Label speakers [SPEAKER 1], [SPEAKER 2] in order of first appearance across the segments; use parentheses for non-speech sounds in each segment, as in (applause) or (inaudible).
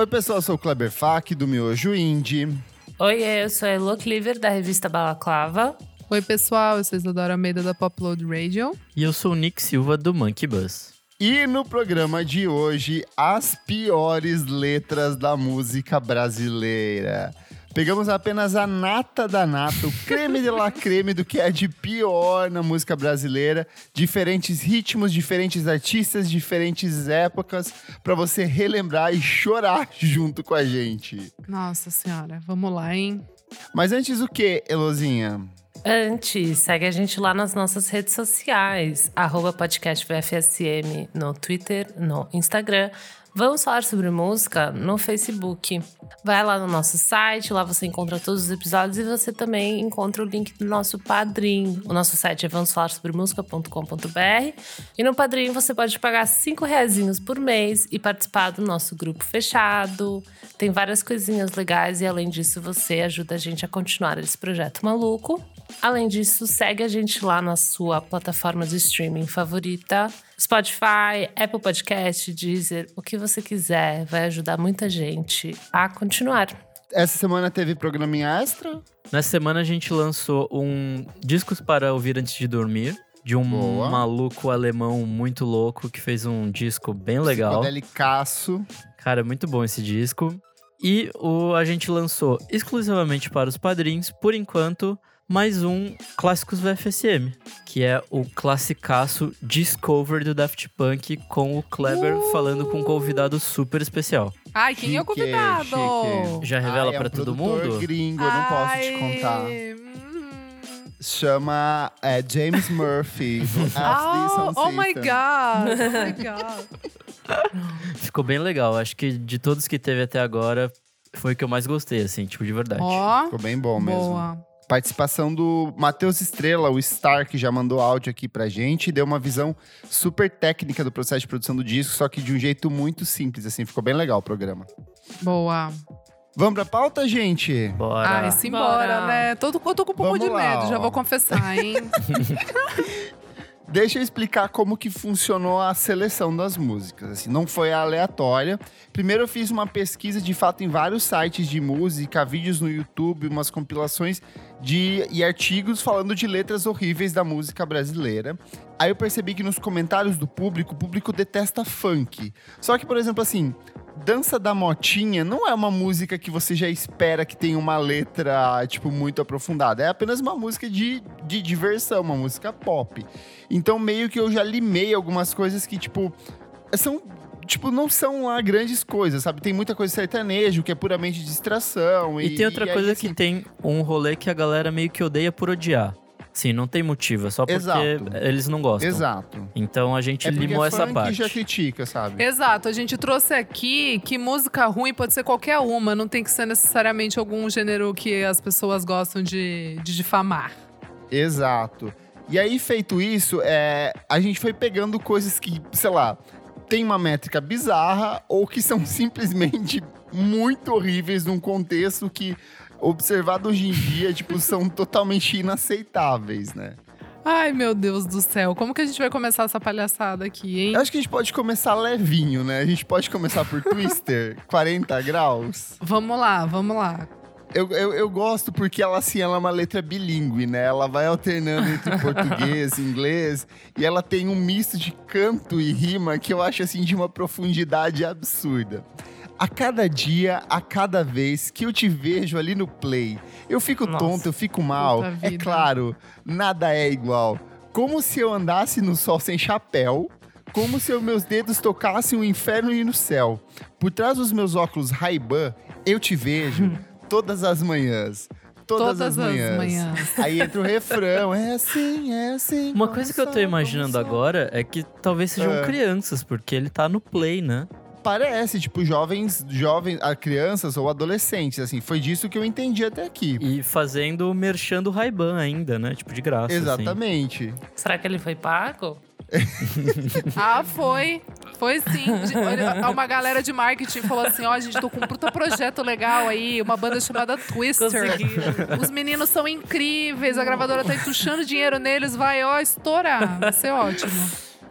[SPEAKER 1] Oi, pessoal, eu sou o Kleber Fak, do Miojo Indie.
[SPEAKER 2] Oi, eu sou a Elo Cleaver, da revista Balaclava.
[SPEAKER 3] Oi, pessoal, eu sou Isadora Almeida da Popload Radio.
[SPEAKER 4] E eu sou o Nick Silva do Monkey Bus.
[SPEAKER 1] E no programa de hoje, as piores letras da música brasileira. Pegamos apenas a nata da nata, o creme de la creme do que é de pior na música brasileira. Diferentes ritmos, diferentes artistas, diferentes épocas, para você relembrar e chorar junto com a gente.
[SPEAKER 3] Nossa senhora, vamos lá, hein?
[SPEAKER 1] Mas antes o que, Elozinha?
[SPEAKER 2] Antes, segue a gente lá nas nossas redes sociais, arroba podcast VFSM no Twitter, no Instagram. Vamos falar sobre música no Facebook. Vai lá no nosso site, lá você encontra todos os episódios e você também encontra o link do nosso Padrim. O nosso site é vamosfalarsobremusica.com.br e no Padrim você pode pagar cinco reais por mês e participar do nosso grupo fechado. Tem várias coisinhas legais e além disso você ajuda a gente a continuar esse projeto maluco. Além disso, segue a gente lá na sua plataforma de streaming favorita. Spotify, Apple Podcast, Deezer, o que você quiser. Vai ajudar muita gente a continuar.
[SPEAKER 1] Essa semana teve programinha extra?
[SPEAKER 4] Nessa semana a gente lançou um Discos para Ouvir Antes de Dormir. De um
[SPEAKER 1] Boa.
[SPEAKER 4] maluco alemão muito louco que fez um disco bem legal.
[SPEAKER 1] Delicaço.
[SPEAKER 4] Cara, muito bom esse disco. E o, a gente lançou exclusivamente para os padrinhos, por enquanto, mais um Clássicos VFSM, que é o classicaço Discover do Daft Punk com o Kleber
[SPEAKER 3] Uh!
[SPEAKER 4] falando com um convidado super especial.
[SPEAKER 3] Ai, quem é o
[SPEAKER 1] Chique,
[SPEAKER 3] convidado?
[SPEAKER 1] chique.
[SPEAKER 4] Já revela
[SPEAKER 1] Ai, é
[SPEAKER 4] pra
[SPEAKER 1] um
[SPEAKER 4] todo mundo?
[SPEAKER 1] gringo, eu não posso te contar.
[SPEAKER 3] hum.
[SPEAKER 1] Chama é, James Murphy. (laughs) do
[SPEAKER 3] Oh, oh my. God! Oh my (laughs) God!
[SPEAKER 4] Ficou bem legal. Acho que de todos que teve até agora, foi o que eu mais gostei, assim, tipo, de verdade.
[SPEAKER 3] Ó,
[SPEAKER 1] Ficou bem bom mesmo.
[SPEAKER 3] boa.
[SPEAKER 1] Participação do Matheus Estrela, o Star, que já mandou áudio aqui pra gente e deu uma visão super técnica do processo de produção do disco, só que de um jeito muito simples, assim. Ficou bem legal o programa.
[SPEAKER 3] Boa.
[SPEAKER 1] Vamos pra pauta, gente?
[SPEAKER 4] Bora.
[SPEAKER 3] Ai, simbora,
[SPEAKER 2] Bora.
[SPEAKER 3] né? Tô, eu tô com um pouco
[SPEAKER 1] Vamos
[SPEAKER 3] de
[SPEAKER 1] lá,
[SPEAKER 3] medo, já
[SPEAKER 1] ó.
[SPEAKER 3] vou confessar, hein? (laughs)
[SPEAKER 1] Deixa eu explicar como que funcionou a seleção das músicas. Assim, não foi aleatória. Primeiro eu fiz uma pesquisa de fato em vários sites de música, vídeos no YouTube, umas compilações de e artigos falando de letras horríveis da música brasileira. Aí eu percebi que nos comentários do público, o público detesta funk. Só que, por exemplo, assim, Dança da Motinha não é uma música que você já espera que tenha uma letra, tipo, muito aprofundada. É apenas uma música de, de diversão, uma música pop. Então, meio que eu já limei algumas coisas que, tipo, são. Tipo, não são lá grandes coisas, sabe? Tem muita coisa sertanejo, que é puramente distração.
[SPEAKER 4] E, tem outra
[SPEAKER 1] aí,
[SPEAKER 4] coisa
[SPEAKER 1] assim,
[SPEAKER 4] que tem um rolê que a galera meio que odeia por odiar. Sim, não tem motivo, é só porque
[SPEAKER 1] Exato.
[SPEAKER 4] eles não gostam.
[SPEAKER 1] Exato.
[SPEAKER 4] Então a gente
[SPEAKER 1] É porque
[SPEAKER 4] limou essa parte.
[SPEAKER 1] já critica, sabe?
[SPEAKER 3] Exato, a gente trouxe aqui que música ruim pode ser qualquer uma, não tem que ser necessariamente algum gênero que as pessoas gostam de, de difamar.
[SPEAKER 1] Exato. E aí, feito isso, é, a gente foi pegando coisas que, sei lá, tem uma métrica bizarra ou que são (laughs) simplesmente muito horríveis num contexto que, observado hoje em dia, tipo, são totalmente inaceitáveis, né?
[SPEAKER 3] Ai, meu Deus do céu, como que a gente vai começar essa palhaçada aqui, hein?
[SPEAKER 1] Eu acho que a gente pode começar levinho, né? A gente pode começar por Twister, (laughs) 40 graus.
[SPEAKER 3] Vamos lá, vamos lá.
[SPEAKER 1] Eu, eu, eu gosto porque ela, assim, ela é uma letra bilíngue, né? Ela vai alternando entre (laughs) português e inglês. E ela tem um misto de canto e rima que eu acho, assim, de uma profundidade absurda. A cada dia, a cada vez que eu te vejo ali no play, eu fico
[SPEAKER 2] Nossa.
[SPEAKER 1] tonto, eu fico mal. É claro, nada é igual. Como se eu andasse no sol sem chapéu, como se os meus dedos tocassem o inferno e no céu. Por trás dos meus óculos Ray-Ban, eu te vejo (laughs) todas as manhãs. Todas,
[SPEAKER 3] Todas
[SPEAKER 1] as,
[SPEAKER 3] as
[SPEAKER 1] manhãs.
[SPEAKER 3] manhãs.
[SPEAKER 1] Aí entra o refrão, é assim, é assim.
[SPEAKER 4] Uma coisa que eu tô imaginando agora é que talvez sejam
[SPEAKER 1] É.
[SPEAKER 4] crianças, porque ele tá no play, né?
[SPEAKER 1] Parece, tipo, jovens, jovens, ah, crianças ou adolescentes, assim. Foi disso que eu entendi até aqui.
[SPEAKER 4] E fazendo merchan do Ray-Ban ainda, né? Tipo, de graça. assim.
[SPEAKER 1] Exatamente.
[SPEAKER 2] Será que ele foi pago? (laughs)
[SPEAKER 3] Ah, foi. Foi sim. Uma galera de marketing falou assim: ó, a gente tô com um puta projeto legal aí, uma banda chamada Twister.
[SPEAKER 2] Conseguiram.
[SPEAKER 3] Os meninos são incríveis, a gravadora tá entuchando dinheiro neles, vai, ó, estourar. Vai ser ótimo.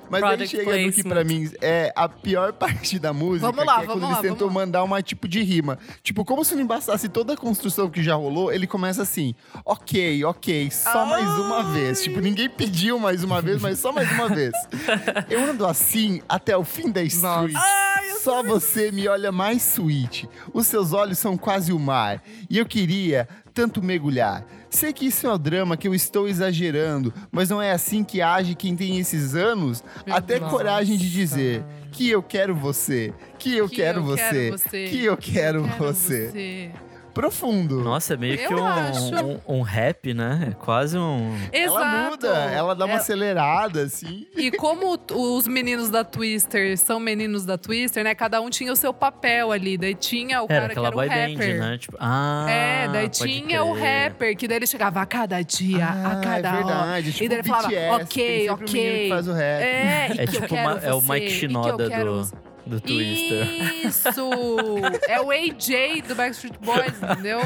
[SPEAKER 1] Mas aí
[SPEAKER 2] Product
[SPEAKER 1] chega no que pra mim é a pior parte da música,
[SPEAKER 3] Vamos lá,
[SPEAKER 1] que é
[SPEAKER 3] vamos
[SPEAKER 1] quando
[SPEAKER 3] lá, vamos lá.
[SPEAKER 1] mandar uma tipo de rima. Tipo, como se não bastasse toda a construção que já rolou, ele começa assim, ok, ok, só mais uma vez. Tipo, ninguém pediu mais uma vez, mas só mais uma vez. (laughs) Eu ando assim até o fim da street. Só você me olha mais sweet. Os seus olhos são quase o mar. E eu queria tanto mergulhar. Sei que isso é o drama, que eu estou exagerando, mas não é assim que age quem tem esses anos? Até
[SPEAKER 2] Deus.
[SPEAKER 1] coragem de dizer que eu quero você, que eu,
[SPEAKER 3] Que
[SPEAKER 1] quero,
[SPEAKER 3] eu
[SPEAKER 1] você,
[SPEAKER 3] quero você,
[SPEAKER 1] que eu quero,
[SPEAKER 3] Quero
[SPEAKER 1] você. Profundo.
[SPEAKER 4] Nossa, é meio que
[SPEAKER 3] Eu
[SPEAKER 4] um,
[SPEAKER 3] acho.
[SPEAKER 4] um, um rap, né? É quase um.
[SPEAKER 3] Exato.
[SPEAKER 1] Ela muda, ela dá uma
[SPEAKER 3] É-
[SPEAKER 1] acelerada, assim.
[SPEAKER 3] E como os meninos da Twister são meninos da Twister, né? Cada um tinha o seu papel ali. Daí tinha o
[SPEAKER 4] Era
[SPEAKER 3] cara que
[SPEAKER 4] aquela
[SPEAKER 3] era o
[SPEAKER 4] boy
[SPEAKER 3] rapper.
[SPEAKER 4] band, né? Tipo, ah,
[SPEAKER 3] É, daí
[SPEAKER 4] pode
[SPEAKER 3] tinha o
[SPEAKER 4] crer.
[SPEAKER 3] rapper, que daí ele chegava a cada dia,
[SPEAKER 1] Ah,
[SPEAKER 3] a cada
[SPEAKER 1] é
[SPEAKER 3] hora.
[SPEAKER 1] verdade. Tipo
[SPEAKER 3] e daí ele falava,
[SPEAKER 1] BTS,
[SPEAKER 3] ok,
[SPEAKER 1] o
[SPEAKER 3] ok.
[SPEAKER 1] que faz o rap.
[SPEAKER 3] É, e
[SPEAKER 4] É
[SPEAKER 3] que eu
[SPEAKER 4] tipo
[SPEAKER 3] quero
[SPEAKER 4] uma- é o Mike
[SPEAKER 3] que
[SPEAKER 4] Shinoda do, do Twister.
[SPEAKER 3] Isso! é o AJ do Backstreet Boys, entendeu?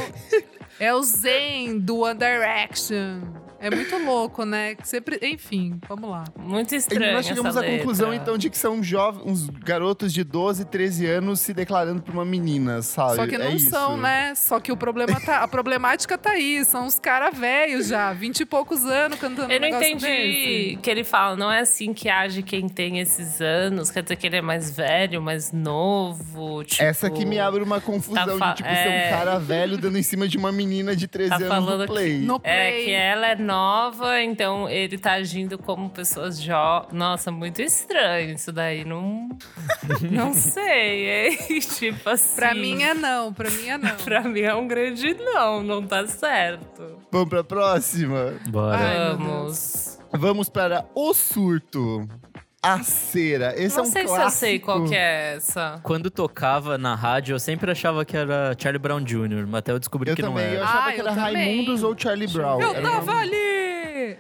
[SPEAKER 3] É o Zen do One Direction. É muito louco, né? Sempre, enfim, vamos lá.
[SPEAKER 2] Muito
[SPEAKER 1] E
[SPEAKER 2] estranho.
[SPEAKER 1] nós chegamos
[SPEAKER 2] essa
[SPEAKER 1] à conclusão,
[SPEAKER 2] letra.
[SPEAKER 1] então, de que são jovens, uns garotos de 12, 13 anos se declarando pra uma menina, sabe?
[SPEAKER 3] Só que não
[SPEAKER 1] é isso.
[SPEAKER 3] são, né? Só que o problema tá. A problemática tá aí. São os caras velhos já, vinte e poucos anos cantando
[SPEAKER 2] Eu
[SPEAKER 3] um
[SPEAKER 2] não entendi
[SPEAKER 3] desse.
[SPEAKER 2] que ele fala, não é assim que age quem tem esses anos, quer dizer que ele é mais velho, mais novo. Tipo,
[SPEAKER 1] Essa que me abre uma confusão
[SPEAKER 2] Tá
[SPEAKER 1] de, tipo, ser
[SPEAKER 2] é.
[SPEAKER 1] um cara velho dando em cima de uma menina de 13
[SPEAKER 2] Tá
[SPEAKER 1] anos no play.
[SPEAKER 3] No
[SPEAKER 2] É
[SPEAKER 3] play.
[SPEAKER 2] que ela é nova, então ele tá agindo como pessoas jovens. Nossa, muito estranho isso daí. Não, (laughs) não sei, hein? (laughs) tipo assim.
[SPEAKER 3] Pra mim é não, pra mim é não. (laughs)
[SPEAKER 2] Pra mim é um grande não, não tá certo.
[SPEAKER 1] Vamos pra próxima?
[SPEAKER 4] Bora.
[SPEAKER 3] Ai,
[SPEAKER 2] Vamos.
[SPEAKER 1] Vamos para O Surto. A Cera. Esse
[SPEAKER 2] não
[SPEAKER 1] é um
[SPEAKER 2] sei
[SPEAKER 1] clássico.
[SPEAKER 2] se eu sei qual que é essa.
[SPEAKER 4] Quando tocava na rádio, eu sempre achava que era Charlie Brown Jr., mas até eu descobri
[SPEAKER 1] Eu
[SPEAKER 4] que
[SPEAKER 1] também,
[SPEAKER 4] não
[SPEAKER 1] eu
[SPEAKER 4] era.
[SPEAKER 1] achava
[SPEAKER 3] Ah,
[SPEAKER 1] que
[SPEAKER 3] eu
[SPEAKER 1] era
[SPEAKER 3] também.
[SPEAKER 1] Raimundos ou Charlie Brown.
[SPEAKER 3] Eu
[SPEAKER 1] Era
[SPEAKER 3] tava ali!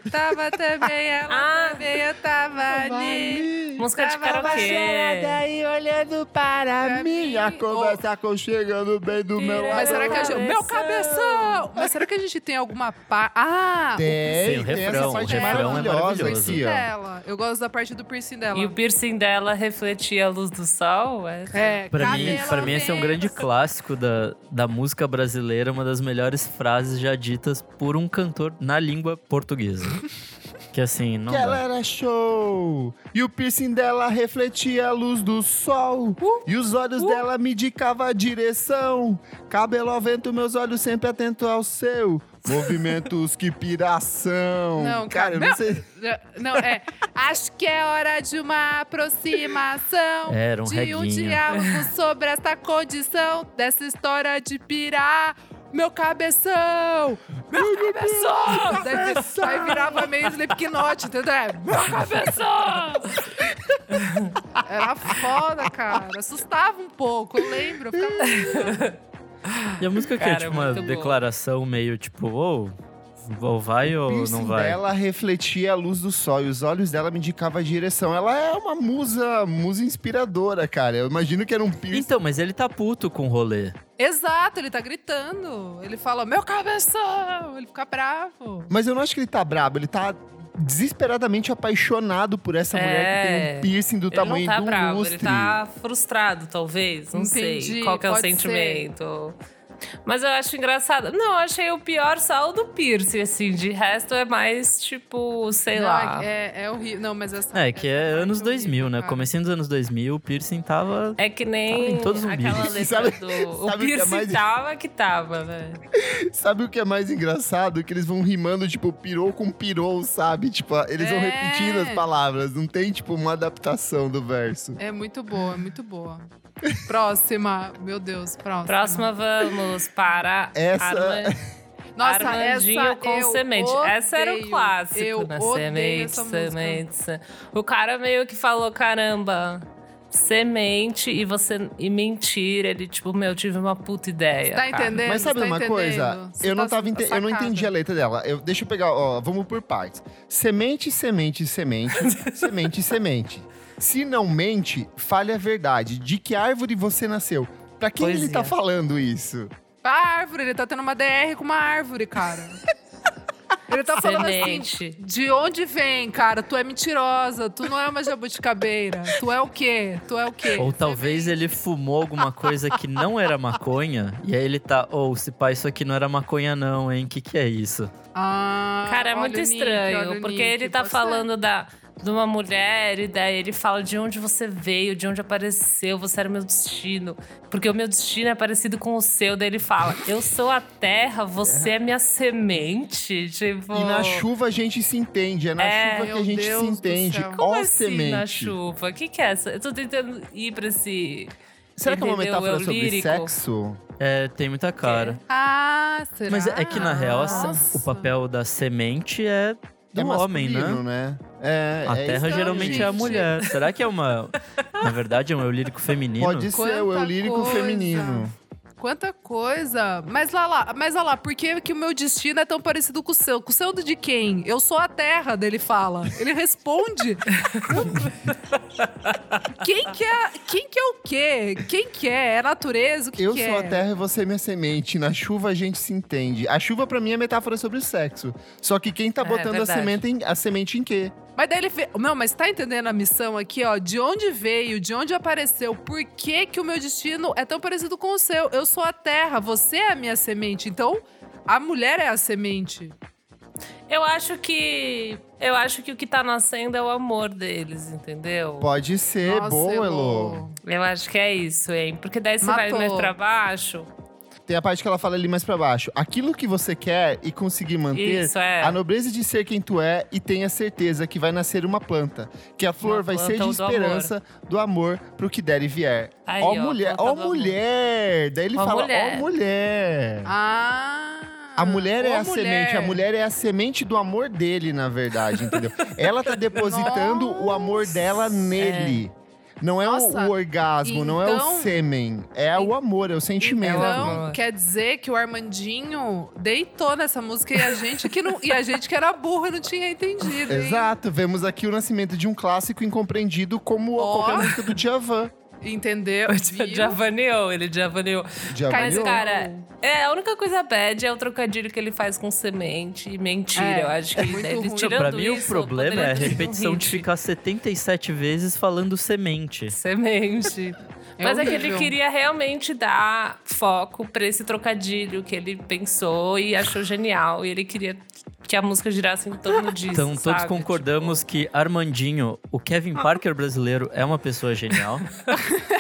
[SPEAKER 3] Tava também, ela
[SPEAKER 2] Ah.
[SPEAKER 3] também, eu tava ali.
[SPEAKER 2] Música de
[SPEAKER 3] Tava
[SPEAKER 2] karaokê.
[SPEAKER 1] daí olhando para
[SPEAKER 3] Pra
[SPEAKER 1] mim.
[SPEAKER 3] mim.
[SPEAKER 1] A conversa aconchegando bem do meu lado.
[SPEAKER 3] Mas será que a gente. Meu cabeção! Mas será que a gente tem alguma parte. Ah!
[SPEAKER 1] Tem,
[SPEAKER 4] o
[SPEAKER 1] tem
[SPEAKER 4] refrão,
[SPEAKER 1] essa
[SPEAKER 3] o
[SPEAKER 1] parte
[SPEAKER 3] refrão é
[SPEAKER 1] maravilhosa
[SPEAKER 4] maravilhoso.
[SPEAKER 3] dela. Eu gosto da parte do piercing dela.
[SPEAKER 2] E o piercing dela refletia a luz do sol? É.
[SPEAKER 3] É,
[SPEAKER 4] Pra mim, pra mim, esse é um grande clássico da, da música brasileira, uma das melhores frases já ditas por um cantor na língua portuguesa. que assim, não
[SPEAKER 1] Que ela
[SPEAKER 4] dá.
[SPEAKER 1] era show. E o piercing dela refletia a luz do sol. E os olhos dela me indicavam a direção. Cabelo ao vento, meus olhos sempre atentos ao seu. Movimentos que piração.
[SPEAKER 3] Não,
[SPEAKER 1] cara, eu
[SPEAKER 3] cara,
[SPEAKER 1] não sei.
[SPEAKER 3] Não, é. Acho que é hora de uma aproximação.
[SPEAKER 4] Era um
[SPEAKER 3] de um
[SPEAKER 4] reguinho.
[SPEAKER 3] diálogo sobre essa condição dessa história de pirar. Meu cabeção! Meu cabeção! Daí, aí virava meio Slipknot, entendeu? É, Meu cabeção! Era foda, cara. Assustava um pouco, eu lembro. Eu ficava... (laughs)
[SPEAKER 4] E a música que é tipo uma
[SPEAKER 2] muito boa.
[SPEAKER 4] declaração meio tipo, ou, ou vai ou
[SPEAKER 1] piercing
[SPEAKER 4] não vai.
[SPEAKER 1] dela refletia a luz do sol e os olhos dela me indicavam a direção. Ela é uma musa, musa inspiradora, cara. Eu imagino que era um piercing.
[SPEAKER 4] Então, mas ele tá puto com o rolê.
[SPEAKER 3] Exato, ele tá gritando. Ele fala, meu cabeção! Ele fica bravo.
[SPEAKER 1] Mas eu não acho que ele tá brabo, ele tá desesperadamente apaixonado por essa mulher que tem
[SPEAKER 2] É.
[SPEAKER 1] um piercing do
[SPEAKER 2] Ele
[SPEAKER 1] tamanho
[SPEAKER 2] não tá
[SPEAKER 1] do
[SPEAKER 2] bravo,
[SPEAKER 1] lustre.
[SPEAKER 2] ele tá frustrado, talvez. Não
[SPEAKER 3] Entendi,
[SPEAKER 2] sei qual que é o sentimento. Mas eu acho engraçado. Não, eu achei o pior só o do piercing, assim. De resto é mais, tipo, sei
[SPEAKER 3] Não,
[SPEAKER 2] lá.
[SPEAKER 3] É, é horrível. Não, mas essa.
[SPEAKER 4] É, que é
[SPEAKER 3] parte
[SPEAKER 4] anos
[SPEAKER 3] horrível,
[SPEAKER 4] 2000, né?
[SPEAKER 3] cara.
[SPEAKER 4] Comecinho dos anos 2000, o piercing tava...
[SPEAKER 2] É que
[SPEAKER 4] Tava
[SPEAKER 2] nem
[SPEAKER 4] em todos os
[SPEAKER 2] aquela letra (laughs)
[SPEAKER 1] Sabe-
[SPEAKER 2] do...
[SPEAKER 1] sabe
[SPEAKER 2] O
[SPEAKER 1] o que é
[SPEAKER 2] piercing
[SPEAKER 1] mais-
[SPEAKER 2] tava que tava, né?
[SPEAKER 1] Sabe o que é mais engraçado? Que eles vão rimando, tipo, pirou com pirou, sabe? Tipo, eles vão
[SPEAKER 3] É.
[SPEAKER 1] repetindo as palavras. Não tem, tipo, uma adaptação do verso.
[SPEAKER 3] É muito boa, é muito boa. Próxima. Meu Deus, próxima.
[SPEAKER 2] Próxima, vamos para
[SPEAKER 1] Essa-
[SPEAKER 2] Arma-
[SPEAKER 3] Nossa,
[SPEAKER 2] Armandinho
[SPEAKER 3] essa
[SPEAKER 2] com
[SPEAKER 3] eu
[SPEAKER 2] semente. Essa era o
[SPEAKER 3] odeio.
[SPEAKER 2] clássico,
[SPEAKER 3] eu
[SPEAKER 2] né?
[SPEAKER 3] odeio
[SPEAKER 2] Semente, semente. se- O cara meio que falou: caramba, semente e você e mentira. Ele, tipo, meu, tive uma puta ideia.
[SPEAKER 3] Você tá
[SPEAKER 2] cara.
[SPEAKER 3] entendendo?
[SPEAKER 1] Mas sabe
[SPEAKER 3] tá
[SPEAKER 1] uma coisa?
[SPEAKER 3] entendendo? Você
[SPEAKER 1] Eu não,
[SPEAKER 3] tá
[SPEAKER 1] tava ente- eu não entendi a letra dela. Eu, deixa eu pegar, ó, vamos por partes. Semente, semente, semente, (laughs) semente, semente. Se não mente, fale a verdade. De que árvore você nasceu? Pra quem ele tá
[SPEAKER 2] Poesia.
[SPEAKER 1] falando isso?
[SPEAKER 3] A árvore, ele tá tendo uma DR com uma árvore, cara. (laughs) Ele tá falando assim,
[SPEAKER 2] Semente.
[SPEAKER 3] de onde vem, cara? Tu é mentirosa, tu não é uma jabuticabeira. Tu é o quê? Tu é o quê?
[SPEAKER 4] Ou talvez ele fumou alguma coisa que não era maconha. E aí ele tá, ou se pá, isso aqui não era maconha não, hein? Que que é isso?
[SPEAKER 3] Ah,
[SPEAKER 2] Cara, é muito
[SPEAKER 3] o Nick,
[SPEAKER 2] estranho,
[SPEAKER 3] o
[SPEAKER 2] porque
[SPEAKER 3] Nick,
[SPEAKER 2] ele tá
[SPEAKER 3] pode ser.
[SPEAKER 2] falando da, de uma mulher, e daí ele fala de onde você veio, de onde apareceu, você era o meu destino. Porque o meu destino é parecido com o seu. Daí ele fala: Eu sou a terra, você é minha semente. Tipo.
[SPEAKER 1] E na chuva a gente se entende. É na
[SPEAKER 2] É,
[SPEAKER 1] chuva que a gente
[SPEAKER 3] Deus
[SPEAKER 1] se entende.
[SPEAKER 2] Como
[SPEAKER 1] Ó
[SPEAKER 2] assim
[SPEAKER 1] semente.
[SPEAKER 2] na chuva? O que, que é essa? Eu tô tentando ir pra esse.
[SPEAKER 1] Será que é uma metáfora sobre
[SPEAKER 2] lírico.
[SPEAKER 1] sexo?
[SPEAKER 4] É, tem muita cara.
[SPEAKER 3] Ah, será?
[SPEAKER 4] Mas é que na real,
[SPEAKER 3] Nossa.
[SPEAKER 4] o papel da semente é do
[SPEAKER 1] é
[SPEAKER 4] homem, né?
[SPEAKER 1] né? É,
[SPEAKER 4] A
[SPEAKER 1] é
[SPEAKER 4] terra
[SPEAKER 1] isso
[SPEAKER 4] geralmente é a
[SPEAKER 3] gente.
[SPEAKER 4] mulher. Será que é uma. Na verdade, é um eu lírico feminino?
[SPEAKER 1] Pode ser o eu lírico
[SPEAKER 3] coisa.
[SPEAKER 1] feminino.
[SPEAKER 3] Quanta coisa. Mas lá, lá, mas lá, lá, por que, que o meu destino é tão parecido com o seu? Com o seu de quem? Eu sou a terra, dele fala. Ele responde. (laughs) quem que é, quem que é o quê? Quem que é? É a natureza? O que
[SPEAKER 1] Eu
[SPEAKER 3] que
[SPEAKER 1] sou
[SPEAKER 3] é?
[SPEAKER 1] a terra e você é minha semente. Na chuva a gente se entende. A chuva pra mim é metáfora sobre o sexo. Só que quem tá
[SPEAKER 2] É,
[SPEAKER 1] botando a
[SPEAKER 2] verdade.
[SPEAKER 1] semente, em, a semente em quê?
[SPEAKER 3] Mas daí ele vê. Não, mas tá entendendo a missão aqui, ó? De onde veio, de onde apareceu, por que, que o meu destino é tão parecido com o seu? Eu sou a terra, você é a minha semente. Então, a mulher é a semente.
[SPEAKER 2] Eu acho que. Eu acho que o que tá nascendo é o amor deles, entendeu?
[SPEAKER 1] Pode ser,
[SPEAKER 3] Nossa,
[SPEAKER 1] boa,
[SPEAKER 3] Elô.
[SPEAKER 1] Elo.
[SPEAKER 2] Eu acho que é isso, hein? Porque daí você vai
[SPEAKER 3] Matou.
[SPEAKER 2] mais pra baixo.
[SPEAKER 1] Tem a parte que ela fala ali mais pra baixo. Aquilo que você quer e conseguir manter,
[SPEAKER 2] Isso, é.
[SPEAKER 1] a nobreza de ser quem tu é e tenha certeza que vai nascer uma planta. Que a flor
[SPEAKER 2] Uma
[SPEAKER 1] vai ser de
[SPEAKER 2] ou do
[SPEAKER 1] esperança do amor pro que der e vier.
[SPEAKER 2] Aí,
[SPEAKER 1] ó,
[SPEAKER 2] ó,
[SPEAKER 1] mulher, ó
[SPEAKER 2] amor.
[SPEAKER 1] mulher. Daí ele
[SPEAKER 2] Ó
[SPEAKER 1] fala,
[SPEAKER 2] mulher.
[SPEAKER 1] ó mulher.
[SPEAKER 3] Ah.
[SPEAKER 1] A mulher é a semente, a mulher é a semente do amor dele, na verdade, entendeu? Ela tá (laughs) depositando o amor dela nele. Não é o-
[SPEAKER 3] Nossa,
[SPEAKER 1] o, orgasmo, não é o
[SPEAKER 3] então-
[SPEAKER 1] sêmen. É o amor, é o sentimento.
[SPEAKER 2] Então-
[SPEAKER 3] Então, quer dizer que o Armandinho deitou nessa música e a gente que não, e a gente que era burro e não tinha entendido. hein?
[SPEAKER 1] Exato, vemos aqui o nascimento de um clássico incompreendido como
[SPEAKER 3] Ó.
[SPEAKER 1] qualquer música do Djavan.
[SPEAKER 3] Entendeu? (laughs)
[SPEAKER 2] Javaneou, ele javaneou.
[SPEAKER 1] Djavan
[SPEAKER 2] Mas, cara, é, a única coisa bad é o trocadilho que ele faz com semente e mentira.
[SPEAKER 3] É,
[SPEAKER 2] eu acho que
[SPEAKER 3] é muito
[SPEAKER 2] ele
[SPEAKER 3] ruim.
[SPEAKER 2] tirando
[SPEAKER 4] Pra mim, o
[SPEAKER 2] isso,
[SPEAKER 4] problema
[SPEAKER 2] poderia
[SPEAKER 4] é a
[SPEAKER 2] um
[SPEAKER 4] repetição de ficar 77 vezes falando semente.
[SPEAKER 2] Semente.
[SPEAKER 3] É
[SPEAKER 2] Mas é que ele queria realmente dar foco pra esse trocadilho que ele pensou e achou genial. E ele queria que a música girasse em torno disso.
[SPEAKER 4] Então, todos
[SPEAKER 2] sabe?
[SPEAKER 4] concordamos que Armandinho, o Kevin Parker brasileiro, é uma pessoa genial. (laughs)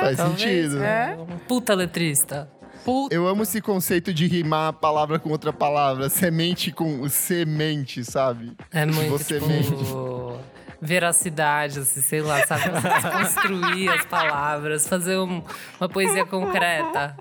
[SPEAKER 1] Faz
[SPEAKER 2] Talvez,
[SPEAKER 1] sentido.
[SPEAKER 2] é. Um Puta letrista.
[SPEAKER 3] Puta.
[SPEAKER 1] Eu amo esse conceito de rimar palavra com outra palavra. Semente com semente, sabe?
[SPEAKER 2] É muito,
[SPEAKER 1] Você
[SPEAKER 2] tipo,
[SPEAKER 1] mente.
[SPEAKER 2] veracidade, assim, sei lá, sabe? Construir as palavras, fazer um- uma poesia concreta.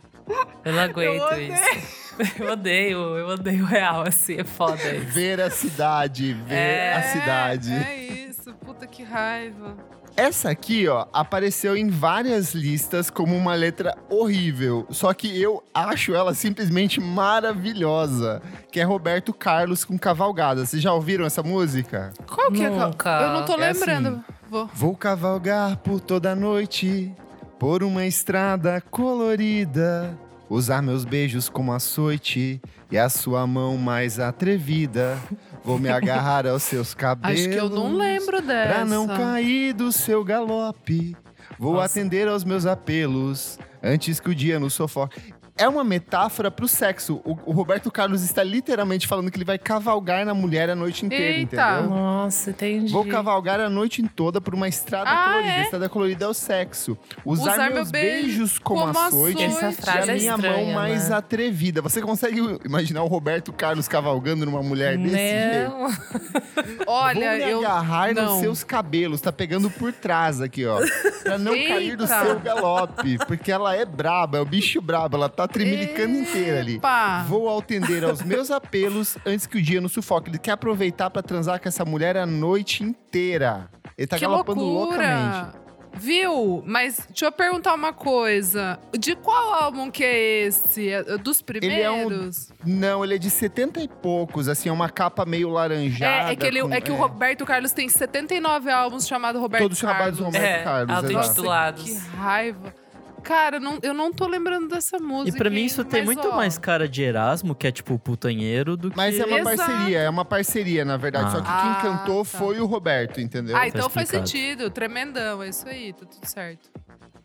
[SPEAKER 2] Eu não aguento
[SPEAKER 3] odeio.
[SPEAKER 2] isso. (laughs) Eu odeio, eu odeio real, assim, é foda isso.
[SPEAKER 1] Ver a cidade, ver a cidade.
[SPEAKER 3] É isso, puta que raiva.
[SPEAKER 1] Essa aqui, ó, apareceu em várias listas como uma letra horrível. Só que eu acho ela simplesmente maravilhosa. Que é Roberto Carlos com Cavalgada. Vocês já ouviram essa música?
[SPEAKER 3] Qual que
[SPEAKER 2] Nunca.
[SPEAKER 3] é? Eu não tô
[SPEAKER 1] É
[SPEAKER 3] lembrando.
[SPEAKER 1] assim.
[SPEAKER 3] Vou.
[SPEAKER 1] Vou cavalgar por toda a noite, por uma estrada colorida. Usar meus beijos como açoite e a sua mão mais atrevida. Vou me agarrar aos seus cabelos. (laughs)
[SPEAKER 3] Acho que eu não lembro dessa.
[SPEAKER 1] Pra não cair do seu galope, vou
[SPEAKER 2] Nossa.
[SPEAKER 1] atender aos meus apelos antes que o dia nos sufoque. É uma metáfora pro sexo. O, o Roberto Carlos está literalmente falando que ele vai cavalgar na mulher a noite inteira,
[SPEAKER 3] Eita.
[SPEAKER 1] entendeu?
[SPEAKER 2] Nossa, entendi.
[SPEAKER 1] Vou cavalgar a noite toda por uma estrada
[SPEAKER 3] Ah,
[SPEAKER 1] colorida.
[SPEAKER 3] é?
[SPEAKER 1] A estrada colorida é o sexo. Usar,
[SPEAKER 3] Usar
[SPEAKER 1] meus
[SPEAKER 3] meu beijo
[SPEAKER 1] beijos como,
[SPEAKER 3] como
[SPEAKER 1] açoite,
[SPEAKER 3] açoite.
[SPEAKER 2] Essa
[SPEAKER 1] e
[SPEAKER 2] frase
[SPEAKER 1] a
[SPEAKER 2] é
[SPEAKER 1] minha
[SPEAKER 2] estranha,
[SPEAKER 1] mão mais
[SPEAKER 2] né?
[SPEAKER 1] atrevida. Você consegue imaginar o Roberto Carlos cavalgando numa mulher desse jeito?
[SPEAKER 2] Não. (laughs)
[SPEAKER 3] Olha,
[SPEAKER 1] Vou me
[SPEAKER 3] eu.
[SPEAKER 1] agarrar nos
[SPEAKER 3] não.
[SPEAKER 1] seus cabelos. Tá pegando por trás aqui, ó. Pra não cair do
[SPEAKER 3] Eita.
[SPEAKER 1] seu galope. Porque ela é braba, é o bicho brabo. Ela tá tremelicando inteira ali. Vou atender aos meus apelos antes que o dia nos sufoque. Ele quer aproveitar pra transar com essa mulher a noite inteira. Ele tá
[SPEAKER 3] que
[SPEAKER 1] galopando
[SPEAKER 3] loucura.
[SPEAKER 1] loucamente.
[SPEAKER 3] Viu? Mas deixa eu perguntar uma coisa. De qual álbum que é esse? É Dos
[SPEAKER 1] Ele é um-
[SPEAKER 3] primeiros?
[SPEAKER 1] Não, ele é de 70 e poucos, assim, é uma capa meio laranjada.
[SPEAKER 3] É, é que, ele,
[SPEAKER 1] com-
[SPEAKER 3] é que o
[SPEAKER 1] é,
[SPEAKER 3] Roberto Carlos tem 79 álbuns chamado Roberto
[SPEAKER 1] Todos chamados
[SPEAKER 3] Carlos.
[SPEAKER 1] Roberto
[SPEAKER 2] É,
[SPEAKER 1] Carlos. exato.
[SPEAKER 2] auto-intitulado.
[SPEAKER 3] Que raiva. Cara, não- eu não tô lembrando dessa
[SPEAKER 4] E
[SPEAKER 3] música.
[SPEAKER 4] pra mim isso tem
[SPEAKER 3] Mas,
[SPEAKER 4] muito
[SPEAKER 3] ó,
[SPEAKER 4] mais cara de Erasmo, que é tipo putanheiro, do que.
[SPEAKER 1] Mas é uma
[SPEAKER 3] Exato.
[SPEAKER 1] parceria, é uma parceria, na verdade. Só que quem
[SPEAKER 3] Ah,
[SPEAKER 1] cantou
[SPEAKER 3] tá.
[SPEAKER 1] foi o Roberto, entendeu?
[SPEAKER 3] Ah, então faz
[SPEAKER 4] explicado.
[SPEAKER 3] sentido. Tremendão, é isso aí, tá tudo certo.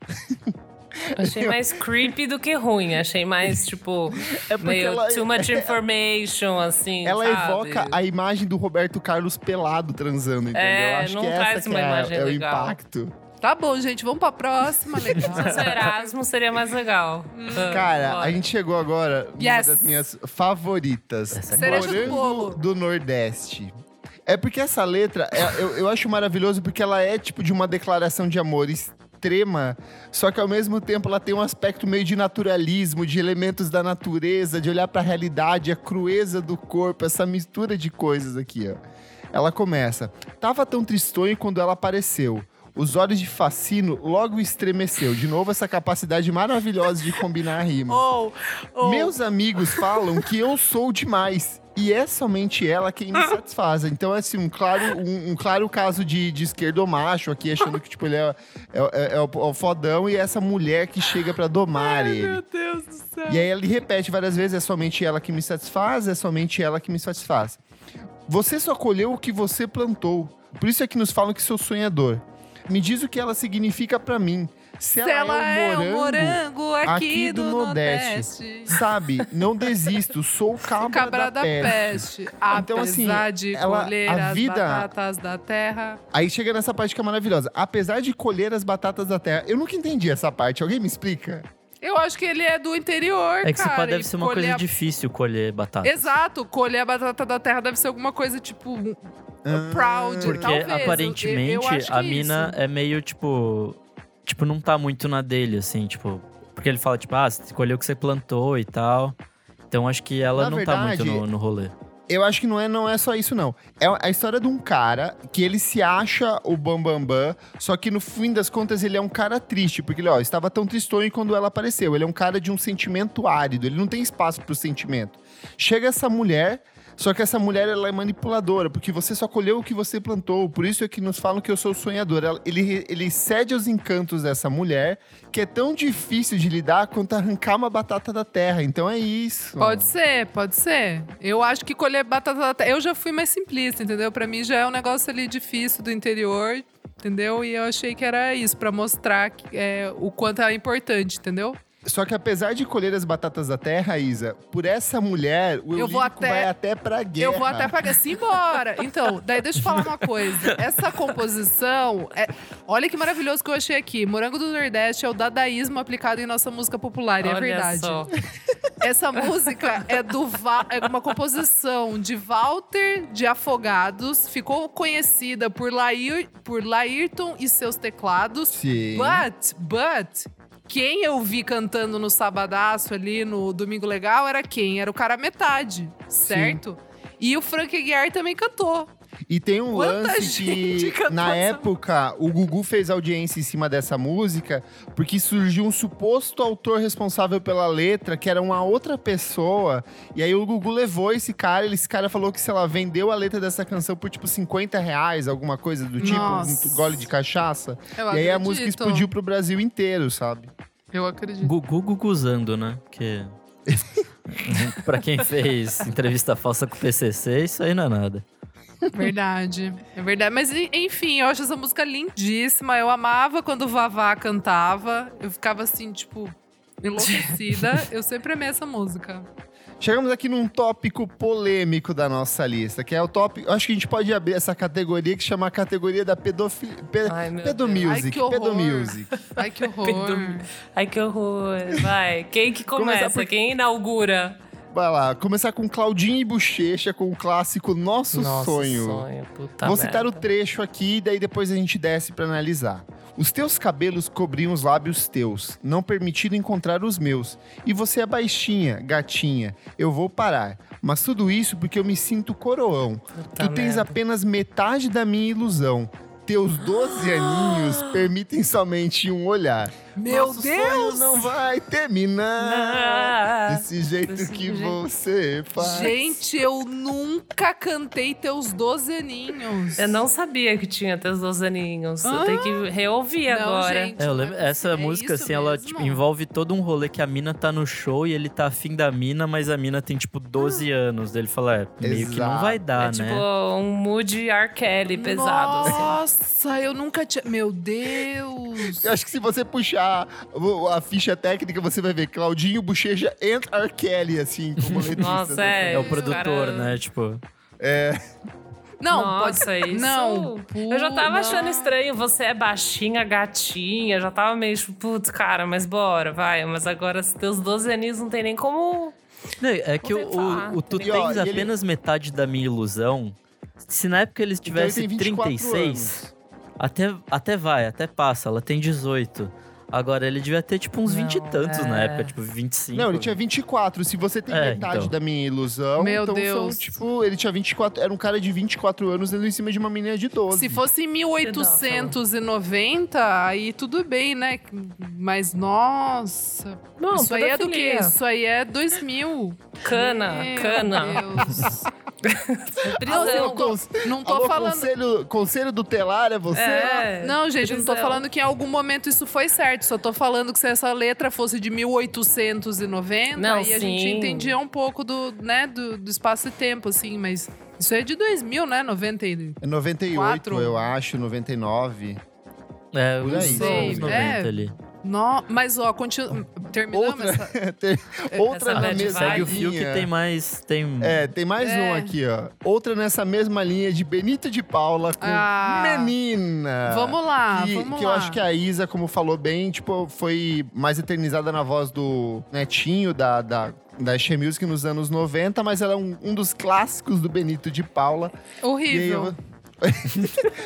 [SPEAKER 3] (laughs)
[SPEAKER 2] Achei mais creepy do que ruim. Achei mais, tipo, (laughs)
[SPEAKER 1] É
[SPEAKER 2] meio
[SPEAKER 1] ela-
[SPEAKER 2] too much information, assim.
[SPEAKER 1] Ela
[SPEAKER 2] sabe?
[SPEAKER 1] evoca a imagem do Roberto Carlos pelado transando, entendeu?
[SPEAKER 2] É,
[SPEAKER 1] Acho
[SPEAKER 2] não
[SPEAKER 1] que
[SPEAKER 2] traz
[SPEAKER 1] essa que é,
[SPEAKER 2] imagem
[SPEAKER 1] é o impacto.
[SPEAKER 3] Tá bom, gente, vamos pra próxima. Legal.
[SPEAKER 2] Se fosse Erasmo, seria mais legal. Ah,
[SPEAKER 1] Cara,
[SPEAKER 2] bora.
[SPEAKER 1] a gente chegou agora
[SPEAKER 3] Yes.
[SPEAKER 1] das minhas favoritas.
[SPEAKER 4] Essa é
[SPEAKER 3] Cereja do bolo.
[SPEAKER 1] do Nordeste. É porque essa letra, é- eu, eu acho maravilhoso porque ela é tipo de uma declaração de amor extrema, só que ao mesmo tempo ela tem um aspecto meio de naturalismo, de elementos da natureza, de olhar pra realidade, a crueza do corpo, essa mistura de coisas aqui, ó. Ela começa: Tava tão tristonho quando ela apareceu. Os olhos de fascino logo estremeceu. De novo, essa capacidade maravilhosa de combinar a rima.
[SPEAKER 3] Ou, (laughs) ou,
[SPEAKER 1] Meus amigos falam que eu sou demais. E é somente ela quem me satisfaz. Então, é assim, um claro, um, um claro caso de, de esquerdo macho aqui, achando que, tipo, ele é, é, é- é o, é o fodão e é essa mulher que chega pra domar ele.
[SPEAKER 3] Meu Deus do céu.
[SPEAKER 1] E aí ele repete várias vezes: é somente ela que me satisfaz, é somente ela que me satisfaz. Você só colheu o que você plantou. Por isso é que nos falam que sou sonhador. Me diz o que ela significa pra mim. Se,
[SPEAKER 3] Se ela é o morango aqui,
[SPEAKER 1] aqui
[SPEAKER 3] do,
[SPEAKER 1] do
[SPEAKER 3] Nordeste.
[SPEAKER 1] Nordeste. Sabe, não desisto, sou o (laughs) cabra,
[SPEAKER 3] Cabra da peste.
[SPEAKER 1] Então, assim,
[SPEAKER 3] Apesar de
[SPEAKER 1] ela-
[SPEAKER 3] colher
[SPEAKER 1] a
[SPEAKER 3] as
[SPEAKER 1] vida-
[SPEAKER 3] batatas da terra.
[SPEAKER 1] Aí chega nessa parte que é maravilhosa. Apesar de colher as batatas da terra, eu nunca entendi essa parte. Alguém me explica?
[SPEAKER 3] Eu acho que ele é do interior,
[SPEAKER 4] É que
[SPEAKER 3] cara.
[SPEAKER 4] deve ser uma coisa
[SPEAKER 3] a-
[SPEAKER 4] difícil colher batata.
[SPEAKER 3] Exato, colher a batata da terra deve ser alguma coisa tipo
[SPEAKER 1] Ah,
[SPEAKER 3] proud,
[SPEAKER 4] Porque
[SPEAKER 3] talvez. Eu- eu
[SPEAKER 4] aparentemente
[SPEAKER 3] acho que
[SPEAKER 4] a
[SPEAKER 3] é
[SPEAKER 4] mina
[SPEAKER 3] isso.
[SPEAKER 4] é meio tipo. Tipo, não tá muito na dele, assim, tipo. Porque ele fala, tipo, ah, você colheu o que você plantou e tal. Então acho que ela
[SPEAKER 1] Na
[SPEAKER 4] não tá muito
[SPEAKER 1] verdade,
[SPEAKER 4] no, no rolê.
[SPEAKER 1] Eu acho que não é, não é só isso, não. É a história de um cara que ele se acha o Bambambam, Bam, Bam, só que no fim das contas ele é um cara triste, porque ele ó, estava tão tristonho quando ela apareceu. Ele é um cara de um sentimento árido, ele não tem espaço pro sentimento. Chega essa mulher, só que essa mulher ela é manipuladora, porque você só colheu o que você plantou. Por isso é que nos falam que eu sou sonhador. Ele, ele cede aos encantos dessa mulher, que é tão difícil de lidar quanto arrancar uma batata da terra. Então é isso.
[SPEAKER 3] Pode ser, pode ser. Eu acho que colher batata da terra. Eu já fui mais simplista, entendeu? Pra mim já é um negócio ali difícil do interior, entendeu? E eu achei que era isso, pra mostrar é, o quanto é importante, entendeu?
[SPEAKER 1] Só que apesar de colher as batatas da terra, Isa, por essa mulher, o
[SPEAKER 3] Eu vou até-
[SPEAKER 1] vai até pra guerra.
[SPEAKER 3] Eu vou até pagar. Simbora! Então, daí deixa eu falar uma coisa. Essa composição. É... Olha que maravilhoso que eu achei aqui. Morango do Nordeste é o dadaísmo aplicado em nossa música popular, e é
[SPEAKER 2] Olha
[SPEAKER 3] verdade.
[SPEAKER 2] só. (laughs)
[SPEAKER 3] Essa música é do Va- é uma composição de Walter de Afogados. Ficou conhecida por, Lair... por Laírton e seus teclados.
[SPEAKER 1] Sim.
[SPEAKER 3] But, but, quem eu vi cantando no Sabadaço ali no Domingo Legal era quem? Era o cara metade, certo? E o Frank Aguiar também cantou.
[SPEAKER 1] E tem um
[SPEAKER 3] Quanta
[SPEAKER 1] lance que, (laughs) na época, o Gugu fez audiência em cima dessa música, porque surgiu um suposto autor responsável pela letra, que era uma outra pessoa. E aí o Gugu levou esse cara, e esse cara falou que, sei lá, vendeu a letra dessa canção por tipo 50 reais, alguma coisa do tipo,
[SPEAKER 3] Nossa.
[SPEAKER 1] um gole de cachaça.
[SPEAKER 3] Eu
[SPEAKER 1] e aí a
[SPEAKER 3] acredito.
[SPEAKER 1] música explodiu pro Brasil inteiro, sabe?
[SPEAKER 3] Eu acredito.
[SPEAKER 4] Gugu guguzando, né? Que. (laughs) pra quem fez entrevista falsa com o PCC, isso aí não é nada.
[SPEAKER 3] Verdade. É verdade. Mas, en- enfim, eu acho essa música lindíssima. Eu amava quando o Vavá cantava. Eu ficava assim, tipo, enlouquecida. (laughs) eu sempre amei essa música.
[SPEAKER 1] Chegamos aqui num tópico polêmico da nossa lista, que é o tópico. Acho que a gente pode abrir essa categoria que chama a categoria da pedofilia. Pe,
[SPEAKER 2] Ai,
[SPEAKER 1] pedomusic.
[SPEAKER 3] Ai, que horror.
[SPEAKER 1] pedomusic.
[SPEAKER 3] Ai, que (laughs) horror.
[SPEAKER 2] Ai, que horror. Vai. Quem que começa?
[SPEAKER 1] por-
[SPEAKER 2] Quem inaugura?
[SPEAKER 1] Vai lá, começar com Claudinho e Bochecha, com o clássico Nosso
[SPEAKER 2] Nossa,
[SPEAKER 1] Sonho.
[SPEAKER 2] sonho.
[SPEAKER 1] Vou citar o
[SPEAKER 2] merda.
[SPEAKER 1] trecho aqui daí depois a gente desce pra analisar. Os teus cabelos cobriam os lábios teus, não permitindo encontrar os meus. E você é baixinha, gatinha. Eu vou parar. Mas tudo isso porque eu me sinto coroão.
[SPEAKER 2] Puta
[SPEAKER 1] tu tens
[SPEAKER 2] merda.
[SPEAKER 1] apenas metade da minha ilusão. Teus 12 (gasps) aninhos permitem somente um olhar.
[SPEAKER 3] Meu
[SPEAKER 1] Nosso
[SPEAKER 3] Deus!
[SPEAKER 1] sonho não vai terminar
[SPEAKER 2] Ah,
[SPEAKER 1] desse jeito
[SPEAKER 2] desse
[SPEAKER 1] que
[SPEAKER 2] jeito.
[SPEAKER 1] você faz.
[SPEAKER 3] Gente, eu nunca cantei teus 12 aninhos.
[SPEAKER 2] Eu não sabia que tinha até os 12 aninhos. Eu
[SPEAKER 3] Ah.
[SPEAKER 2] tenho que reouvir
[SPEAKER 3] Não,
[SPEAKER 2] agora.
[SPEAKER 3] gente.
[SPEAKER 4] É, eu lembro, essa
[SPEAKER 3] É
[SPEAKER 4] música, assim, ela
[SPEAKER 3] mesmo?
[SPEAKER 4] tipo, envolve todo um rolê que a mina tá no show e ele tá afim da mina, mas a mina tem, tipo, 12 anos. Daí ele fala, é, meio que não
[SPEAKER 1] Exato.
[SPEAKER 4] vai
[SPEAKER 2] É
[SPEAKER 4] dar,
[SPEAKER 2] tipo
[SPEAKER 4] né?
[SPEAKER 2] um mood R. Kelly pesado. assim.
[SPEAKER 3] Nossa, eu nunca tinha. Meu Deus!
[SPEAKER 1] Eu acho que se você puxar a ficha técnica, você vai ver Claudinho Bochecha and R. Kelly, assim, como (laughs) letrista.
[SPEAKER 2] Nossa,
[SPEAKER 1] né?
[SPEAKER 2] é.
[SPEAKER 4] É o produtor,
[SPEAKER 2] cara-
[SPEAKER 4] né? Tipo,
[SPEAKER 3] Não,
[SPEAKER 2] Nossa,
[SPEAKER 3] pode.
[SPEAKER 2] isso.
[SPEAKER 3] Não,
[SPEAKER 2] Eu já tava achando estranho. Você é baixinha, gatinha. Já tava meio tipo, putz, cara, mas bora, vai. Mas agora, se teus 12 aninhos não tem nem como.
[SPEAKER 4] Não, é que
[SPEAKER 2] o falar,
[SPEAKER 4] o, o Tu?
[SPEAKER 1] E, ó,
[SPEAKER 4] Tens
[SPEAKER 1] e ele-
[SPEAKER 4] apenas metade da minha ilusão. Se na época eles
[SPEAKER 1] Então ele
[SPEAKER 4] tivessem
[SPEAKER 1] tem 24
[SPEAKER 4] 36,
[SPEAKER 1] anos.
[SPEAKER 4] até, até vai, até passa, ela tem 18. Agora ele devia ter tipo uns 20 e tantos na
[SPEAKER 2] é.
[SPEAKER 4] época, tipo 25.
[SPEAKER 1] Não, ele tinha 24. Se você tem
[SPEAKER 4] É,
[SPEAKER 1] metade
[SPEAKER 4] então.
[SPEAKER 1] da minha ilusão,
[SPEAKER 3] Meu
[SPEAKER 1] então
[SPEAKER 3] Deus.
[SPEAKER 1] são, tipo, ele tinha 24. Era um cara de 24 anos dando em cima de uma menina de 12.
[SPEAKER 3] Se fosse em 1890, aí tudo bem, né? Mas nossa.
[SPEAKER 2] Não,
[SPEAKER 3] isso aí é do quê? Isso aí é 2000.
[SPEAKER 2] Cana,
[SPEAKER 3] Meu
[SPEAKER 2] cana.
[SPEAKER 3] Deus.
[SPEAKER 2] Prisão.
[SPEAKER 3] Não, cons- não tô
[SPEAKER 1] Alô,
[SPEAKER 3] falando.
[SPEAKER 1] Conselho, conselho tutelar é você?
[SPEAKER 2] É.
[SPEAKER 3] Não, gente, eu não tô
[SPEAKER 2] prisão.
[SPEAKER 3] falando que em algum momento isso foi certo. Só tô falando que se essa letra fosse de 1890,
[SPEAKER 2] Não,
[SPEAKER 3] aí a gente
[SPEAKER 2] sim.
[SPEAKER 3] entendia um pouco do, né, do, do espaço e tempo, assim, mas isso é de 2000, né? 90 e...
[SPEAKER 1] É 98,
[SPEAKER 3] Quatro.
[SPEAKER 1] eu acho, 99.
[SPEAKER 4] É,
[SPEAKER 1] Por
[SPEAKER 4] uns
[SPEAKER 1] aí.
[SPEAKER 3] Sei,
[SPEAKER 4] anos 90
[SPEAKER 3] é.
[SPEAKER 4] ali.
[SPEAKER 3] No... Mas, ó, continu... terminamos
[SPEAKER 1] Outra,
[SPEAKER 3] essa... (laughs)
[SPEAKER 1] tem- outra
[SPEAKER 2] Essa
[SPEAKER 1] na mesma
[SPEAKER 4] Segue o fio que tem mais. Tem.
[SPEAKER 1] É, tem mais
[SPEAKER 3] É.
[SPEAKER 1] um aqui, ó. Outra nessa mesma linha de Benito de Paula com
[SPEAKER 3] Ah.
[SPEAKER 1] Menina.
[SPEAKER 3] Vamos lá,
[SPEAKER 1] que,
[SPEAKER 3] vamos
[SPEAKER 1] que
[SPEAKER 3] lá.
[SPEAKER 1] eu acho que a Isa, como falou bem, tipo, foi mais eternizada na voz do Netinho, da, da, da She Music nos anos 90, mas ela é um, um dos clássicos do Benito de Paula. E aí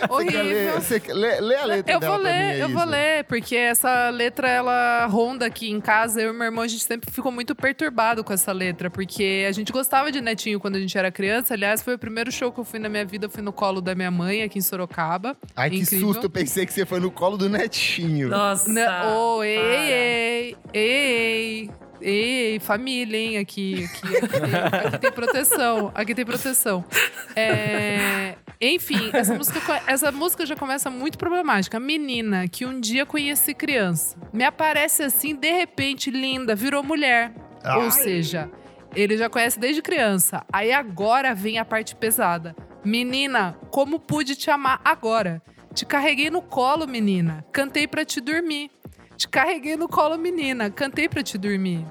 [SPEAKER 3] Horrível.
[SPEAKER 1] eu- Você ler, lê, lê a letra
[SPEAKER 3] Eu
[SPEAKER 1] dela
[SPEAKER 3] vou
[SPEAKER 1] pra
[SPEAKER 3] ler,
[SPEAKER 1] mim,
[SPEAKER 3] eu
[SPEAKER 1] Isa.
[SPEAKER 3] vou ler, porque essa letra ela ronda aqui em casa. Eu e meu irmão, a gente sempre ficou muito perturbado com essa letra, porque a gente gostava de Netinho quando a gente era criança. Aliás, foi o primeiro show que eu fui na minha vida, eu fui no colo da minha mãe aqui em Sorocaba.
[SPEAKER 1] Ai, que
[SPEAKER 3] Incrível.
[SPEAKER 1] susto, eu pensei que você foi no colo do Netinho.
[SPEAKER 2] Nossa.
[SPEAKER 3] Ne- oh, ei, ei, ei, ei, ei, família, hein? Aqui, aqui, aqui, tem, aqui tem proteção. Aqui tem proteção. É, enfim, essa música, essa música já começa muito problemática. Menina que um dia conheci criança. Me aparece assim, de repente, linda, virou mulher. Ou
[SPEAKER 1] Ai.
[SPEAKER 3] seja, ele já conhece desde criança. Aí agora vem a parte pesada. Menina, como pude te amar agora? Te carreguei no colo, menina. Cantei pra te dormir. Te carreguei no colo, menina. Cantei pra te dormir.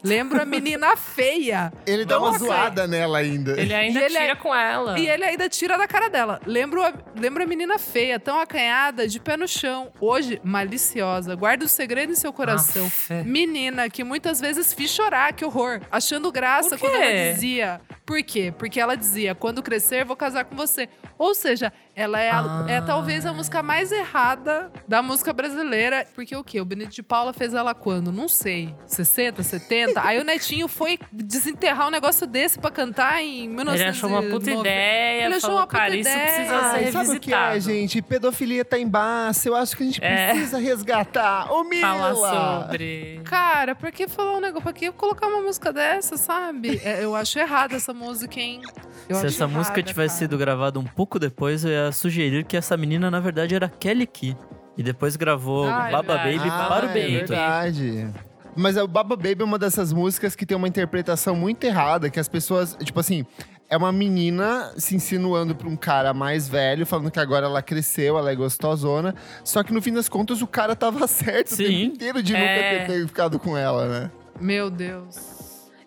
[SPEAKER 3] Lembro a menina feia.
[SPEAKER 1] Ele dá uma
[SPEAKER 3] Nossa.
[SPEAKER 1] zoada nela ainda.
[SPEAKER 2] Ele ainda
[SPEAKER 3] E ele é-
[SPEAKER 2] tira com ela.
[SPEAKER 3] E ele ainda tira da cara dela. Lembro a, lembro a menina feia, tão acanhada, de pé no chão. Hoje, maliciosa. Guarda o segredo em seu coração.
[SPEAKER 2] Aff.
[SPEAKER 3] Menina que muitas vezes fiz chorar, que horror. Achando graça
[SPEAKER 2] quê?
[SPEAKER 3] quando ela dizia. Por quê? Porque ela dizia: quando crescer, vou casar com você. Ou seja, ela é, a-
[SPEAKER 2] Ah.
[SPEAKER 3] é talvez a música mais errada da música brasileira. Porque o quê? O Benito de Paula fez ela quando? Não sei. 60, 70? Aí o Netinho foi desenterrar um negócio desse pra cantar em 1990.
[SPEAKER 2] Ele achou uma puta ideia.
[SPEAKER 3] Ele achou
[SPEAKER 2] falou,
[SPEAKER 3] uma puta
[SPEAKER 2] cara, isso
[SPEAKER 3] ideia.
[SPEAKER 2] precisa
[SPEAKER 1] Ai,
[SPEAKER 2] ser
[SPEAKER 1] sabe o que é,
[SPEAKER 2] revisitado.
[SPEAKER 1] gente? Pedofilia tá embaixo. Eu acho que a gente
[SPEAKER 2] É.
[SPEAKER 1] precisa resgatar. Ô, Mila!
[SPEAKER 2] Falar sobre.
[SPEAKER 3] Cara, pra que falar um negócio? Pra que colocar uma música dessa, sabe? É, eu acho errada essa música, hein? Eu
[SPEAKER 4] Se
[SPEAKER 3] acho
[SPEAKER 4] essa música
[SPEAKER 3] errada,
[SPEAKER 4] tivesse
[SPEAKER 3] cara.
[SPEAKER 4] sido gravada um pouco depois, eu ia sugerir que essa menina, na verdade, era Kelly Key. E depois gravou
[SPEAKER 3] Ah, é
[SPEAKER 4] Baba
[SPEAKER 2] verdade.
[SPEAKER 4] Baby
[SPEAKER 1] Ah,
[SPEAKER 4] para o
[SPEAKER 1] é
[SPEAKER 4] Benito.
[SPEAKER 1] verdade. Mas o Baba Baby é uma dessas músicas que tem uma interpretação muito errada, que as pessoas, tipo assim, é uma menina se insinuando pra um cara mais velho, falando que agora ela cresceu, ela é gostosona. Só que no fim das contas o cara tava (laughs) certo o
[SPEAKER 4] Sim.
[SPEAKER 1] tempo inteiro de
[SPEAKER 2] É.
[SPEAKER 1] nunca ter ficado com ela, né?
[SPEAKER 3] Meu Deus.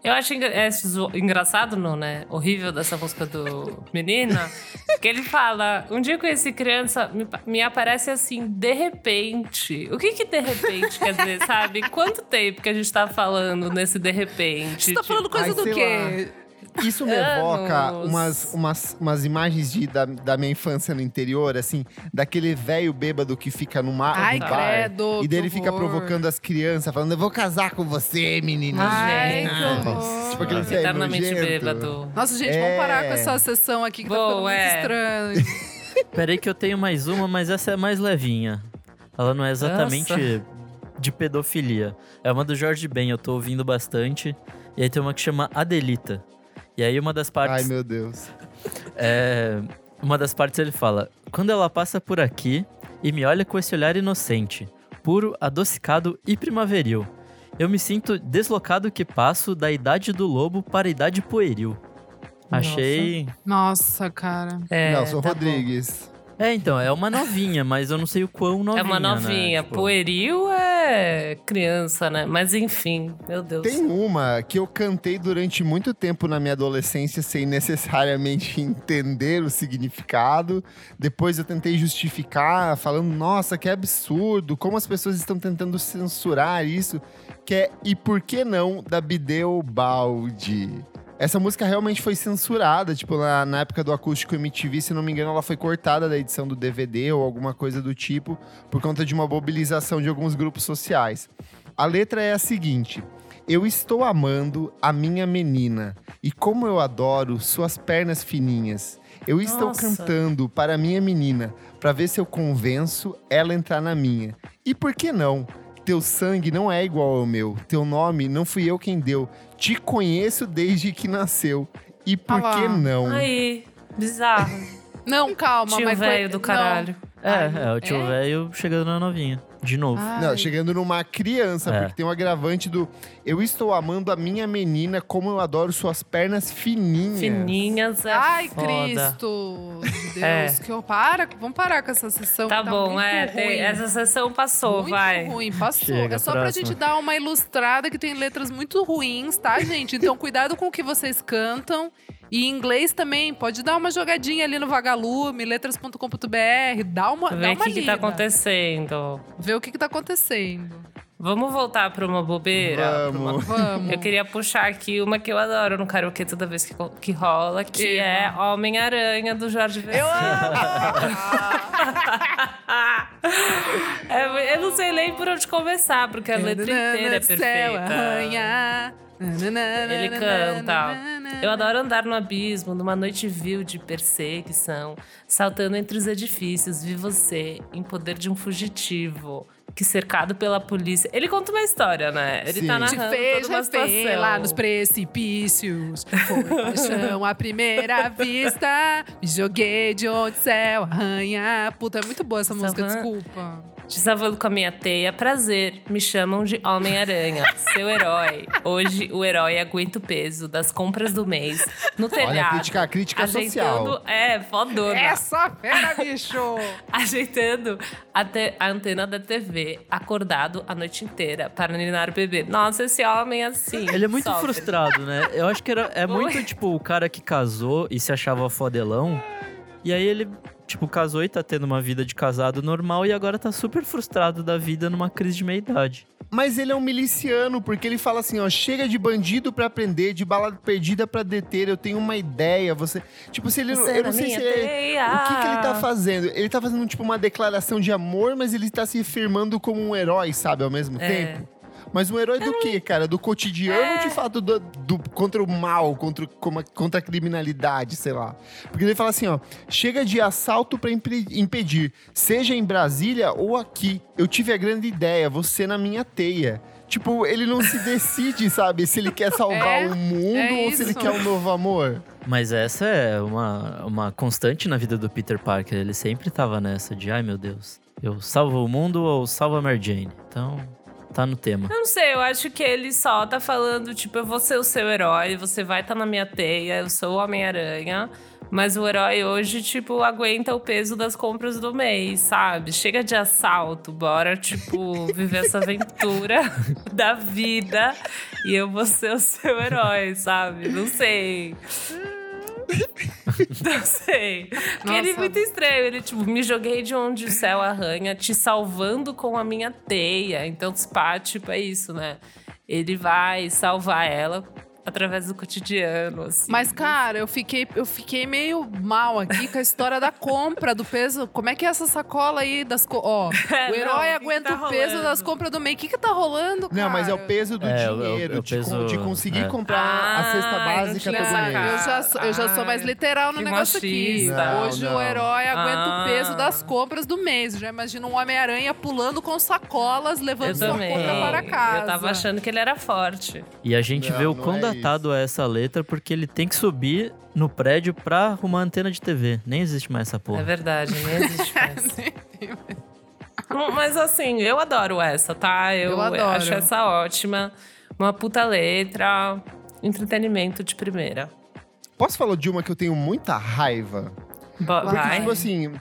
[SPEAKER 2] Eu acho engra- é, engraçado, não, né? Horrível dessa música do Menina. que ele fala: Um dia eu conheci criança, me, me aparece assim, de repente. O que que de repente quer dizer, sabe? Quanto tempo que a gente tá falando nesse de repente?
[SPEAKER 3] Você tá
[SPEAKER 2] Tipo,
[SPEAKER 3] falando coisa
[SPEAKER 1] ai,
[SPEAKER 3] do quê?
[SPEAKER 1] Isso me evoca umas, umas, umas imagens de, da, da minha infância no interior, assim, daquele velho bêbado que fica no, mar,
[SPEAKER 3] Ai,
[SPEAKER 1] no bar.
[SPEAKER 3] credo,
[SPEAKER 1] E dele fica
[SPEAKER 3] horror.
[SPEAKER 1] provocando as crianças, falando: Eu vou casar com você.
[SPEAKER 3] Ai, que horror.
[SPEAKER 1] Tipo aquele velho
[SPEAKER 2] Eternamente
[SPEAKER 1] nojento.
[SPEAKER 2] bêbado.
[SPEAKER 3] Nossa, gente,
[SPEAKER 1] É.
[SPEAKER 3] vamos parar com essa sessão aqui que tá
[SPEAKER 2] Bom,
[SPEAKER 3] ficando muito
[SPEAKER 2] é.
[SPEAKER 3] estranho. (laughs)
[SPEAKER 4] Peraí que eu tenho mais uma, mas essa é mais levinha. Ela não é exatamente de pedofilia. É uma do Jorge Ben, eu tô ouvindo bastante. E aí tem uma que chama Adelita. E aí uma das partes.
[SPEAKER 1] Ai, meu Deus. (laughs)
[SPEAKER 4] É, uma das partes ele fala: Quando ela passa por aqui e me olha com esse olhar inocente, puro, adocicado e primaveril, eu me sinto deslocado que passo da idade do lobo para a idade pueril. Achei.
[SPEAKER 3] Nossa, cara.
[SPEAKER 2] É,
[SPEAKER 1] Nelson
[SPEAKER 2] tá
[SPEAKER 1] Rodrigues.
[SPEAKER 4] É, então, é uma novinha, mas eu não sei o quão novinha.
[SPEAKER 2] É uma novinha.
[SPEAKER 4] Né? Tipo,
[SPEAKER 2] Pueril é criança, né? Mas enfim, meu Deus.
[SPEAKER 1] Tem uma que eu cantei durante muito tempo na minha adolescência sem necessariamente (laughs) entender o significado. Depois eu tentei justificar, falando, nossa, que absurdo, como as pessoas estão tentando censurar isso. Que é E Por Que Não, da Bideu Baldi. Essa música realmente foi censurada, tipo, na, na época do acústico MTV, se não me engano, ela foi cortada da edição do DVD ou alguma coisa do tipo, por conta de uma mobilização de alguns grupos sociais. A letra é a seguinte: Eu estou amando a minha menina, e como eu adoro suas pernas fininhas. Eu estou
[SPEAKER 2] Nossa.
[SPEAKER 1] cantando para a minha menina, para ver se eu convenço ela a entrar na minha. E por que não? Teu sangue não é igual ao meu. Teu nome não fui eu quem deu. Te conheço desde que nasceu. E por
[SPEAKER 3] Ah
[SPEAKER 1] que não?
[SPEAKER 2] Aí, bizarro.
[SPEAKER 3] Não, calma,
[SPEAKER 2] Tio
[SPEAKER 3] mas.
[SPEAKER 2] velho do
[SPEAKER 3] não.
[SPEAKER 4] É, é, o tio
[SPEAKER 3] é?
[SPEAKER 4] velho chegando na novinha. De novo.
[SPEAKER 3] Ai.
[SPEAKER 1] Não, chegando numa criança,
[SPEAKER 4] É.
[SPEAKER 1] porque tem um agravante do Eu estou amando a minha menina como eu adoro suas pernas fininhas.
[SPEAKER 2] Fininhas é
[SPEAKER 3] Ai,
[SPEAKER 2] foda.
[SPEAKER 3] Cristo! de (laughs) Deus,
[SPEAKER 2] É.
[SPEAKER 3] que eu para, vamos parar com essa sessão.
[SPEAKER 2] Tá,
[SPEAKER 3] que
[SPEAKER 2] bom,
[SPEAKER 3] muito
[SPEAKER 2] é.
[SPEAKER 3] ruim.
[SPEAKER 2] essa sessão passou,
[SPEAKER 3] muito
[SPEAKER 2] vai.
[SPEAKER 3] ruim, passou.
[SPEAKER 4] Chega,
[SPEAKER 3] é só
[SPEAKER 4] próxima.
[SPEAKER 3] pra gente dar uma ilustrada que tem letras muito ruins, tá, gente? Então cuidado com o que vocês cantam. E em inglês também, pode dar uma jogadinha ali no Vagalume, letras.com.br, dá uma, dá
[SPEAKER 2] Vê o
[SPEAKER 3] uma
[SPEAKER 2] que, que
[SPEAKER 3] lida.
[SPEAKER 2] tá acontecendo.
[SPEAKER 3] Vê o que, que tá acontecendo.
[SPEAKER 2] Vamos voltar pra uma bobeira?
[SPEAKER 1] Vamos.
[SPEAKER 3] Vamos.
[SPEAKER 2] Eu queria puxar aqui uma que eu adoro no karaokê toda vez que, que rola, que é Homem-Aranha, do Jorge
[SPEAKER 3] Eu
[SPEAKER 2] Vecino.
[SPEAKER 3] amo! (laughs)
[SPEAKER 2] É, eu não sei nem por onde começar, porque a (laughs) letra inteira é
[SPEAKER 3] Céu,
[SPEAKER 2] perfeita.
[SPEAKER 3] arranha.
[SPEAKER 2] Ele canta. Eu adoro andar no abismo, numa noite vil de perseguição, saltando entre os edifícios, vi você em poder de um fugitivo. Que cercado pela polícia. Ele conta uma história, né? Ele
[SPEAKER 1] Sim.
[SPEAKER 2] tá
[SPEAKER 3] Te
[SPEAKER 2] narrando
[SPEAKER 3] fez
[SPEAKER 2] toda uma situação.
[SPEAKER 3] lá nos precipícios. Foi paixão à primeira (laughs) vista. Me joguei de onde céu arranha. Puta, é muito boa essa música, desculpa.
[SPEAKER 2] Te salvando com a minha teia, prazer. Me chamam de Homem-Aranha, seu herói. Hoje o herói aguenta o peso das compras do mês no
[SPEAKER 1] Olha,
[SPEAKER 2] telhado.
[SPEAKER 1] crítica, crítica social.
[SPEAKER 2] ajeitando, é, fodona.
[SPEAKER 3] Essa fera, bicho! (laughs)
[SPEAKER 2] Ajeitando a, te- a antena da TV, acordado a noite inteira para ninar o bebê. Nossa, esse homem assim.
[SPEAKER 4] Ele é muito
[SPEAKER 2] sofre.
[SPEAKER 4] frustrado, né? Eu acho que era, é (laughs) muito, tipo, o cara que casou e se achava fodelão. E aí ele, tipo, casou e tá tendo uma vida de casado normal e agora tá super frustrado da vida numa crise de meia-idade.
[SPEAKER 1] Mas ele é um miliciano, porque ele fala assim, ó, chega de bandido pra prender, de bala perdida pra deter, eu tenho uma ideia, você... Tipo, se ele...
[SPEAKER 2] Você
[SPEAKER 1] eu não
[SPEAKER 2] na
[SPEAKER 1] sei se ele...
[SPEAKER 2] teia.
[SPEAKER 1] O que, que ele tá fazendo? Ele tá fazendo, tipo, uma declaração de amor, mas ele tá se firmando como um herói, sabe, ao mesmo
[SPEAKER 2] É.
[SPEAKER 1] tempo. Mas um herói do quê, cara? Do cotidiano
[SPEAKER 2] É.
[SPEAKER 1] ou de fato do, do- contra o mal, contra, como- contra a criminalidade, sei lá. Porque ele fala assim, ó, chega de assalto pra impe- impedir, seja em Brasília ou aqui. Eu tive a grande ideia, você na minha teia. Tipo, ele não se decide, (laughs) sabe, se ele quer salvar
[SPEAKER 3] É,
[SPEAKER 1] o mundo
[SPEAKER 3] é
[SPEAKER 1] ou se ele quer um novo amor.
[SPEAKER 4] Mas essa é uma, uma constante na vida do Peter Parker. Ele sempre tava nessa de, ai meu Deus, eu salvo o mundo ou salvo a Mary Jane. Então, tá no tema.
[SPEAKER 2] Eu não sei, eu acho que ele só tá falando, tipo, eu vou ser o seu herói, você vai estar na minha teia, eu sou o Homem-Aranha. Mas o herói hoje, tipo, aguenta o peso das compras do mês, sabe? Chega de assalto, bora, tipo, viver essa aventura (laughs) da vida. E eu vou ser o seu herói, sabe? Não sei. (laughs) Não sei. Porque ele é
[SPEAKER 3] Nossa.
[SPEAKER 2] muito estranho. Ele, tipo, me joguei de onde o céu arranha, te salvando com a minha teia. Então, pá, tipo, é isso, né? Ele vai salvar ela através do cotidiano, assim.
[SPEAKER 3] Mas, cara, eu fiquei, eu fiquei meio mal aqui com a história da compra do peso. Como é que é essa sacola aí das. Co ó, (laughs) o
[SPEAKER 2] É,
[SPEAKER 3] herói
[SPEAKER 2] não, o que que
[SPEAKER 3] aguenta
[SPEAKER 2] tá
[SPEAKER 3] o peso
[SPEAKER 2] rolando?
[SPEAKER 3] das compras do mês. O que que tá rolando, cara?
[SPEAKER 1] Não, mas é o peso do
[SPEAKER 4] É, é o- é o
[SPEAKER 1] dinheiro, de,
[SPEAKER 4] peso-
[SPEAKER 1] de conseguir
[SPEAKER 4] é.
[SPEAKER 1] comprar a cesta
[SPEAKER 2] Ah, eu não
[SPEAKER 1] básica todo mês.
[SPEAKER 3] Eu já, sou- eu já sou mais literal no
[SPEAKER 2] Que
[SPEAKER 3] negócio aqui.
[SPEAKER 2] machista.
[SPEAKER 1] Não,
[SPEAKER 3] Hoje
[SPEAKER 1] não.
[SPEAKER 3] o herói aguenta
[SPEAKER 2] Ah.
[SPEAKER 3] o peso das compras do mês. Já imagina um Homem-Aranha pulando com sacolas, levando
[SPEAKER 2] Eu
[SPEAKER 3] sua
[SPEAKER 2] também.
[SPEAKER 3] compra para casa.
[SPEAKER 2] Eu tava achando que ele era forte.
[SPEAKER 4] E a gente
[SPEAKER 1] Não,
[SPEAKER 4] vê o quão
[SPEAKER 1] é
[SPEAKER 4] datado é essa letra, porque ele tem que subir no prédio pra arrumar antena de TV. Nem existe mais essa
[SPEAKER 2] É
[SPEAKER 4] porra.
[SPEAKER 2] verdade, (laughs) nem existe mais. Mas assim, eu adoro essa, tá? Eu,
[SPEAKER 3] Eu adoro.
[SPEAKER 2] acho essa ótima. Uma puta letra, entretenimento de primeira.
[SPEAKER 1] Posso falar de uma que eu tenho muita raiva?
[SPEAKER 2] Bo-
[SPEAKER 1] Porque,
[SPEAKER 2] Vai.
[SPEAKER 1] tipo assim,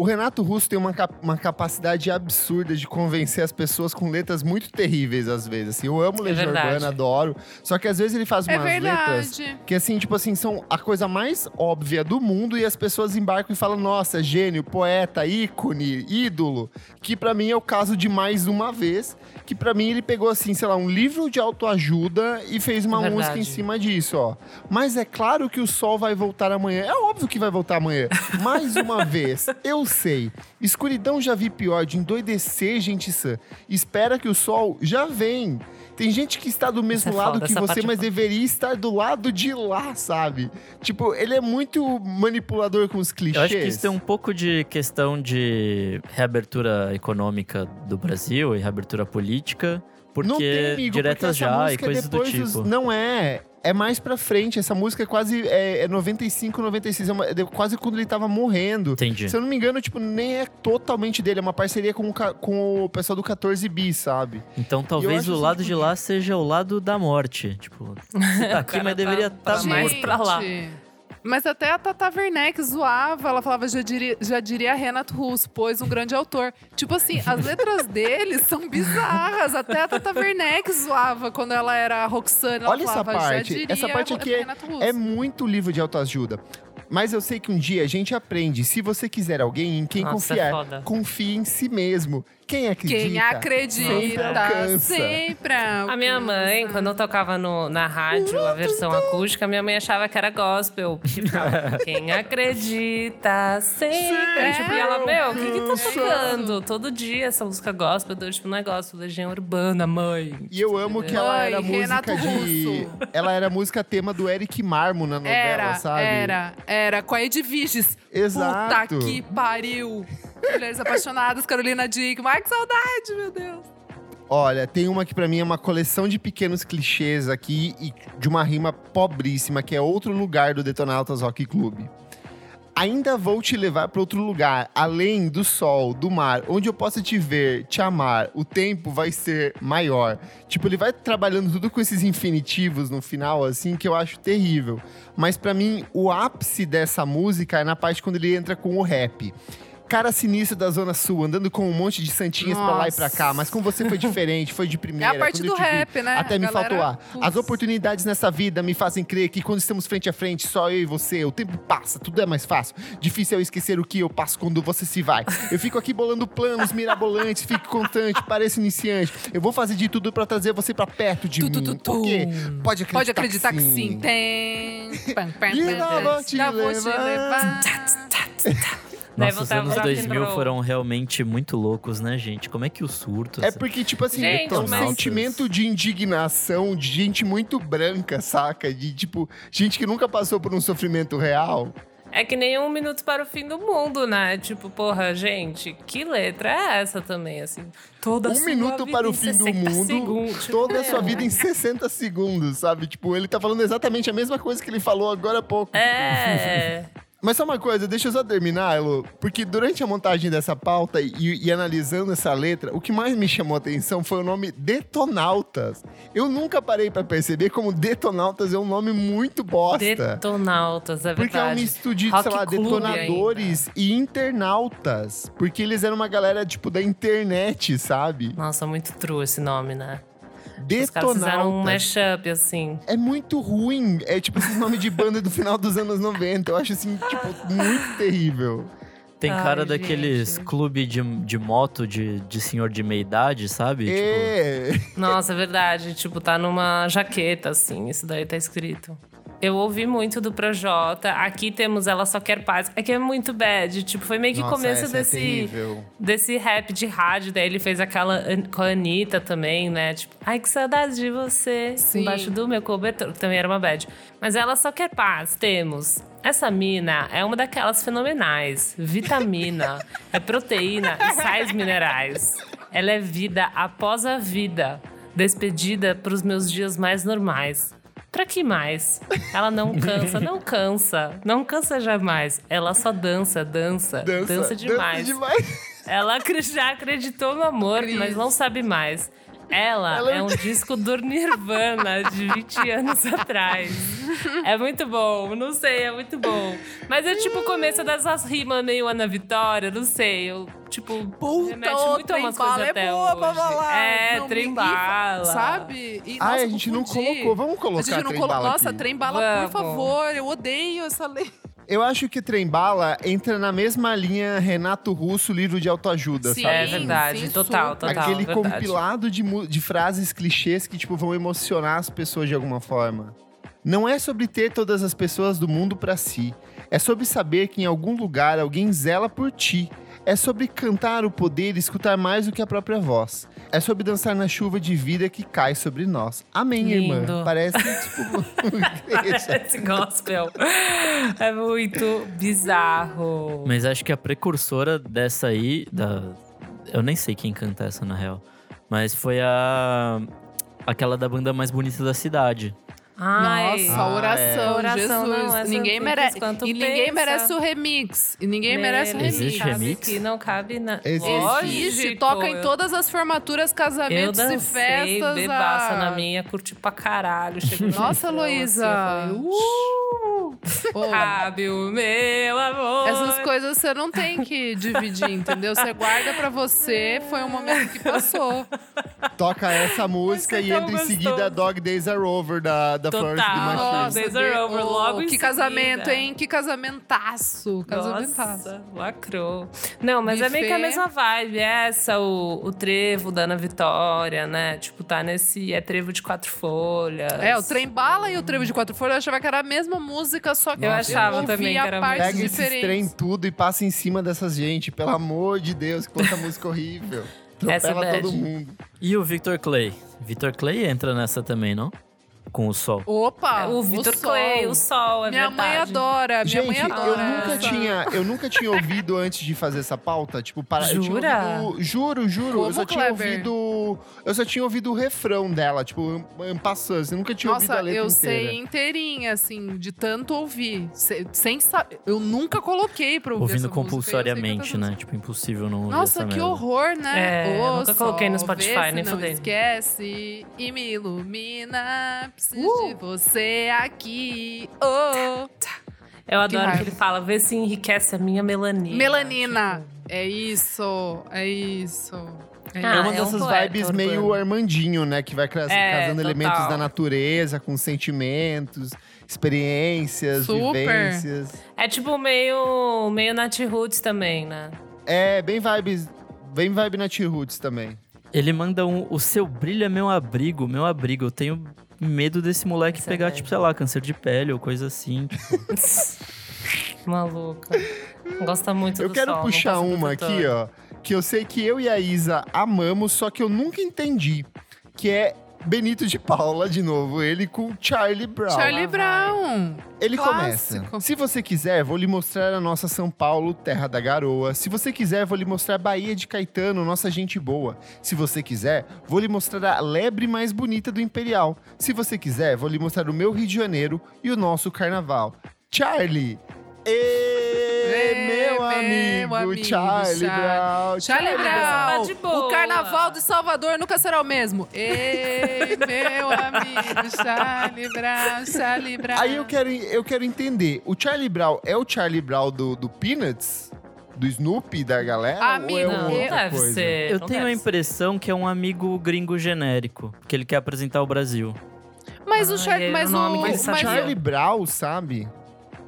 [SPEAKER 1] o Renato Russo tem uma, cap- uma capacidade absurda de convencer as pessoas com letras muito terríveis, às vezes. Assim, eu amo
[SPEAKER 2] É
[SPEAKER 1] Legião
[SPEAKER 2] verdade.
[SPEAKER 1] Urbana, adoro. Só que às vezes ele faz
[SPEAKER 3] É
[SPEAKER 1] umas letras
[SPEAKER 3] verdade.
[SPEAKER 1] que, assim, tipo assim, são a coisa mais óbvia do mundo e as pessoas embarcam e falam, nossa, gênio, poeta, ícone, ídolo. Que pra mim é o caso de mais uma vez. Que pra mim ele pegou, assim, sei lá, um livro de autoajuda e fez uma
[SPEAKER 2] Verdade.
[SPEAKER 1] música em cima disso, ó. Mas é claro que o sol vai voltar amanhã. É óbvio que vai voltar amanhã. Mais uma (laughs) vez, eu sei. Escuridão já vi pior de endoidecer gente sã. Espera que o sol já vem. Tem gente que está do mesmo
[SPEAKER 2] é
[SPEAKER 1] lado
[SPEAKER 2] foda,
[SPEAKER 1] que você,
[SPEAKER 2] é
[SPEAKER 1] mas deveria estar do lado de lá, sabe? Tipo, ele é muito manipulador com os clichês.
[SPEAKER 4] Eu acho que isso tem um pouco de questão de reabertura econômica do Brasil e reabertura política, porque
[SPEAKER 1] não tem, amigo,
[SPEAKER 4] diretas
[SPEAKER 1] porque essa
[SPEAKER 4] já e
[SPEAKER 1] música é
[SPEAKER 4] coisas do
[SPEAKER 1] depois dos-
[SPEAKER 4] tipo.
[SPEAKER 1] Não é. É mais pra frente. Essa música é quase é, é 95, 96. É, uma- é de- quase quando ele tava morrendo.
[SPEAKER 4] Entendi.
[SPEAKER 1] Se eu não me engano, tipo, nem é totalmente dele. É uma parceria com o, com o pessoal do 14 bis, sabe?
[SPEAKER 4] Então talvez o
[SPEAKER 1] assim,
[SPEAKER 4] lado
[SPEAKER 1] tipo,
[SPEAKER 4] de lá seja o lado da morte. Tipo, (laughs) você tá aqui, mas
[SPEAKER 2] tá
[SPEAKER 4] deveria estar
[SPEAKER 2] pra
[SPEAKER 4] tá
[SPEAKER 2] mais pra lá.
[SPEAKER 3] Mas até a Tata Werneck zoava, ela falava, já diria, já diria Renato Russo, pois um grande autor. Tipo assim, as letras (laughs) deles são bizarras. Até a Tata Werneck zoava quando ela era a Roxane. Ela
[SPEAKER 1] Olha essa
[SPEAKER 3] falava, já
[SPEAKER 1] parte.
[SPEAKER 3] diria
[SPEAKER 1] Essa parte aqui é-. É muito livro de autoajuda. Mas eu sei que um dia a gente aprende. Se você quiser alguém em quem
[SPEAKER 2] Nossa, é
[SPEAKER 1] confiar,
[SPEAKER 2] foda.
[SPEAKER 1] confie em si mesmo. Quem acredita?
[SPEAKER 3] Quem acredita
[SPEAKER 1] sempre
[SPEAKER 3] sempre
[SPEAKER 2] A minha mãe, quando eu tocava no- na rádio a versão acústica, minha mãe achava que era gospel. (laughs) Porque ficava, Quem acredita sempre. Tipo, e ela, meu, o que que tá tocando? Todo dia essa música gospel. Eu, tipo, não é gospel, legião urbana, mãe.
[SPEAKER 1] E eu amo que ela
[SPEAKER 3] Mãe,
[SPEAKER 1] era
[SPEAKER 3] Renato
[SPEAKER 1] música de.
[SPEAKER 3] Russo.
[SPEAKER 1] Ela era música tema do Eric Marmo na novela,
[SPEAKER 3] Era,
[SPEAKER 1] sabe?
[SPEAKER 3] era, era. Com a Edviges.
[SPEAKER 1] Exato.
[SPEAKER 3] Puta que pariu. Mulheres Apaixonadas, Carolina Dickman. Ai, que saudade, meu Deus.
[SPEAKER 1] Olha, tem uma que pra mim é uma coleção de pequenos clichês aqui e de uma rima pobríssima, que é outro lugar do Detonautas Rock Club. Ainda vou te levar para outro lugar, além do sol, do mar, onde eu possa te ver, te amar. O tempo vai ser maior. Tipo, ele vai trabalhando tudo com esses infinitivos no final, assim, que eu acho terrível. Mas pra mim, o ápice dessa música é na parte quando ele entra com o rap. Cara sinistro da Zona Sul, andando com um monte de santinhas pra lá e pra cá. Mas com você foi diferente, foi de primeira.
[SPEAKER 3] É a parte do
[SPEAKER 1] te vi,
[SPEAKER 3] rap, né?
[SPEAKER 1] Até me
[SPEAKER 3] galera-
[SPEAKER 1] faltou ar.
[SPEAKER 3] Putz.
[SPEAKER 1] As oportunidades nessa vida me fazem crer que quando estamos frente a frente, só eu e você, o tempo passa, tudo é mais fácil. Difícil é eu esquecer o que eu passo quando você se vai. Eu fico aqui bolando planos mirabolantes, fico constante, pareço iniciante. Eu vou fazer de tudo pra trazer você pra perto de
[SPEAKER 3] Tu,
[SPEAKER 1] mim.
[SPEAKER 3] tu, tu, tu.
[SPEAKER 1] Por quê? Pode acreditar,
[SPEAKER 3] Pode acreditar que sim. Tem. Pam, pam,
[SPEAKER 1] E
[SPEAKER 3] pam,
[SPEAKER 1] lá
[SPEAKER 3] pam.
[SPEAKER 1] vou te
[SPEAKER 3] vou te
[SPEAKER 1] levar.
[SPEAKER 2] Daí
[SPEAKER 4] Nossa, os anos
[SPEAKER 2] o rock and
[SPEAKER 4] 2000
[SPEAKER 2] roll.
[SPEAKER 4] foram realmente muito loucos, né, gente? Como é que o surto...
[SPEAKER 1] É porque, tipo assim,
[SPEAKER 2] Gente,
[SPEAKER 1] é um
[SPEAKER 2] mas-
[SPEAKER 1] sentimento de indignação de gente muito branca, saca? De, tipo, gente que nunca passou por um sofrimento real.
[SPEAKER 2] É que nem um minuto para o fim do mundo, né? Tipo, porra, gente, que letra é essa também, assim? Toda a
[SPEAKER 1] um
[SPEAKER 2] sua
[SPEAKER 1] minuto
[SPEAKER 2] vida
[SPEAKER 1] para o
[SPEAKER 2] em
[SPEAKER 1] fim do
[SPEAKER 2] 60
[SPEAKER 1] mundo,
[SPEAKER 2] segundos.
[SPEAKER 1] Toda a sua
[SPEAKER 2] meu.
[SPEAKER 1] vida em 60 segundos, sabe? Tipo, ele tá falando exatamente a mesma coisa que ele falou agora há pouco.
[SPEAKER 2] É. (laughs)
[SPEAKER 1] Mas só uma coisa, deixa eu só terminar, Elo, porque durante a montagem dessa pauta e, e analisando essa letra, o que mais me chamou a atenção foi o nome Detonautas. Eu nunca parei pra perceber como Detonautas é um nome muito bosta.
[SPEAKER 2] Detonautas, é
[SPEAKER 1] Porque é um
[SPEAKER 2] verdade.
[SPEAKER 1] misto de,
[SPEAKER 2] Rock
[SPEAKER 1] sei lá,
[SPEAKER 2] clube
[SPEAKER 1] detonadores e internautas. Porque eles eram uma galera, tipo, da internet, sabe?
[SPEAKER 2] Nossa, muito true esse nome, né? Os caras fizeram um mashup, assim.
[SPEAKER 1] É muito ruim. É tipo esses nomes de banda do final dos anos 90. Eu acho assim, tipo, muito terrível.
[SPEAKER 4] Tem
[SPEAKER 2] Ai,
[SPEAKER 4] cara daqueles
[SPEAKER 2] gente.
[SPEAKER 4] clube de, de moto de, de senhor de meia idade, sabe? Tipo,
[SPEAKER 1] É.
[SPEAKER 2] Nossa, é verdade. Tipo, tá numa jaqueta, assim. Isso daí tá escrito. Eu ouvi muito do Projota. Aqui temos Ela Só Quer Paz. É que é muito bad. Tipo, foi meio que
[SPEAKER 1] Nossa,
[SPEAKER 2] começo
[SPEAKER 1] é
[SPEAKER 2] desse,
[SPEAKER 1] terrível.
[SPEAKER 2] desse rap de rádio. Daí ele fez aquela com a Anitta também, né? Tipo, ai, que saudade de você.
[SPEAKER 3] Sim.
[SPEAKER 2] Embaixo do meu cobertor. Que também era uma bad. Mas Ela Só Quer Paz. Temos. Essa mina é uma daquelas fenomenais. Vitamina, (laughs) é proteína e sais minerais. Ela é vida após a vida. Despedida pros meus dias mais normais. Pra que mais? Ela não cansa, não cansa. Não cansa jamais. Ela só dança, dança, dança, demais.
[SPEAKER 1] demais.
[SPEAKER 2] Ela já acreditou no amor,
[SPEAKER 3] Cris.
[SPEAKER 2] mas não sabe mais. Ela,
[SPEAKER 1] Ela-
[SPEAKER 2] é um disco do Nirvana de 20 anos atrás. É muito bom, não sei, é muito bom. Mas é tipo o começo dessas rimas meio Ana Vitória, não sei. Eu, tipo,
[SPEAKER 3] Puta,
[SPEAKER 2] remete muito a umas coisas
[SPEAKER 3] é
[SPEAKER 2] até
[SPEAKER 3] boa pra
[SPEAKER 2] hoje.
[SPEAKER 3] falar.
[SPEAKER 2] É,
[SPEAKER 3] Não,
[SPEAKER 2] trem bala.
[SPEAKER 3] Sabe? E, nossa,
[SPEAKER 1] a gente não
[SPEAKER 3] confundi.
[SPEAKER 1] colocou. Vamos
[SPEAKER 3] A
[SPEAKER 1] colocar
[SPEAKER 3] gente não
[SPEAKER 1] trem
[SPEAKER 3] colo...
[SPEAKER 1] bala
[SPEAKER 3] Nossa,
[SPEAKER 1] aqui.
[SPEAKER 3] trem bala, por favor. Eu odeio essa lei.
[SPEAKER 1] Eu acho que trem bala entra na mesma linha Renato Russo, livro de autoajuda,
[SPEAKER 3] Sim,
[SPEAKER 1] sabe?
[SPEAKER 2] É verdade,
[SPEAKER 3] sim,
[SPEAKER 2] total, total.
[SPEAKER 1] Aquele
[SPEAKER 2] verdade.
[SPEAKER 1] compilado de, de frases clichês que, tipo, vão emocionar as pessoas de alguma forma. Não é sobre ter todas as pessoas do mundo pra si. É sobre saber que em algum lugar alguém zela por ti. É sobre cantar o poder e escutar mais do que a própria voz. É sobre dançar na chuva de vida que cai sobre nós. Amém, irmã.
[SPEAKER 2] Lindo.
[SPEAKER 1] Parece, tipo... (laughs)
[SPEAKER 2] Esse gospel é muito bizarro.
[SPEAKER 4] Mas acho que a precursora dessa aí, da... eu nem sei quem canta essa na real, mas foi a aquela da banda mais bonita da cidade.
[SPEAKER 2] Ai,
[SPEAKER 3] Nossa,
[SPEAKER 1] Ah,
[SPEAKER 3] oração,
[SPEAKER 2] é. Oração,
[SPEAKER 3] Jesus.
[SPEAKER 2] não,
[SPEAKER 3] ninguém merece. E ninguém
[SPEAKER 2] pensa.
[SPEAKER 3] merece o remix. E ninguém merece o remix.
[SPEAKER 4] Existe remix?
[SPEAKER 2] Que não cabe na.
[SPEAKER 1] Existe.
[SPEAKER 3] Existe, toca em
[SPEAKER 2] eu-
[SPEAKER 3] todas as formaturas,
[SPEAKER 2] Eu
[SPEAKER 3] casamentos
[SPEAKER 2] dancei,
[SPEAKER 3] e festas.
[SPEAKER 2] bebaça
[SPEAKER 3] ah.
[SPEAKER 2] na minha, curti pra caralho.
[SPEAKER 3] Nossa, Luísa.
[SPEAKER 2] assim, eu falei,
[SPEAKER 3] Uh!
[SPEAKER 2] Cabe o meu amor.
[SPEAKER 3] Essas coisas você não tem que dividir, entendeu? Você guarda pra você, foi um momento que passou.
[SPEAKER 1] Toca essa música e entra em seguida. Dog Days Are Over da, da
[SPEAKER 2] Total.
[SPEAKER 1] Florence.
[SPEAKER 2] Nossa, Days are
[SPEAKER 3] que-
[SPEAKER 2] over, logo
[SPEAKER 3] Que
[SPEAKER 2] seguida.
[SPEAKER 3] casamento, hein? Que casamentaço. Casamentaço.
[SPEAKER 2] Nossa, lacrou. Não, mas é meio que a mesma vibe. Essa, o, o trevo da Ana Vitória, né? Tipo, tá nesse. É trevo de quatro folhas.
[SPEAKER 3] É, o trem bala e o trevo de quatro folhas eu achava que era a mesma música, só que
[SPEAKER 2] Eu achava
[SPEAKER 3] ouvia
[SPEAKER 2] também que era a
[SPEAKER 3] partes
[SPEAKER 1] Pega esses
[SPEAKER 3] diferentes.
[SPEAKER 1] trem tudo e passa em cima dessas gente. Pelo amor de Deus, quanta música horrível.
[SPEAKER 2] Essa é
[SPEAKER 1] Atropela todo mundo.
[SPEAKER 4] E o Victor Clay? Victor Clay entra nessa também, não? Com o sol.
[SPEAKER 3] Opa!
[SPEAKER 2] É, o Vitor
[SPEAKER 3] sol.
[SPEAKER 2] Clay, o sol, é
[SPEAKER 3] Minha
[SPEAKER 2] verdade.
[SPEAKER 3] mãe adora, minha
[SPEAKER 1] Gente,
[SPEAKER 3] mãe
[SPEAKER 1] eu
[SPEAKER 3] adora.
[SPEAKER 1] nunca,
[SPEAKER 3] essa.
[SPEAKER 1] tinha, eu nunca tinha ouvido antes de fazer essa pauta. Tipo, para, eu tinha
[SPEAKER 2] Jura?
[SPEAKER 1] ouvido- juro, juro. eu
[SPEAKER 3] Como,
[SPEAKER 1] só tinha
[SPEAKER 3] Kleber?
[SPEAKER 1] ouvido. Eu só tinha ouvido o refrão dela, tipo, passando. Eu nunca tinha ouvido
[SPEAKER 3] Nossa,
[SPEAKER 1] a letra
[SPEAKER 3] eu
[SPEAKER 1] inteira.
[SPEAKER 3] sei inteirinha, assim, de tanto ouvir. Se- sem saber. Eu nunca coloquei pra ouvir
[SPEAKER 4] Ouvindo
[SPEAKER 3] essa música,
[SPEAKER 4] compulsoriamente,
[SPEAKER 3] eu sei
[SPEAKER 4] né? Tipo, impossível não ouvir
[SPEAKER 3] Nossa,
[SPEAKER 4] essa
[SPEAKER 3] que
[SPEAKER 4] merda.
[SPEAKER 3] horror, né?
[SPEAKER 2] É,
[SPEAKER 3] Ô,
[SPEAKER 2] nunca coloquei no Spotify,
[SPEAKER 3] vê se
[SPEAKER 2] nem
[SPEAKER 3] não
[SPEAKER 2] fudendo.
[SPEAKER 3] esquece e me ilumina. Preciso
[SPEAKER 2] Uh!
[SPEAKER 3] de você aqui. Oh.
[SPEAKER 2] Eu adoro
[SPEAKER 3] raiva.
[SPEAKER 2] que ele fala, vê se enriquece a minha melanina.
[SPEAKER 3] Melanina. É isso, é isso. É
[SPEAKER 2] Ah,
[SPEAKER 1] é uma
[SPEAKER 2] é um
[SPEAKER 1] dessas
[SPEAKER 2] poeta
[SPEAKER 1] vibes meio
[SPEAKER 2] urbano.
[SPEAKER 1] Armandinho, né? Que vai
[SPEAKER 2] É,
[SPEAKER 1] casando
[SPEAKER 2] total.
[SPEAKER 1] elementos da natureza com sentimentos, experiências,
[SPEAKER 3] Super.
[SPEAKER 1] vivências.
[SPEAKER 2] É tipo meio, meio Nat Roots também, né?
[SPEAKER 1] É, bem vibes. Bem vibe na T-Roots também.
[SPEAKER 4] Ele manda um. O seu brilho é meu abrigo, meu abrigo. Eu tenho medo desse moleque
[SPEAKER 2] Isso é
[SPEAKER 4] pegar,
[SPEAKER 2] verdade.
[SPEAKER 4] tipo, sei lá, câncer de pele ou coisa assim. tipo. (laughs)
[SPEAKER 2] Maluca. Gosta muito
[SPEAKER 1] Eu
[SPEAKER 2] do
[SPEAKER 1] quero
[SPEAKER 2] sol, não
[SPEAKER 1] puxar uma aqui, ó. Que eu sei que eu e a Isa amamos, só que eu nunca entendi. Que é Benito de Paula, de novo. Ele com Charlie Brown.
[SPEAKER 3] Charlie Brown.
[SPEAKER 1] Ele
[SPEAKER 3] Clássico.
[SPEAKER 1] começa. Se você quiser, vou lhe mostrar a nossa São Paulo, terra da garoa. Se você quiser, vou lhe mostrar a Bahia de Caetano, nossa gente boa. Se você quiser, vou lhe mostrar a lebre mais bonita do Imperial. Se você quiser, vou lhe mostrar o meu Rio de Janeiro e o nosso carnaval. Charlie! Ê,
[SPEAKER 3] Ê,
[SPEAKER 1] meu, amigo,
[SPEAKER 3] amigo,
[SPEAKER 1] Charlie
[SPEAKER 3] Charlie.
[SPEAKER 1] Brown.
[SPEAKER 3] Charlie
[SPEAKER 2] Tá
[SPEAKER 3] Brown.
[SPEAKER 2] de boa.
[SPEAKER 3] O carnaval de Salvador nunca será o mesmo. Ei, (laughs) meu amigo, Charlie Brown, Charlie Brown.
[SPEAKER 1] Aí eu quero, eu quero entender, o Charlie Brown é o Charlie Brown do, do Peanuts? Do Snoopy, da galera?
[SPEAKER 3] Amigo,
[SPEAKER 1] ou é
[SPEAKER 2] Não,
[SPEAKER 1] outra
[SPEAKER 2] deve
[SPEAKER 1] coisa?
[SPEAKER 2] ser.
[SPEAKER 4] Eu
[SPEAKER 2] não
[SPEAKER 4] tenho a
[SPEAKER 2] deve
[SPEAKER 4] impressão que é um amigo gringo genérico, que ele quer apresentar o Brasil.
[SPEAKER 3] Mas o
[SPEAKER 2] Ai,
[SPEAKER 3] Charlie,
[SPEAKER 2] é
[SPEAKER 3] mas
[SPEAKER 2] o nome
[SPEAKER 3] o, mas.
[SPEAKER 1] Charlie Brown, sabe?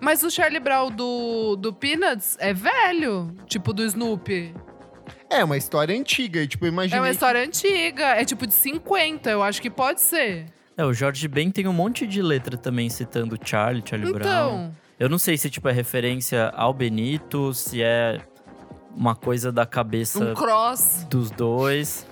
[SPEAKER 3] Mas o Charlie Brown do, do Peanuts é velho, tipo do Snoopy.
[SPEAKER 1] É uma história antiga, tipo, imagina.
[SPEAKER 3] É uma história antiga, é tipo de 50, eu acho que pode ser.
[SPEAKER 4] É, o Jorge Ben tem um monte de letra também citando Charlie, Charlie Brown.
[SPEAKER 3] Então,
[SPEAKER 4] Eu não sei se tipo é referência ao Benito, se é uma coisa da cabeça
[SPEAKER 3] um cross.
[SPEAKER 4] dos dois.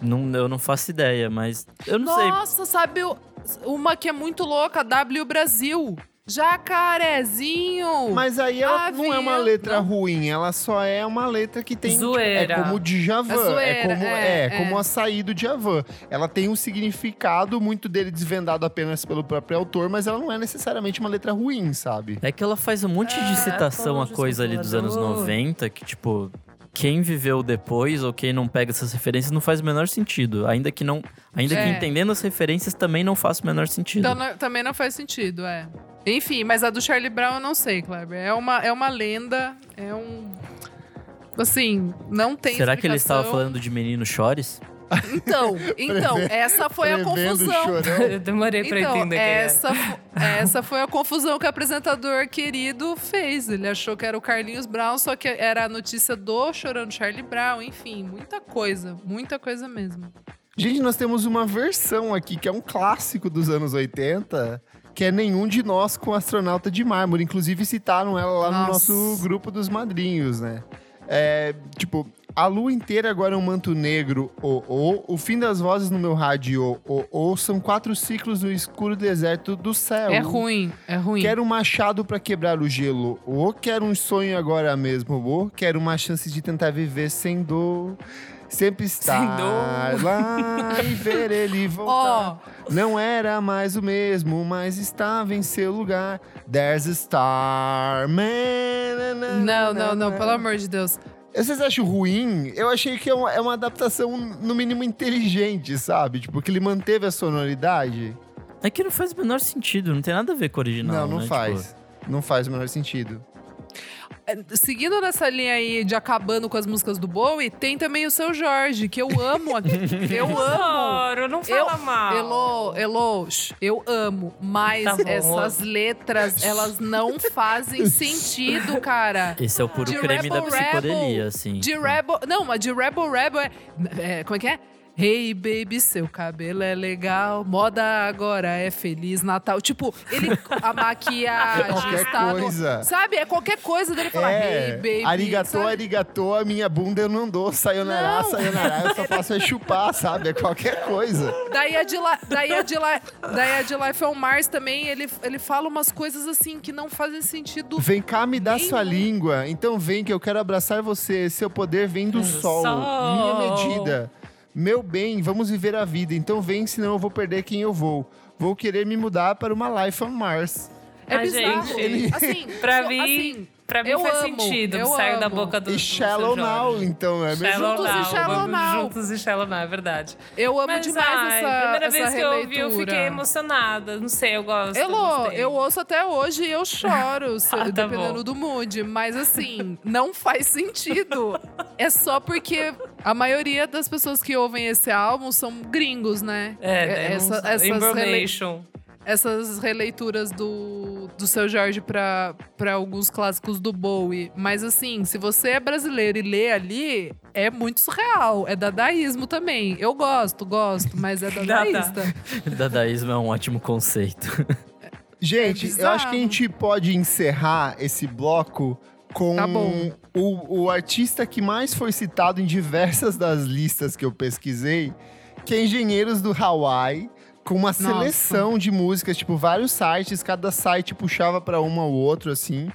[SPEAKER 4] Não, eu não faço ideia, mas eu não sei.
[SPEAKER 3] Nossa, sabe o- uma que é muito louca? W Brasil. Jacarezinho.
[SPEAKER 1] Mas aí ela não é uma
[SPEAKER 3] Avião-
[SPEAKER 1] letra
[SPEAKER 3] não.
[SPEAKER 1] ruim, ela só é uma letra que tem. tipo,
[SPEAKER 2] Zoeira.
[SPEAKER 1] é como o Djavan.
[SPEAKER 3] É zoeira,
[SPEAKER 1] como,
[SPEAKER 3] é,
[SPEAKER 1] é, como
[SPEAKER 3] é.
[SPEAKER 1] a saída do Djavan. Ela tem um significado muito dele desvendado apenas pelo próprio autor, mas ela não é necessariamente uma letra ruim, sabe?
[SPEAKER 4] É que ela faz um monte de citação a coisa ali dos anos
[SPEAKER 2] Salvador.
[SPEAKER 4] 90 que, tipo, quem viveu depois ou quem não pega essas referências não faz o menor sentido. Ainda que não. Ainda que
[SPEAKER 3] É.
[SPEAKER 4] entendendo as referências também não faz o menor sentido.
[SPEAKER 3] Então não- também não faz sentido, é. Enfim, mas a do Charlie Brown eu não sei, Kleber. É uma, é uma lenda, é um. Assim, não tem
[SPEAKER 4] Será que ele estava
[SPEAKER 3] explicação.
[SPEAKER 4] falando de menino chores?
[SPEAKER 3] Então, (laughs) então, essa foi a confusão.
[SPEAKER 1] chorão.
[SPEAKER 2] Eu demorei pra
[SPEAKER 3] Então,
[SPEAKER 2] entender
[SPEAKER 3] essa, fo- essa foi a confusão que o apresentador querido fez. Ele achou que era o Carlinhos Brown, só que era a notícia do Chorando Charlie Brown. Enfim, muita coisa. Muita coisa mesmo.
[SPEAKER 1] Gente, nós temos uma versão aqui que é um clássico dos anos 80, que é Nenhum de Nós com Astronauta de Mármore. Inclusive citaram ela lá
[SPEAKER 3] Nossa.
[SPEAKER 1] no nosso grupo dos madrinhos, né? É, tipo, a lua inteira agora é um manto negro, o, o, o fim das vozes no meu rádio, o, o, são quatro ciclos no escuro deserto do céu.
[SPEAKER 3] É ruim, é ruim.
[SPEAKER 1] Quero um machado pra quebrar o gelo. Ou quero um sonho agora mesmo. Ou quero uma chance de tentar viver sem dor. Sempre estar lá e ver ele (laughs) voltar. Não era mais o mesmo, mas estava em seu lugar. There's a star. Man,
[SPEAKER 3] não, não, não, pelo amor de Deus.
[SPEAKER 1] Vocês acham ruim? Eu achei que é uma, é uma adaptação, no mínimo, inteligente, sabe? Tipo, que ele manteve a sonoridade.
[SPEAKER 4] É que não faz o menor sentido, não tem nada a ver com o original.
[SPEAKER 1] Não, não
[SPEAKER 4] né?
[SPEAKER 1] faz.
[SPEAKER 4] Tipo,
[SPEAKER 1] Não faz o menor sentido.
[SPEAKER 3] Seguindo nessa linha aí de acabando com as músicas do Bowie, tem também o seu Jorge, que eu amo aqui. (laughs) Eu amo.
[SPEAKER 2] Adoro, não fala
[SPEAKER 3] Eu-
[SPEAKER 2] mal.
[SPEAKER 3] Elo, Elo, shh, eu amo, mas
[SPEAKER 2] Tá
[SPEAKER 3] essas letras, elas não fazem sentido, cara.
[SPEAKER 4] esse é o puro
[SPEAKER 3] De
[SPEAKER 4] creme da
[SPEAKER 3] Rebel
[SPEAKER 4] psicodelia,
[SPEAKER 3] Rebel,
[SPEAKER 4] assim.
[SPEAKER 3] De Rebel. Não, mas de Rebel Rebel é. é como é que é? Hey baby, seu cabelo é legal, moda agora é Feliz Natal. Tipo, ele. A maquiagem
[SPEAKER 1] Qualquer
[SPEAKER 3] está no-
[SPEAKER 1] coisa.
[SPEAKER 3] Sabe? É qualquer coisa dele falar, hey baby.
[SPEAKER 1] arigatô,
[SPEAKER 3] sabe?
[SPEAKER 1] arigatô, a minha bunda eu não dou, sayonara,
[SPEAKER 3] Não.
[SPEAKER 1] sayonara, eu só faço é chupar, sabe? É qualquer coisa.
[SPEAKER 3] Daí a de, La, daí a de, La, daí a de Life on Mars também, ele, ele fala umas coisas assim que não fazem sentido.
[SPEAKER 1] Vem cá, me dá
[SPEAKER 3] Nenhum.
[SPEAKER 1] sua língua, então vem que eu quero abraçar você, seu poder vem do
[SPEAKER 2] Do
[SPEAKER 1] sol,
[SPEAKER 2] sol.
[SPEAKER 1] minha medida. Meu bem, vamos viver a vida, então vem, senão eu vou perder quem eu vou. Vou querer me mudar para uma Life on Mars.
[SPEAKER 3] É
[SPEAKER 2] Ah,
[SPEAKER 3] bizarro.
[SPEAKER 2] gente,
[SPEAKER 1] ele-
[SPEAKER 3] Assim, (laughs)
[SPEAKER 2] Pra mim,
[SPEAKER 3] assim,
[SPEAKER 2] pra mim
[SPEAKER 3] eu
[SPEAKER 2] faz
[SPEAKER 3] amo,
[SPEAKER 2] sentido.
[SPEAKER 3] eu
[SPEAKER 2] Saiu da
[SPEAKER 3] amo.
[SPEAKER 2] boca do.
[SPEAKER 1] E
[SPEAKER 2] do
[SPEAKER 1] Shallow
[SPEAKER 2] seu
[SPEAKER 1] Now, então, é mesmo?
[SPEAKER 2] Shallow
[SPEAKER 3] Juntos e
[SPEAKER 2] Now,
[SPEAKER 3] Shallow
[SPEAKER 2] vamos
[SPEAKER 3] Now.
[SPEAKER 2] Juntos e Shallow Now, é verdade.
[SPEAKER 3] eu amo
[SPEAKER 2] Mas,
[SPEAKER 3] demais
[SPEAKER 2] ai,
[SPEAKER 3] essa,
[SPEAKER 2] primeira
[SPEAKER 3] essa
[SPEAKER 2] vez que eu ouvi, eu fiquei emocionada. Não sei, eu gosto. eu
[SPEAKER 3] Elô, eu ouço até hoje e eu choro, (laughs)
[SPEAKER 2] Ah, tá
[SPEAKER 3] dependendo
[SPEAKER 2] bom.
[SPEAKER 3] do mood. Mas assim, não faz sentido. É só porque a maioria das pessoas que ouvem esse álbum são gringos, né?
[SPEAKER 2] É, daí
[SPEAKER 3] essa, essas,
[SPEAKER 2] Information.
[SPEAKER 3] Essas releituras do, do seu Jorge pra pra alguns clássicos do Bowie. Mas assim, se você é brasileiro e lê ali, é muito surreal. É dadaísmo também. Eu gosto, gosto, mas é (laughs)
[SPEAKER 2] Dada.
[SPEAKER 3] dadaísta. (laughs)
[SPEAKER 4] Dadaísmo é um ótimo conceito.
[SPEAKER 1] Gente,
[SPEAKER 3] É
[SPEAKER 1] eu acho que a gente pode encerrar esse bloco com
[SPEAKER 3] Tá bom.
[SPEAKER 1] o, o artista que mais foi citado em diversas das listas que eu pesquisei, que é Engenheiros do Hawaii, com uma seleção de músicas, tipo, vários sites, cada site puxava pra uma ou outro, assim.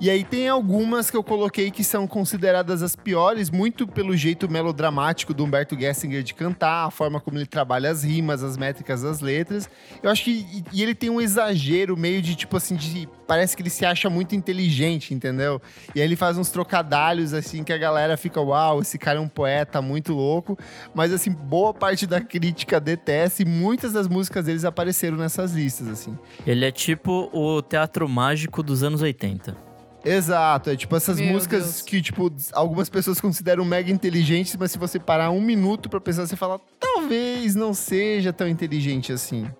[SPEAKER 1] E aí tem algumas que eu coloquei que são consideradas as piores, muito pelo jeito melodramático do Humberto Gessinger de cantar, a forma como ele trabalha as rimas, as métricas das letras. Eu acho que. E, ele tem um exagero meio de tipo assim, de. Parece que ele se acha muito inteligente, entendeu? E aí ele faz uns trocadalhos assim que a galera fica, uau, esse cara é um poeta muito louco. Mas assim, boa parte da crítica detesta e muitas das músicas deles apareceram nessas listas, assim.
[SPEAKER 4] Ele é tipo o teatro mágico dos anos 80.
[SPEAKER 1] Exato, é tipo essas
[SPEAKER 3] Meu
[SPEAKER 1] músicas
[SPEAKER 3] Deus.
[SPEAKER 1] que, tipo, algumas pessoas consideram mega inteligentes, mas se você parar um minuto pra pensar, você fala, talvez não seja tão inteligente assim.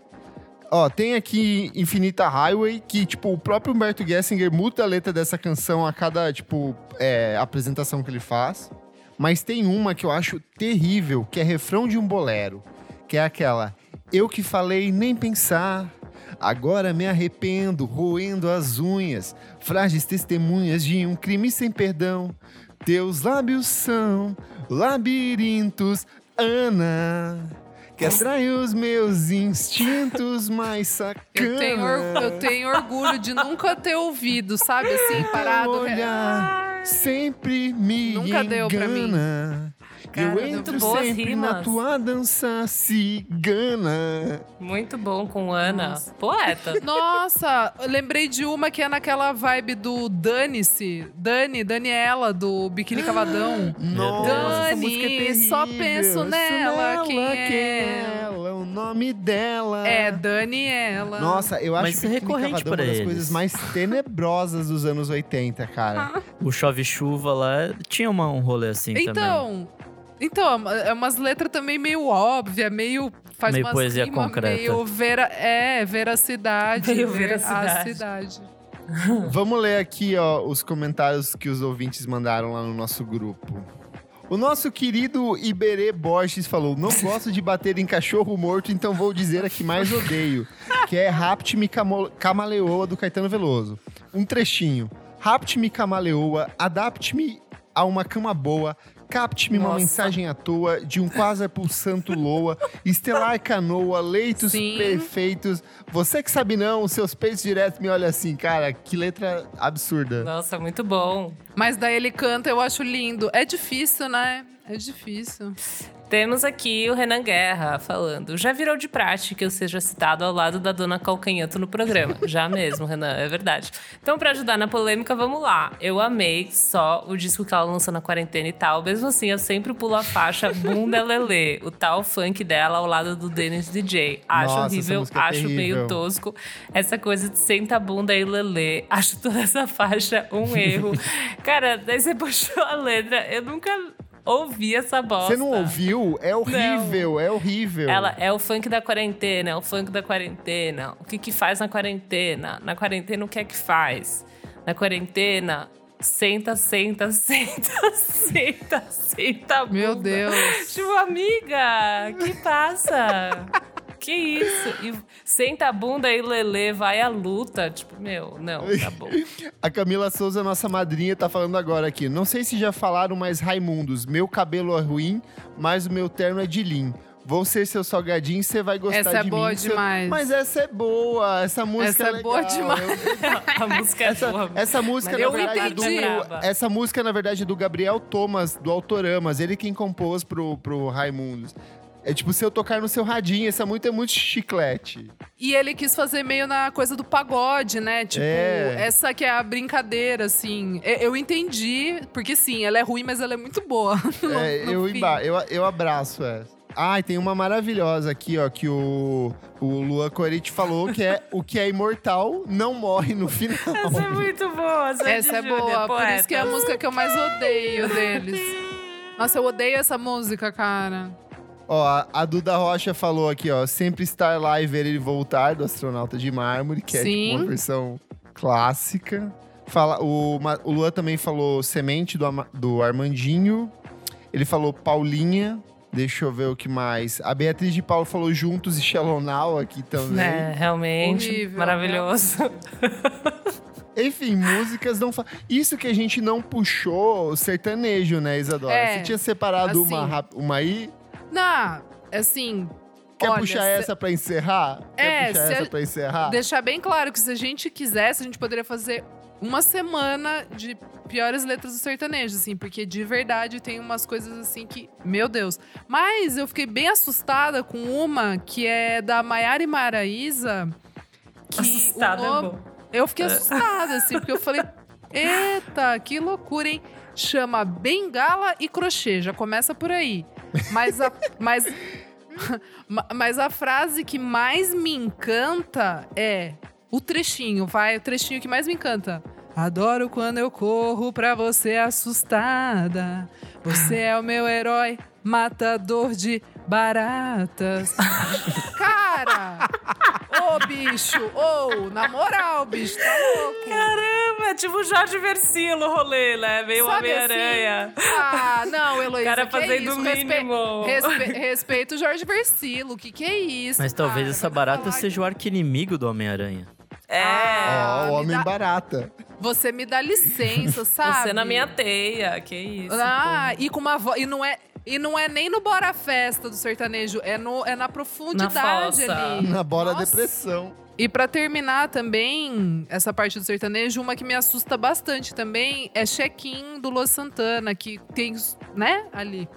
[SPEAKER 1] Ó, tem aqui Infinita Highway, que, tipo, o próprio Humberto Gessinger muda a letra dessa canção a cada, tipo, é, apresentação que ele faz. Mas tem uma que eu acho terrível, que é refrão de um bolero. Que é aquela, eu que falei nem pensar, agora me arrependo, roendo as unhas, frágeis testemunhas de um crime sem perdão. Teus lábios são labirintos, Ana que atrai os meus instintos mais sacanas.
[SPEAKER 3] Eu tenho, eu tenho orgulho de nunca ter ouvido, sabe? Assim, parado.
[SPEAKER 1] Olhar sempre me
[SPEAKER 3] Nunca deu pra mim.
[SPEAKER 2] Cara,
[SPEAKER 1] eu entro
[SPEAKER 2] boas
[SPEAKER 1] sempre na
[SPEAKER 2] rimas.
[SPEAKER 1] tua dança cigana.
[SPEAKER 2] Muito bom com Ana.
[SPEAKER 3] Nossa.
[SPEAKER 2] Poeta. (laughs)
[SPEAKER 3] Nossa, eu lembrei de uma que é naquela vibe do Dane-se. Dani, Daniela, do Biquíni Cavadão. (gasps)
[SPEAKER 1] Nossa, essa
[SPEAKER 3] Dani,
[SPEAKER 1] música é terrível.
[SPEAKER 3] só penso nela, quem é?
[SPEAKER 1] ela, o nome dela.
[SPEAKER 3] É, Daniela.
[SPEAKER 1] Nossa, eu acho
[SPEAKER 4] Mas isso é
[SPEAKER 1] que Biquíni
[SPEAKER 4] recorrente
[SPEAKER 1] Cavadão é
[SPEAKER 4] pra
[SPEAKER 1] uma das
[SPEAKER 4] eles.
[SPEAKER 1] coisas mais (laughs) tenebrosas dos anos 80, cara.
[SPEAKER 4] O Chove Chuva lá tinha uma, um rolê assim também.
[SPEAKER 3] Então, então, é umas letras também meio óbvias, meio. Faz
[SPEAKER 4] Meio
[SPEAKER 3] umas
[SPEAKER 4] poesia
[SPEAKER 3] rima
[SPEAKER 4] concreta.
[SPEAKER 3] Meio vera, é, veracidade.
[SPEAKER 2] Meio
[SPEAKER 3] ver-
[SPEAKER 2] veracidade.
[SPEAKER 3] A cidade. (laughs)
[SPEAKER 1] Vamos ler aqui, ó, os comentários que os ouvintes mandaram lá no nosso grupo. O nosso querido Iberê Borges falou: Não (laughs) gosto de bater em cachorro morto, então vou dizer a que mais odeio, que é Rapt-me Camaleoa do Caetano Veloso. Um trechinho. Rapt-me Camaleoa, adapte-me a uma cama boa, capte-me uma mensagem à toa de um quase pulsanto loa, estelar canoa, leitos
[SPEAKER 3] Sim.
[SPEAKER 1] perfeitos. Você que sabe não, seus peitos diretos me olham assim, cara, que letra absurda.
[SPEAKER 2] Nossa, muito bom.
[SPEAKER 3] Mas daí ele canta, eu acho lindo. É difícil, né? É difícil.
[SPEAKER 2] Temos aqui o Renan Guerra falando. Já virou de prática que eu seja citado ao lado da dona Calcanhoto no programa. (laughs) Já mesmo, Renan, é verdade. Então, pra ajudar na polêmica, vamos lá. Eu amei só o disco que ela lançou na quarentena e tal. Mesmo assim, eu sempre pulo a faixa Bunda Lelê, o tal funk dela ao lado do Dennis DJ. Acho
[SPEAKER 1] Nossa,
[SPEAKER 2] horrível,
[SPEAKER 1] é
[SPEAKER 2] acho
[SPEAKER 1] terrível.
[SPEAKER 2] meio tosco. Essa coisa de senta a bunda e lelê. Acho toda essa faixa um erro. (laughs) Cara, daí você puxou a letra. Eu nunca ouvi essa bosta.
[SPEAKER 1] Você não ouviu? É horrível, é horrível.
[SPEAKER 2] Ela é o funk da quarentena, é o funk da quarentena. O que que faz na quarentena? Na quarentena, o que é que faz? Na quarentena, senta, senta, (laughs) senta, senta, senta.
[SPEAKER 3] Meu
[SPEAKER 2] bunda.
[SPEAKER 3] Deus.
[SPEAKER 2] Tipo, amiga, que passa? Que isso? E senta a bunda e Lelê vai à luta. Tipo, meu, não, tá bom. (laughs)
[SPEAKER 1] A Camila Souza, nossa madrinha, tá falando agora aqui. Não sei se já falaram, mas Raimundos, meu cabelo é ruim, mas o meu terno é de linho. Vou ser seu salgadinho, você vai gostar
[SPEAKER 3] Essa é
[SPEAKER 1] de
[SPEAKER 3] boa
[SPEAKER 1] mim. seu-
[SPEAKER 3] demais.
[SPEAKER 1] Mas essa é boa, essa música
[SPEAKER 3] Essa é boa
[SPEAKER 1] legal.
[SPEAKER 3] demais.
[SPEAKER 1] Eu- (laughs)
[SPEAKER 2] A música é boa.
[SPEAKER 1] essa música,
[SPEAKER 2] Mas
[SPEAKER 1] na
[SPEAKER 3] eu
[SPEAKER 1] verdade, é do, essa música, na verdade, é do Gabriel Thomas, do Autoramas. Ele quem compôs pro, pro Raimundos. É tipo, se eu tocar no seu radinho, essa música é muito chiclete.
[SPEAKER 3] E ele quis fazer meio na coisa do pagode, né? Tipo,
[SPEAKER 1] É.
[SPEAKER 3] essa que é a brincadeira, assim. Eu entendi, porque sim, ela é ruim, mas ela é muito boa. (laughs) no-
[SPEAKER 1] É,
[SPEAKER 3] no
[SPEAKER 1] eu, emba- eu, eu abraço essa. Ah, e tem uma maravilhosa aqui, ó, que o, o Luan Corite falou, que é o que é imortal não morre no final. (laughs)
[SPEAKER 2] Essa é muito boa. Sandy
[SPEAKER 3] Essa é
[SPEAKER 2] Júnior,
[SPEAKER 3] boa, por isso que é a
[SPEAKER 2] poeta.
[SPEAKER 3] música que eu mais odeio deles. Nossa, eu odeio essa música, cara.
[SPEAKER 1] Ó, a, Duda Rocha falou aqui, ó, sempre estar lá e ver ele voltar, do Astronauta de Mármore, que é tipo
[SPEAKER 3] Sim.
[SPEAKER 1] uma versão clássica. Fala, o, o Luan também falou Semente do, do Armandinho. Ele falou Paulinha. Deixa eu ver o que mais. A Beatriz de Paulo falou Juntos e Shallow Now aqui também.
[SPEAKER 2] É, realmente.
[SPEAKER 3] Horrível,
[SPEAKER 2] maravilhoso. (laughs)
[SPEAKER 1] Enfim, músicas não fa... Isso que a gente não puxou sertanejo, né, Isadora?
[SPEAKER 3] É,
[SPEAKER 1] Você tinha separado
[SPEAKER 3] assim.
[SPEAKER 1] uma, uma aí?
[SPEAKER 3] Não, assim.
[SPEAKER 1] Quer
[SPEAKER 3] olha,
[SPEAKER 1] puxar
[SPEAKER 3] se-
[SPEAKER 1] essa pra encerrar?
[SPEAKER 3] É,
[SPEAKER 1] Quer puxar essa
[SPEAKER 3] a-
[SPEAKER 1] pra encerrar?
[SPEAKER 3] Deixar bem claro que se a gente quisesse, a gente poderia fazer uma semana de piores letras do sertanejo, assim, porque de verdade tem umas coisas assim que, meu Deus. Mas eu fiquei bem assustada com uma que é da Maiara e Maraísa. Que
[SPEAKER 2] Assustada
[SPEAKER 3] o
[SPEAKER 2] é
[SPEAKER 3] nome-
[SPEAKER 2] bom.
[SPEAKER 3] Eu fiquei assustada, assim, porque eu falei, eita, que loucura, hein? Chama Bengala e Crochê, já começa por aí. Mas a, mas, ma- (laughs) mas a frase que mais me encanta é o trechinho, vai, o trechinho que mais me encanta. Adoro quando eu corro pra você assustada. Você é o meu herói, matador de baratas. (laughs) Cara! Ô, bicho! Ô, na moral, bicho, tá louco.
[SPEAKER 2] Caramba, é tipo Jorge Versilo o rolê, né? Meio
[SPEAKER 3] Sabe
[SPEAKER 2] Homem-Aranha.
[SPEAKER 3] assim? Ah, não, (laughs) Heloísa.
[SPEAKER 2] Cara
[SPEAKER 3] que
[SPEAKER 2] fazendo
[SPEAKER 3] é isso?
[SPEAKER 2] o
[SPEAKER 3] Respe-
[SPEAKER 2] mínimo.
[SPEAKER 3] respe- (laughs) Respeito o Jorge Versilo. Que que é isso?
[SPEAKER 4] Mas talvez
[SPEAKER 3] cara?
[SPEAKER 4] essa
[SPEAKER 3] Vai
[SPEAKER 4] barata seja o arqui-inimigo do Homem-Aranha.
[SPEAKER 2] É.
[SPEAKER 3] Ah,
[SPEAKER 1] Ó, o
[SPEAKER 3] me
[SPEAKER 1] homem
[SPEAKER 3] dá-
[SPEAKER 1] barata.
[SPEAKER 3] Você me dá licença, sabe?
[SPEAKER 2] Você na minha teia, que isso.
[SPEAKER 3] Ah,
[SPEAKER 2] pô.
[SPEAKER 3] e com uma voz. E não é. E não é nem no Bora Festa do sertanejo, é, no, é na profundidade
[SPEAKER 2] fossa.
[SPEAKER 3] ali.
[SPEAKER 1] Na Bora
[SPEAKER 3] Nossa.
[SPEAKER 1] Depressão.
[SPEAKER 3] E pra terminar também, essa parte do sertanejo, uma que me assusta bastante também é Check-in do Lua Santana, que tem, né, ali.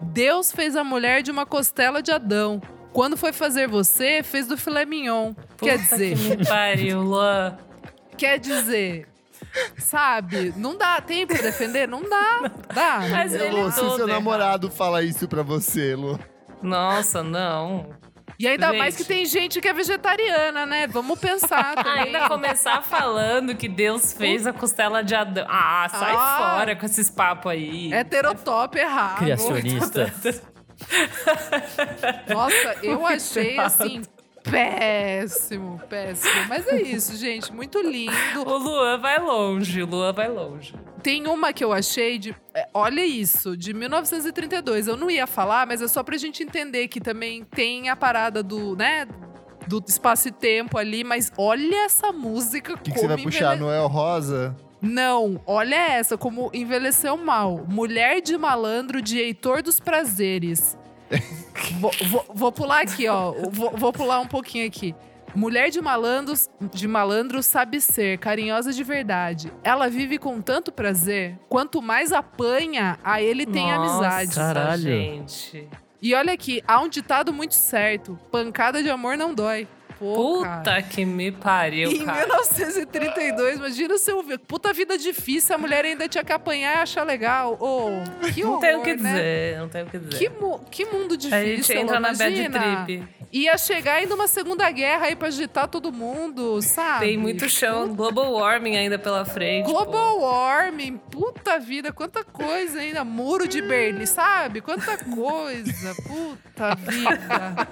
[SPEAKER 3] Deus fez a mulher de uma costela de Adão. Quando foi fazer você, fez do filé mignon. quer
[SPEAKER 2] Puta
[SPEAKER 3] dizer,
[SPEAKER 2] Que me pariu, Luan.
[SPEAKER 3] quer dizer, sabe? Não dá tempo pra defender? Não dá. (laughs) Dá.
[SPEAKER 2] Mas ele
[SPEAKER 1] Elô, se
[SPEAKER 2] todo
[SPEAKER 1] seu
[SPEAKER 2] errado.
[SPEAKER 1] namorado fala isso pra você, Elô.
[SPEAKER 2] Nossa, não.
[SPEAKER 3] E ainda
[SPEAKER 2] Gente.
[SPEAKER 3] mais que tem gente que é vegetariana, né? Vamos pensar (laughs) também.
[SPEAKER 2] Ainda começar falando que Deus fez a costela de Adão. Ah, sai
[SPEAKER 3] Ah.
[SPEAKER 2] fora com esses papos aí.
[SPEAKER 3] Heterotop errado.
[SPEAKER 4] Criacionista. (laughs)
[SPEAKER 3] Nossa, eu achei assim péssimo, péssimo. Mas é isso, gente, muito lindo.
[SPEAKER 2] O Luan vai longe, o Luan vai longe.
[SPEAKER 3] Tem uma que eu achei de, é, olha isso, de 1932. Eu não ia falar, mas é só pra gente entender que também tem a parada do, né, do espaço e tempo ali, mas olha essa música
[SPEAKER 1] O que, que você vai puxar? Noel Rosa?
[SPEAKER 3] Não, olha essa, como envelheceu mal. Mulher de malandro de Heitor dos Prazeres. Vou, vou- vou pular aqui, ó. Vou, vou pular um pouquinho aqui. Mulher de malandros, de malandro sabe ser, carinhosa de verdade. Ela vive com tanto prazer, quanto mais apanha, a ele tem
[SPEAKER 2] Nossa,
[SPEAKER 3] amizade.
[SPEAKER 4] Caralho.
[SPEAKER 2] gente.
[SPEAKER 3] E olha aqui, há um ditado muito certo: pancada de amor não dói. Pô,
[SPEAKER 2] Puta
[SPEAKER 3] cara.
[SPEAKER 2] que me pariu,
[SPEAKER 3] Em
[SPEAKER 2] cara.
[SPEAKER 3] 1932, imagina se eu. Puta vida difícil, a mulher ainda tinha que apanhar e achar legal. Ô, que
[SPEAKER 2] Não
[SPEAKER 3] horror,
[SPEAKER 2] tem o que
[SPEAKER 3] né?
[SPEAKER 2] dizer, não tem o que dizer.
[SPEAKER 3] Que, mu- que mundo difícil.
[SPEAKER 2] a gente entra na bad
[SPEAKER 3] imagina.
[SPEAKER 2] trip.
[SPEAKER 3] Ia chegar ainda uma segunda guerra aí pra agitar todo mundo, sabe?
[SPEAKER 2] Tem muito chão, global warming ainda pela frente. pô.
[SPEAKER 3] Global warming, puta vida, quanta coisa ainda. Muro de Berlim, sabe? Quanta coisa, puta (laughs) vida.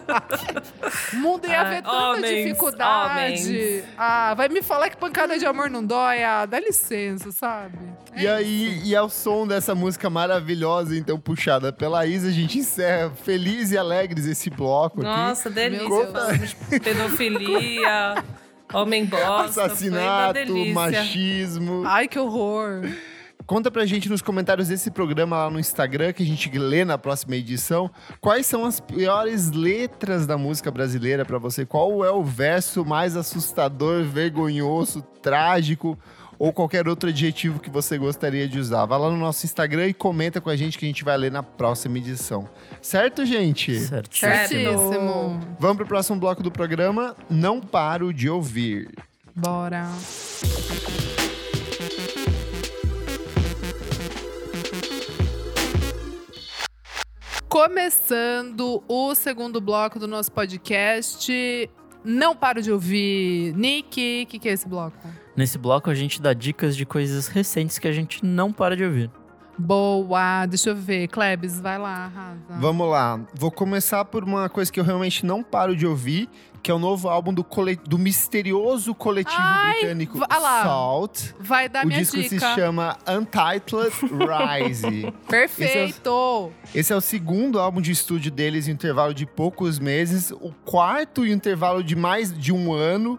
[SPEAKER 3] O mundo ia
[SPEAKER 2] Ah,
[SPEAKER 3] ver tanta
[SPEAKER 2] homens,
[SPEAKER 3] dificuldade.
[SPEAKER 2] homens.
[SPEAKER 3] Ah, vai me falar que pancada de amor não dói? Ah, dá licença, sabe?
[SPEAKER 1] E aí, e ao som dessa música maravilhosa, então, puxada pela Isa, a gente encerra feliz e alegres esse bloco aqui.
[SPEAKER 2] Nossa, delícia.
[SPEAKER 3] Deus.
[SPEAKER 2] Falamos de pedofilia, homem bosta.
[SPEAKER 1] Assassinato,
[SPEAKER 2] foi uma delícia.
[SPEAKER 1] machismo.
[SPEAKER 3] Ai, que horror.
[SPEAKER 1] Conta pra gente nos comentários desse programa lá no Instagram, que a gente lê na próxima edição, quais são as piores letras da música brasileira pra você? Qual é o verso mais assustador, vergonhoso, trágico ou qualquer outro adjetivo que você gostaria de usar? Vai lá no nosso Instagram e comenta com a gente que a gente vai ler na próxima edição. Certo, gente?
[SPEAKER 4] Certo.
[SPEAKER 3] Certíssimo.
[SPEAKER 1] Vamos pro próximo bloco do programa. Não paro de ouvir.
[SPEAKER 3] Bora. Começando o segundo bloco do nosso podcast. Não paro de ouvir. Nick, o que, que é esse bloco?
[SPEAKER 4] Nesse bloco a gente dá dicas de coisas recentes que a gente não para de ouvir.
[SPEAKER 3] Boa, deixa eu ver. Klebs, vai lá, arrasa.
[SPEAKER 1] Vamos lá. Vou começar por uma coisa que eu realmente não paro de ouvir, que é o novo álbum do, cole... do misterioso coletivo
[SPEAKER 3] Ai,
[SPEAKER 1] britânico
[SPEAKER 3] lá.
[SPEAKER 1] Salt.
[SPEAKER 3] Vai dar
[SPEAKER 1] o
[SPEAKER 3] minha
[SPEAKER 1] disco se chama Untitled Rise. (laughs)
[SPEAKER 3] Perfeito.
[SPEAKER 1] Esse é o segundo álbum de estúdio deles em intervalo de poucos meses, o quarto em intervalo de mais de um ano.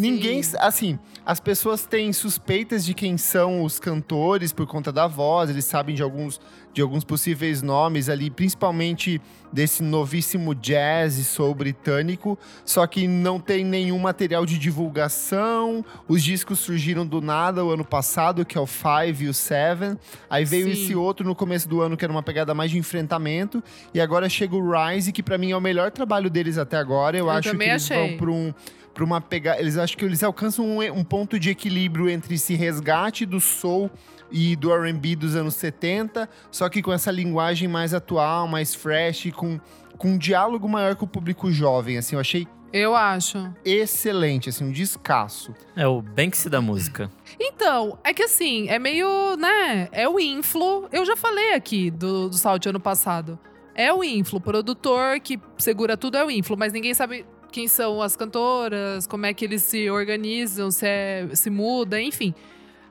[SPEAKER 1] Ninguém, assim, as pessoas têm suspeitas de quem são os cantores por conta da voz, eles sabem de alguns, de alguns possíveis nomes ali, principalmente desse novíssimo jazz soul britânico, só que não tem nenhum material de divulgação. Os discos surgiram do nada o ano passado, que é o Five e o Seven. Aí veio
[SPEAKER 3] Sim.
[SPEAKER 1] esse outro no começo do ano, que era uma pegada mais de enfrentamento. E agora chega o Rise, que pra mim é o melhor trabalho deles até agora. Eu,
[SPEAKER 3] Eu
[SPEAKER 1] acho que eles
[SPEAKER 3] achei.
[SPEAKER 1] vão pra um para uma pegada, eles acho que eles alcançam um, um ponto de equilíbrio entre esse resgate do soul e do R&B dos anos 70, só que com essa linguagem mais atual, mais fresh, com com um diálogo maior com o público jovem, assim, eu achei
[SPEAKER 3] Eu acho.
[SPEAKER 1] excelente, assim, um descasso.
[SPEAKER 4] É o Banksy da música.
[SPEAKER 3] Então, é que assim, é meio, né? É o Inflo. Eu já falei aqui do, do Salt ano passado. É o Inflo, produtor que segura tudo é o Inflo, mas ninguém sabe quem são as cantoras, como é que eles se organizam, se, é, se muda, enfim.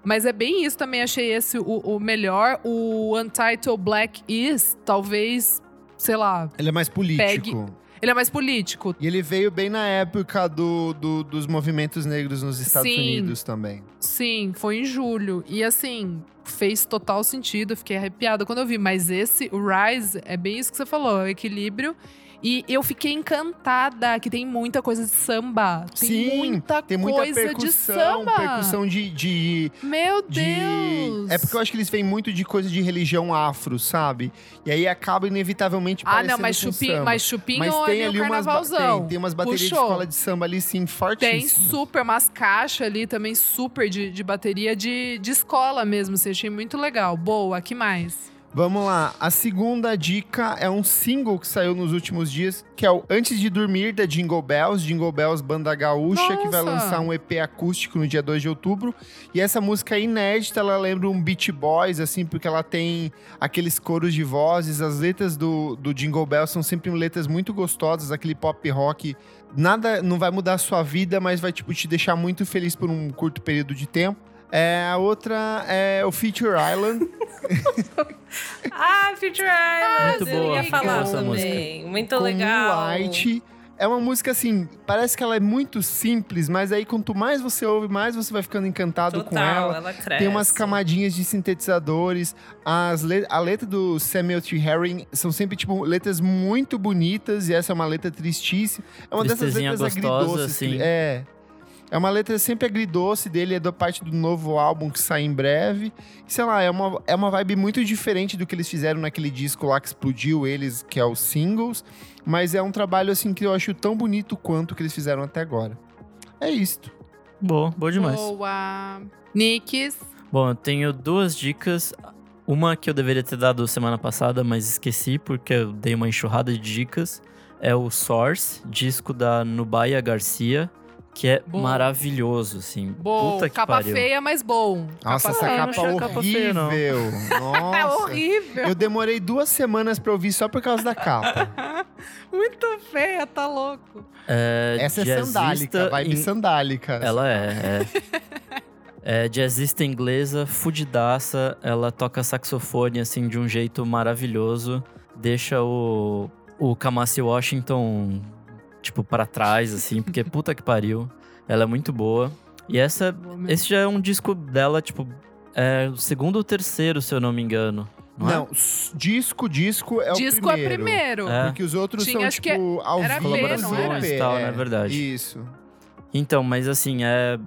[SPEAKER 3] Mas é bem isso também, achei esse o, o melhor. O Untitled Black Is, talvez, sei lá,
[SPEAKER 1] Ele é mais político.
[SPEAKER 3] ele é mais político.
[SPEAKER 1] E ele veio bem na época do, do- dos movimentos negros nos Estados
[SPEAKER 3] Sim.
[SPEAKER 1] Unidos também.
[SPEAKER 3] Sim, foi em julho. E assim, fez total sentido. Fiquei arrepiada quando eu vi. Mas esse, o Rise, é bem isso que você falou: é o equilíbrio. E eu fiquei encantada que tem muita coisa de samba. Tem
[SPEAKER 1] Sim,
[SPEAKER 3] muita
[SPEAKER 1] Tem muita
[SPEAKER 3] coisa de
[SPEAKER 1] percussão,
[SPEAKER 3] samba.
[SPEAKER 1] percussão de, de,
[SPEAKER 3] Meu
[SPEAKER 1] de-
[SPEAKER 3] Deus!
[SPEAKER 1] É porque eu acho que eles vêm muito de coisa de religião afro, sabe? E aí acaba inevitavelmente
[SPEAKER 3] Ah, não, mas chupinho,
[SPEAKER 1] samba.
[SPEAKER 3] mas chupinho
[SPEAKER 1] Mas
[SPEAKER 3] é
[SPEAKER 1] tem
[SPEAKER 3] meio
[SPEAKER 1] ali umas, tem, tem umas baterias de
[SPEAKER 3] Puxou.
[SPEAKER 1] escola de samba ali, sim,
[SPEAKER 3] Tem
[SPEAKER 1] fortíssimas.
[SPEAKER 3] super, umas caixas ali também super de, de bateria de, de escola mesmo. Assim, achei muito legal. Boa, que mais?
[SPEAKER 1] Vamos lá. A segunda dica é um single que saiu nos últimos dias, que é o Antes de Dormir, da Jingle Bells. Jingle Bells, banda gaúcha, que vai
[SPEAKER 3] Nossa!
[SPEAKER 1] lançar um EP acústico no dia 2 de outubro. E essa música é inédita, ela lembra um Beach Boys, assim, porque ela tem aqueles coros de vozes. As letras do, do Jingle Bells são sempre letras muito gostosas, aquele pop rock. Nada, não vai mudar a sua vida, mas vai, tipo, te deixar muito feliz por um curto período de tempo. É, a outra é o Feature Island. (laughs)
[SPEAKER 2] Ah, Future Island!
[SPEAKER 4] Muito
[SPEAKER 2] eu
[SPEAKER 4] boa,
[SPEAKER 2] ia falar
[SPEAKER 4] essa
[SPEAKER 2] também. Muito
[SPEAKER 1] com
[SPEAKER 2] legal.
[SPEAKER 1] Moonlight. É uma música assim, parece que ela é muito simples, mas aí quanto mais você ouve, mais você vai ficando encantado com
[SPEAKER 2] Total,
[SPEAKER 1] ela.
[SPEAKER 2] ela cresce.
[SPEAKER 1] Tem umas camadinhas de sintetizadores. As le- a letra do Samuel T. Herring são sempre, tipo, letras muito bonitas. E essa é uma letra tristíssima. É uma dessas
[SPEAKER 4] Tristezinha
[SPEAKER 1] letras
[SPEAKER 4] gostosa,
[SPEAKER 1] agridoces.
[SPEAKER 4] assim.
[SPEAKER 1] É. É uma letra sempre agridoce dele, é da parte do novo álbum que sai em breve. E, sei lá, é uma, é uma vibe muito diferente do que eles fizeram naquele disco lá que explodiu eles, que é os singles. Mas é um trabalho, assim, que eu acho tão bonito quanto o que eles fizeram até agora. É isto.
[SPEAKER 4] Boa, boa demais.
[SPEAKER 3] Boa. Nicks.
[SPEAKER 4] Bom, eu tenho duas dicas. Uma que eu deveria ter dado semana passada, mas esqueci porque eu dei uma enxurrada de dicas. É o Source, disco da Nubaya Garcia, que é
[SPEAKER 3] Bom.
[SPEAKER 4] maravilhoso, assim.
[SPEAKER 3] Bom,
[SPEAKER 4] Puta que
[SPEAKER 3] capa
[SPEAKER 4] pariu.
[SPEAKER 3] feia, mas bom.
[SPEAKER 1] Nossa, essa
[SPEAKER 4] feia. Eu não
[SPEAKER 1] capa
[SPEAKER 4] a capa feia, não.
[SPEAKER 1] horrível. (laughs)
[SPEAKER 3] É
[SPEAKER 1] Nossa.
[SPEAKER 3] horrível.
[SPEAKER 1] Eu demorei duas semanas pra ouvir só por causa da capa. (laughs)
[SPEAKER 3] Muito feia, tá louco.
[SPEAKER 4] É,
[SPEAKER 1] Essa é sandálica, vibe
[SPEAKER 4] em-
[SPEAKER 1] sandálica.
[SPEAKER 4] Ela é, é. é jazzista inglesa, fudidaça. Ela toca saxofone, assim, de um jeito maravilhoso. Deixa o, o Kamasi Washington, tipo, pra trás, assim, porque (laughs) puta que pariu. Ela é muito boa. E essa, esse já é um disco dela, tipo, é o segundo ou terceiro, se eu não me engano. Não, é?
[SPEAKER 1] Não, s- disco, disco é
[SPEAKER 3] Disco
[SPEAKER 1] o
[SPEAKER 3] é
[SPEAKER 1] primeiro.
[SPEAKER 3] primeiro.
[SPEAKER 4] É.
[SPEAKER 1] Porque os outros
[SPEAKER 3] Tinha,
[SPEAKER 1] são,
[SPEAKER 3] acho que
[SPEAKER 1] tipo, ao
[SPEAKER 3] era
[SPEAKER 1] vivo.
[SPEAKER 4] Colaborações
[SPEAKER 1] EP,
[SPEAKER 4] e tal,
[SPEAKER 1] é.
[SPEAKER 4] né? Verdade.
[SPEAKER 1] Isso.
[SPEAKER 4] Então, mas assim, é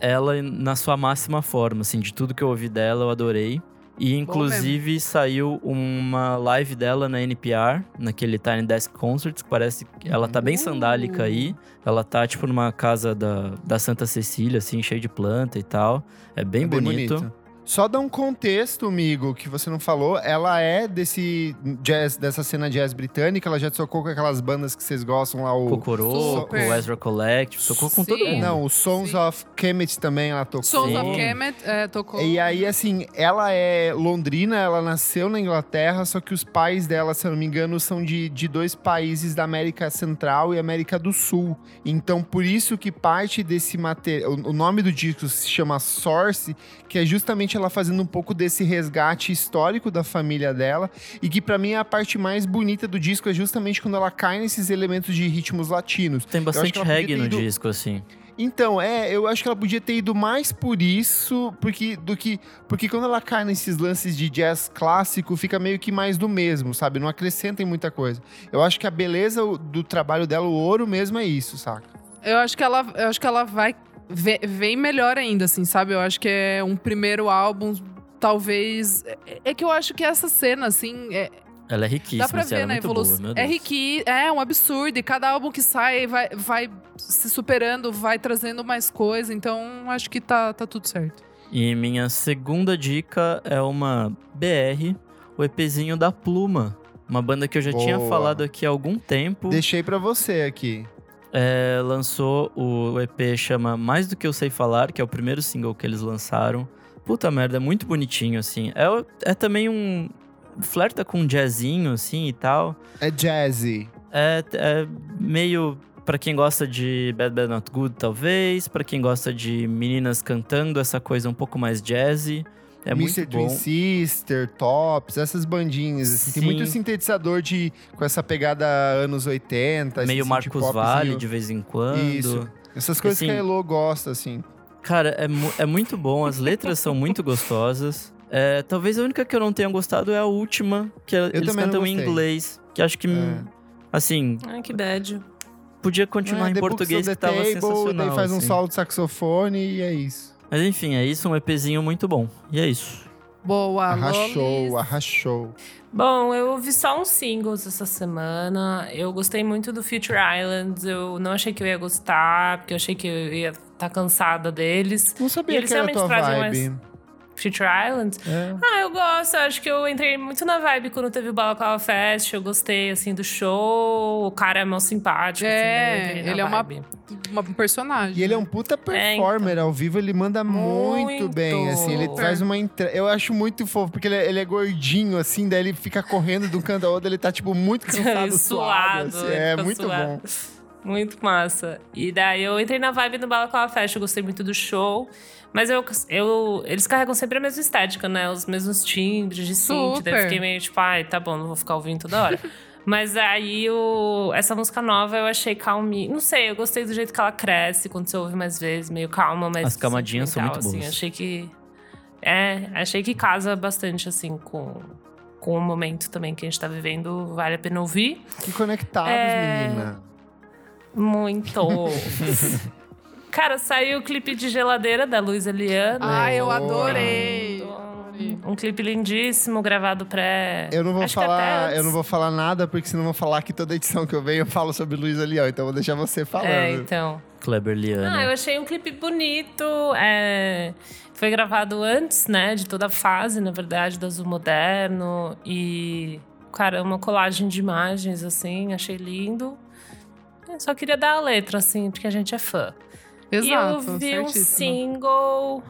[SPEAKER 4] ela na sua máxima forma, assim, de tudo que eu ouvi dela, eu adorei. E inclusive saiu uma live dela na NPR, naquele Tiny Desk Concerts, que parece que ela tá bem
[SPEAKER 3] Uh.
[SPEAKER 4] sandálica aí. Ela tá, tipo, numa casa da, da Santa Cecília, assim, cheio de planta e tal. É bem,
[SPEAKER 1] É
[SPEAKER 4] bonito.
[SPEAKER 1] Só dar um contexto, amigo, que você não falou. Ela é desse jazz, dessa cena jazz britânica. Ela já tocou com aquelas bandas que vocês gostam lá, o...
[SPEAKER 4] Cocorô,
[SPEAKER 3] Super.
[SPEAKER 4] o Ezra Collective, tocou com todo
[SPEAKER 3] Sim.
[SPEAKER 4] mundo.
[SPEAKER 1] Não, o Sons
[SPEAKER 3] Sim.
[SPEAKER 1] of Kemet também ela tocou.
[SPEAKER 3] Sons
[SPEAKER 4] Sim.
[SPEAKER 3] of Kemet é, tocou.
[SPEAKER 1] E aí, assim, ela é londrina, ela nasceu na Inglaterra, só que os pais dela, se eu não me engano, são de, de dois países da América Central e América do Sul. Então, por isso que parte desse material. O, o nome do disco se chama Source, que é justamente ela fazendo um pouco desse resgate histórico da família dela. E que, pra mim, é a parte mais bonita do disco é justamente quando ela cai nesses elementos de ritmos latinos.
[SPEAKER 4] Tem bastante reggae no
[SPEAKER 1] ido-
[SPEAKER 4] disco, assim.
[SPEAKER 1] Então, é, eu acho que ela podia ter ido mais por isso, porque do que porque quando ela cai nesses lances de jazz clássico, fica meio que mais do mesmo, sabe? Não acrescenta em muita coisa. Eu acho que a beleza do trabalho dela, o ouro mesmo é isso, saca?
[SPEAKER 3] Eu acho que ela, eu acho que ela vai ve- vem melhor ainda, assim, sabe? Eu acho que é um primeiro álbum, talvez. É, é que eu acho que essa cena, assim, é-
[SPEAKER 4] Ela é riquíssima,
[SPEAKER 3] dá pra
[SPEAKER 4] assim,
[SPEAKER 3] ver
[SPEAKER 4] é
[SPEAKER 3] na
[SPEAKER 4] muito
[SPEAKER 3] evolução. é riqui, é um absurdo. E cada álbum que sai vai, vai se superando, vai trazendo mais coisa. Então, acho que tá, tá tudo certo.
[SPEAKER 4] E minha segunda dica é uma BR, o EPzinho da Pluma. Uma banda que eu já tinha
[SPEAKER 1] Boa.
[SPEAKER 4] falado aqui há algum tempo.
[SPEAKER 1] Deixei pra você aqui.
[SPEAKER 4] É, lançou o EP chama Mais Do Que Eu Sei Falar, que é o primeiro single que eles lançaram. Puta merda, é muito bonitinho, assim. É, é também um... Flerta com um jazzinho, assim, e tal.
[SPEAKER 1] É jazzy.
[SPEAKER 4] É, é meio Pra quem gosta de Bad Bad Not Good, talvez. Pra quem gosta de meninas cantando, essa coisa um pouco mais jazzy. É
[SPEAKER 1] Mr. Twin. Sister, Tops, essas bandinhas, assim. Tem muito sintetizador de, com essa pegada anos 80. esse
[SPEAKER 4] Meio Marcos
[SPEAKER 1] popzinho.
[SPEAKER 4] Vale de vez em quando.
[SPEAKER 1] Isso. Essas coisas que
[SPEAKER 4] Assim,
[SPEAKER 1] a Elo gosta, assim.
[SPEAKER 4] Cara, é, mu- é muito bom, as letras são muito gostosas. É, talvez a única que eu não tenha gostado é a última, que eles
[SPEAKER 1] também não
[SPEAKER 4] cantam em inglês. Que acho que,
[SPEAKER 1] É.
[SPEAKER 4] assim,
[SPEAKER 2] Ai, que bad.
[SPEAKER 4] podia continuar
[SPEAKER 1] É,
[SPEAKER 4] em português que tava
[SPEAKER 1] Table,
[SPEAKER 4] sensacional.
[SPEAKER 1] Daí faz um
[SPEAKER 4] assim.
[SPEAKER 1] solo de saxofone e é isso.
[SPEAKER 4] Mas enfim, é isso, um EPzinho muito bom. E é isso.
[SPEAKER 3] Boa,
[SPEAKER 1] Arrachou,
[SPEAKER 3] Lolis.
[SPEAKER 1] arrachou.
[SPEAKER 2] Bom, eu ouvi só uns singles essa semana. Eu gostei muito do Future Islands. Eu não achei que eu ia gostar, porque eu achei que eu ia estar cansada deles.
[SPEAKER 1] Não
[SPEAKER 2] E
[SPEAKER 1] sabia
[SPEAKER 2] eles
[SPEAKER 1] que era
[SPEAKER 2] realmente
[SPEAKER 1] tua
[SPEAKER 2] trazem
[SPEAKER 1] vibe.
[SPEAKER 2] mais- Future Islands.
[SPEAKER 1] É.
[SPEAKER 2] Ah, eu gosto. Eu acho que eu entrei muito na vibe quando teve o Balaclava Fest. Eu gostei, assim, do show. O cara é mal simpático. assim,
[SPEAKER 3] É,
[SPEAKER 2] eu entrei na
[SPEAKER 3] ele é uma-. Uma- Um personagem.
[SPEAKER 1] E ele é um puta
[SPEAKER 2] então.
[SPEAKER 1] performer ao vivo, ele manda muito,
[SPEAKER 2] Muito.
[SPEAKER 1] bem, assim, ele faz uma entre... Eu acho muito fofo, porque ele é, ele é gordinho, assim, daí ele fica correndo de um canto ao outro, ele tá, tipo, muito cansado, (laughs) suado,
[SPEAKER 2] Suado,
[SPEAKER 1] assim, é muito
[SPEAKER 2] suado.
[SPEAKER 1] bom.
[SPEAKER 2] Muito massa. E daí eu entrei na vibe do Balaclava Fest, eu gostei muito do show. Mas eu, eu, eles carregam sempre a mesma estética, né? Os mesmos timbres de synth. Daí eu
[SPEAKER 3] Super.
[SPEAKER 2] fiquei meio tipo, ai, tá bom, não vou ficar ouvindo toda hora. (laughs) Mas aí o, essa música nova eu achei calminha. Não sei, eu gostei do jeito que ela cresce quando você ouve mais vezes, meio calma, mas.
[SPEAKER 4] As camadinhas são muito
[SPEAKER 2] Assim,
[SPEAKER 4] boas.
[SPEAKER 2] achei que. É, achei que casa bastante, assim, com, com o momento também que a gente tá vivendo. Vale a pena ouvir.
[SPEAKER 1] Que conectados,
[SPEAKER 2] É.
[SPEAKER 1] menina.
[SPEAKER 2] Muito. (laughs) Cara, saiu o clipe de geladeira da Luísa Liana.
[SPEAKER 3] Ai, eu adorei.
[SPEAKER 2] Um clipe lindíssimo, gravado pré.
[SPEAKER 1] Eu não vou
[SPEAKER 2] Acho
[SPEAKER 1] falar, eu não vou falar nada, porque senão eu vou falar que toda edição que eu venho eu falo sobre Luísa Leão, então eu vou deixar você falando.
[SPEAKER 2] É, então.
[SPEAKER 4] Kleber Liana.
[SPEAKER 2] Ah, eu achei um clipe bonito. é, Foi gravado antes, né, de toda a fase, na verdade, do Azul Moderno. E, cara, uma colagem de imagens, assim, achei lindo. Eu só queria dar a letra, assim, porque a gente é fã.
[SPEAKER 3] Exato,
[SPEAKER 2] e eu vi um single.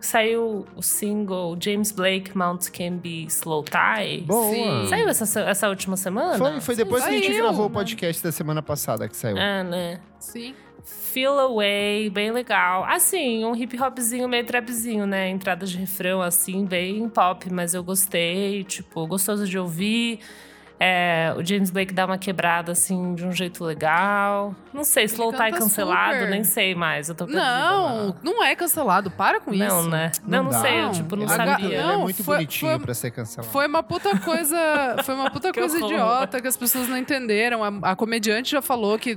[SPEAKER 2] Saiu o single James Blake Mount Can Be Slow Tie.
[SPEAKER 1] Boa.
[SPEAKER 3] Sim.
[SPEAKER 2] Saiu essa, essa última semana?
[SPEAKER 1] Foi, foi depois que a gente gravou o
[SPEAKER 3] né?
[SPEAKER 1] podcast da semana passada que saiu.
[SPEAKER 2] É, né?
[SPEAKER 3] Sim.
[SPEAKER 2] Feel Away, bem legal. Assim, um hip hopzinho meio trapzinho, né? Entrada de refrão, assim, bem pop, mas eu gostei, tipo, gostoso de ouvir. É, o James Blake dá uma quebrada, assim, de um jeito legal. Não sei, Slow Tie
[SPEAKER 3] canta
[SPEAKER 2] cancelado,
[SPEAKER 3] super.
[SPEAKER 2] nem sei mais. Eu tô perdida.
[SPEAKER 3] Não,
[SPEAKER 2] lá.
[SPEAKER 3] não é cancelado. Para com
[SPEAKER 2] Não,
[SPEAKER 3] isso.
[SPEAKER 2] né? Não, não, sei, eu, tipo, não
[SPEAKER 1] ele, é
[SPEAKER 2] sabia.
[SPEAKER 1] ele é
[SPEAKER 3] Não,
[SPEAKER 1] muito
[SPEAKER 3] foi-
[SPEAKER 1] bonitinho
[SPEAKER 3] foi-
[SPEAKER 1] pra ser cancelado.
[SPEAKER 3] Foi uma puta coisa. Foi uma puta (laughs) coisa
[SPEAKER 2] horror.
[SPEAKER 3] idiota que as pessoas não entenderam. A, a comediante já falou que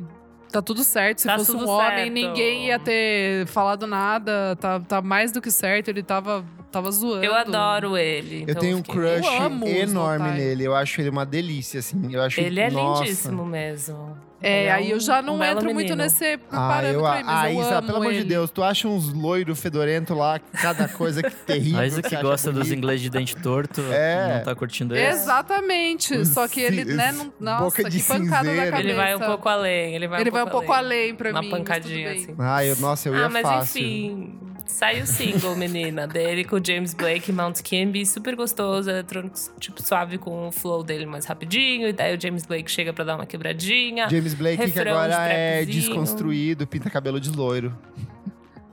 [SPEAKER 3] tá tudo certo. Se
[SPEAKER 2] Tá
[SPEAKER 3] fosse um homem,
[SPEAKER 2] certo.
[SPEAKER 3] ninguém ia ter falado nada. Tá, tá mais do que certo. Ele tava, tava zoando.
[SPEAKER 2] Eu adoro ele.
[SPEAKER 1] Eu
[SPEAKER 2] então
[SPEAKER 1] tenho um
[SPEAKER 2] fiquei-
[SPEAKER 1] crush
[SPEAKER 3] Eu
[SPEAKER 1] enorme nele. Eu acho ele uma delícia, assim. Eu acho
[SPEAKER 2] Ele é
[SPEAKER 1] nossa.
[SPEAKER 2] lindíssimo mesmo.
[SPEAKER 3] É,
[SPEAKER 2] Ele
[SPEAKER 3] aí eu já não
[SPEAKER 2] um
[SPEAKER 3] entro muito nesse
[SPEAKER 1] Ah,
[SPEAKER 3] parâmetro
[SPEAKER 1] eu,
[SPEAKER 3] aí, mas
[SPEAKER 1] ah,
[SPEAKER 3] eu
[SPEAKER 1] Isa,
[SPEAKER 3] amo
[SPEAKER 1] pelo amor de
[SPEAKER 3] ele.
[SPEAKER 1] Deus, tu acha uns loiros fedorento lá, cada coisa que (laughs) terrível.
[SPEAKER 4] A Isa que
[SPEAKER 1] acha
[SPEAKER 4] gosta dos
[SPEAKER 1] bonito.
[SPEAKER 4] inglês de dente torto,
[SPEAKER 1] É.
[SPEAKER 4] não tá curtindo esse.
[SPEAKER 3] Exatamente. Só que ele, né, não, nossa,
[SPEAKER 1] boca de
[SPEAKER 3] que pancada da
[SPEAKER 1] cinzeiro.
[SPEAKER 3] cabeça.
[SPEAKER 2] Ele vai um pouco além. Ele vai
[SPEAKER 3] Ele
[SPEAKER 2] um
[SPEAKER 3] vai um
[SPEAKER 2] pouco
[SPEAKER 3] pouco além pra
[SPEAKER 2] Uma
[SPEAKER 3] mim. mas
[SPEAKER 2] pancadinha, assim.
[SPEAKER 1] Ah, eu, nossa, eu ia
[SPEAKER 2] ah, mas
[SPEAKER 1] fácil.
[SPEAKER 2] enfim. Saiu o single, menina, dele com o James Blake, Mount Kimby, super gostoso, eletrônico, tipo, suave com o flow dele mais rapidinho. E daí o James Blake chega pra dar uma quebradinha.
[SPEAKER 1] James Blake, que agora é desconstruído, pinta cabelo de loiro.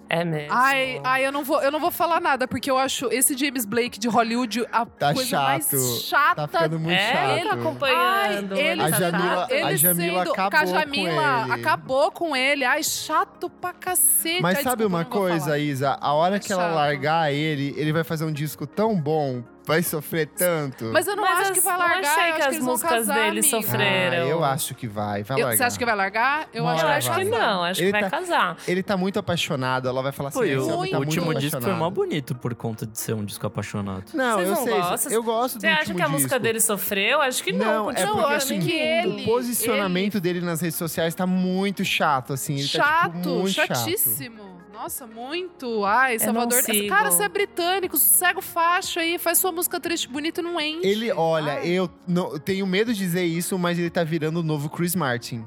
[SPEAKER 2] É mesmo.
[SPEAKER 3] Ai, ai eu, não vou, eu não vou falar nada, porque eu acho esse James Blake de Hollywood a
[SPEAKER 1] Tá
[SPEAKER 3] coisa
[SPEAKER 1] chato.
[SPEAKER 3] mais chata
[SPEAKER 1] Tá ficando muito
[SPEAKER 2] é,
[SPEAKER 1] chato.
[SPEAKER 2] ele acompanhando.
[SPEAKER 3] Ai, ele,
[SPEAKER 1] A
[SPEAKER 2] tá
[SPEAKER 1] Jamila-
[SPEAKER 2] chato.
[SPEAKER 3] ele
[SPEAKER 1] a Jamila
[SPEAKER 3] sendo,
[SPEAKER 1] acabou
[SPEAKER 3] com a
[SPEAKER 1] com
[SPEAKER 3] Jamila
[SPEAKER 1] ele.
[SPEAKER 3] acabou com ele. Ai, chato pra cacete.
[SPEAKER 1] Mas
[SPEAKER 3] Ai,
[SPEAKER 1] sabe
[SPEAKER 3] desculpa,
[SPEAKER 1] uma coisa,
[SPEAKER 3] falar.
[SPEAKER 1] Isa? A hora que ela
[SPEAKER 3] chato.
[SPEAKER 1] largar ele, ele vai fazer um disco tão bom, vai sofrer tanto.
[SPEAKER 3] Mas eu não
[SPEAKER 2] Mas
[SPEAKER 3] acho
[SPEAKER 2] as-
[SPEAKER 3] que vai
[SPEAKER 2] não
[SPEAKER 3] largar.
[SPEAKER 2] achei
[SPEAKER 3] eu
[SPEAKER 2] que
[SPEAKER 3] acho
[SPEAKER 2] as músicas
[SPEAKER 3] casar,
[SPEAKER 2] dele
[SPEAKER 3] amiga.
[SPEAKER 2] sofreram.
[SPEAKER 1] Ah, eu acho que vai, vai
[SPEAKER 3] Eu-
[SPEAKER 1] largar.
[SPEAKER 3] você acha que vai largar? Eu
[SPEAKER 1] Não,
[SPEAKER 3] acho,
[SPEAKER 2] que não, acho
[SPEAKER 1] Ele
[SPEAKER 2] que vai
[SPEAKER 1] tá-
[SPEAKER 2] casar.
[SPEAKER 1] Ele tá muito apaixonado, ela vai falar assim,
[SPEAKER 4] Pô, o
[SPEAKER 1] tá
[SPEAKER 4] último disco foi mó bonito por conta de ser um disco apaixonado.
[SPEAKER 1] Não,
[SPEAKER 2] Vocês
[SPEAKER 1] eu
[SPEAKER 2] não
[SPEAKER 1] sei,
[SPEAKER 2] gostam?
[SPEAKER 1] eu gosto
[SPEAKER 2] Você acha que a música
[SPEAKER 1] disco.
[SPEAKER 2] dele sofreu? Acho que não.
[SPEAKER 1] Não, é porque
[SPEAKER 3] eu
[SPEAKER 1] assim,
[SPEAKER 3] acho que ele-
[SPEAKER 1] o posicionamento dele nas redes sociais tá muito chato, assim. Ele
[SPEAKER 3] chato,
[SPEAKER 1] tá, tipo, muito chato.
[SPEAKER 3] chatíssimo. Nossa, muito. Ai, Salvador. Cara, você é britânico, sossega o facho aí, faz sua música triste bonita e não enche.
[SPEAKER 1] Ele, olha,
[SPEAKER 3] Ai.
[SPEAKER 1] eu não- tenho medo de dizer isso, mas ele tá virando o novo Chris Martin.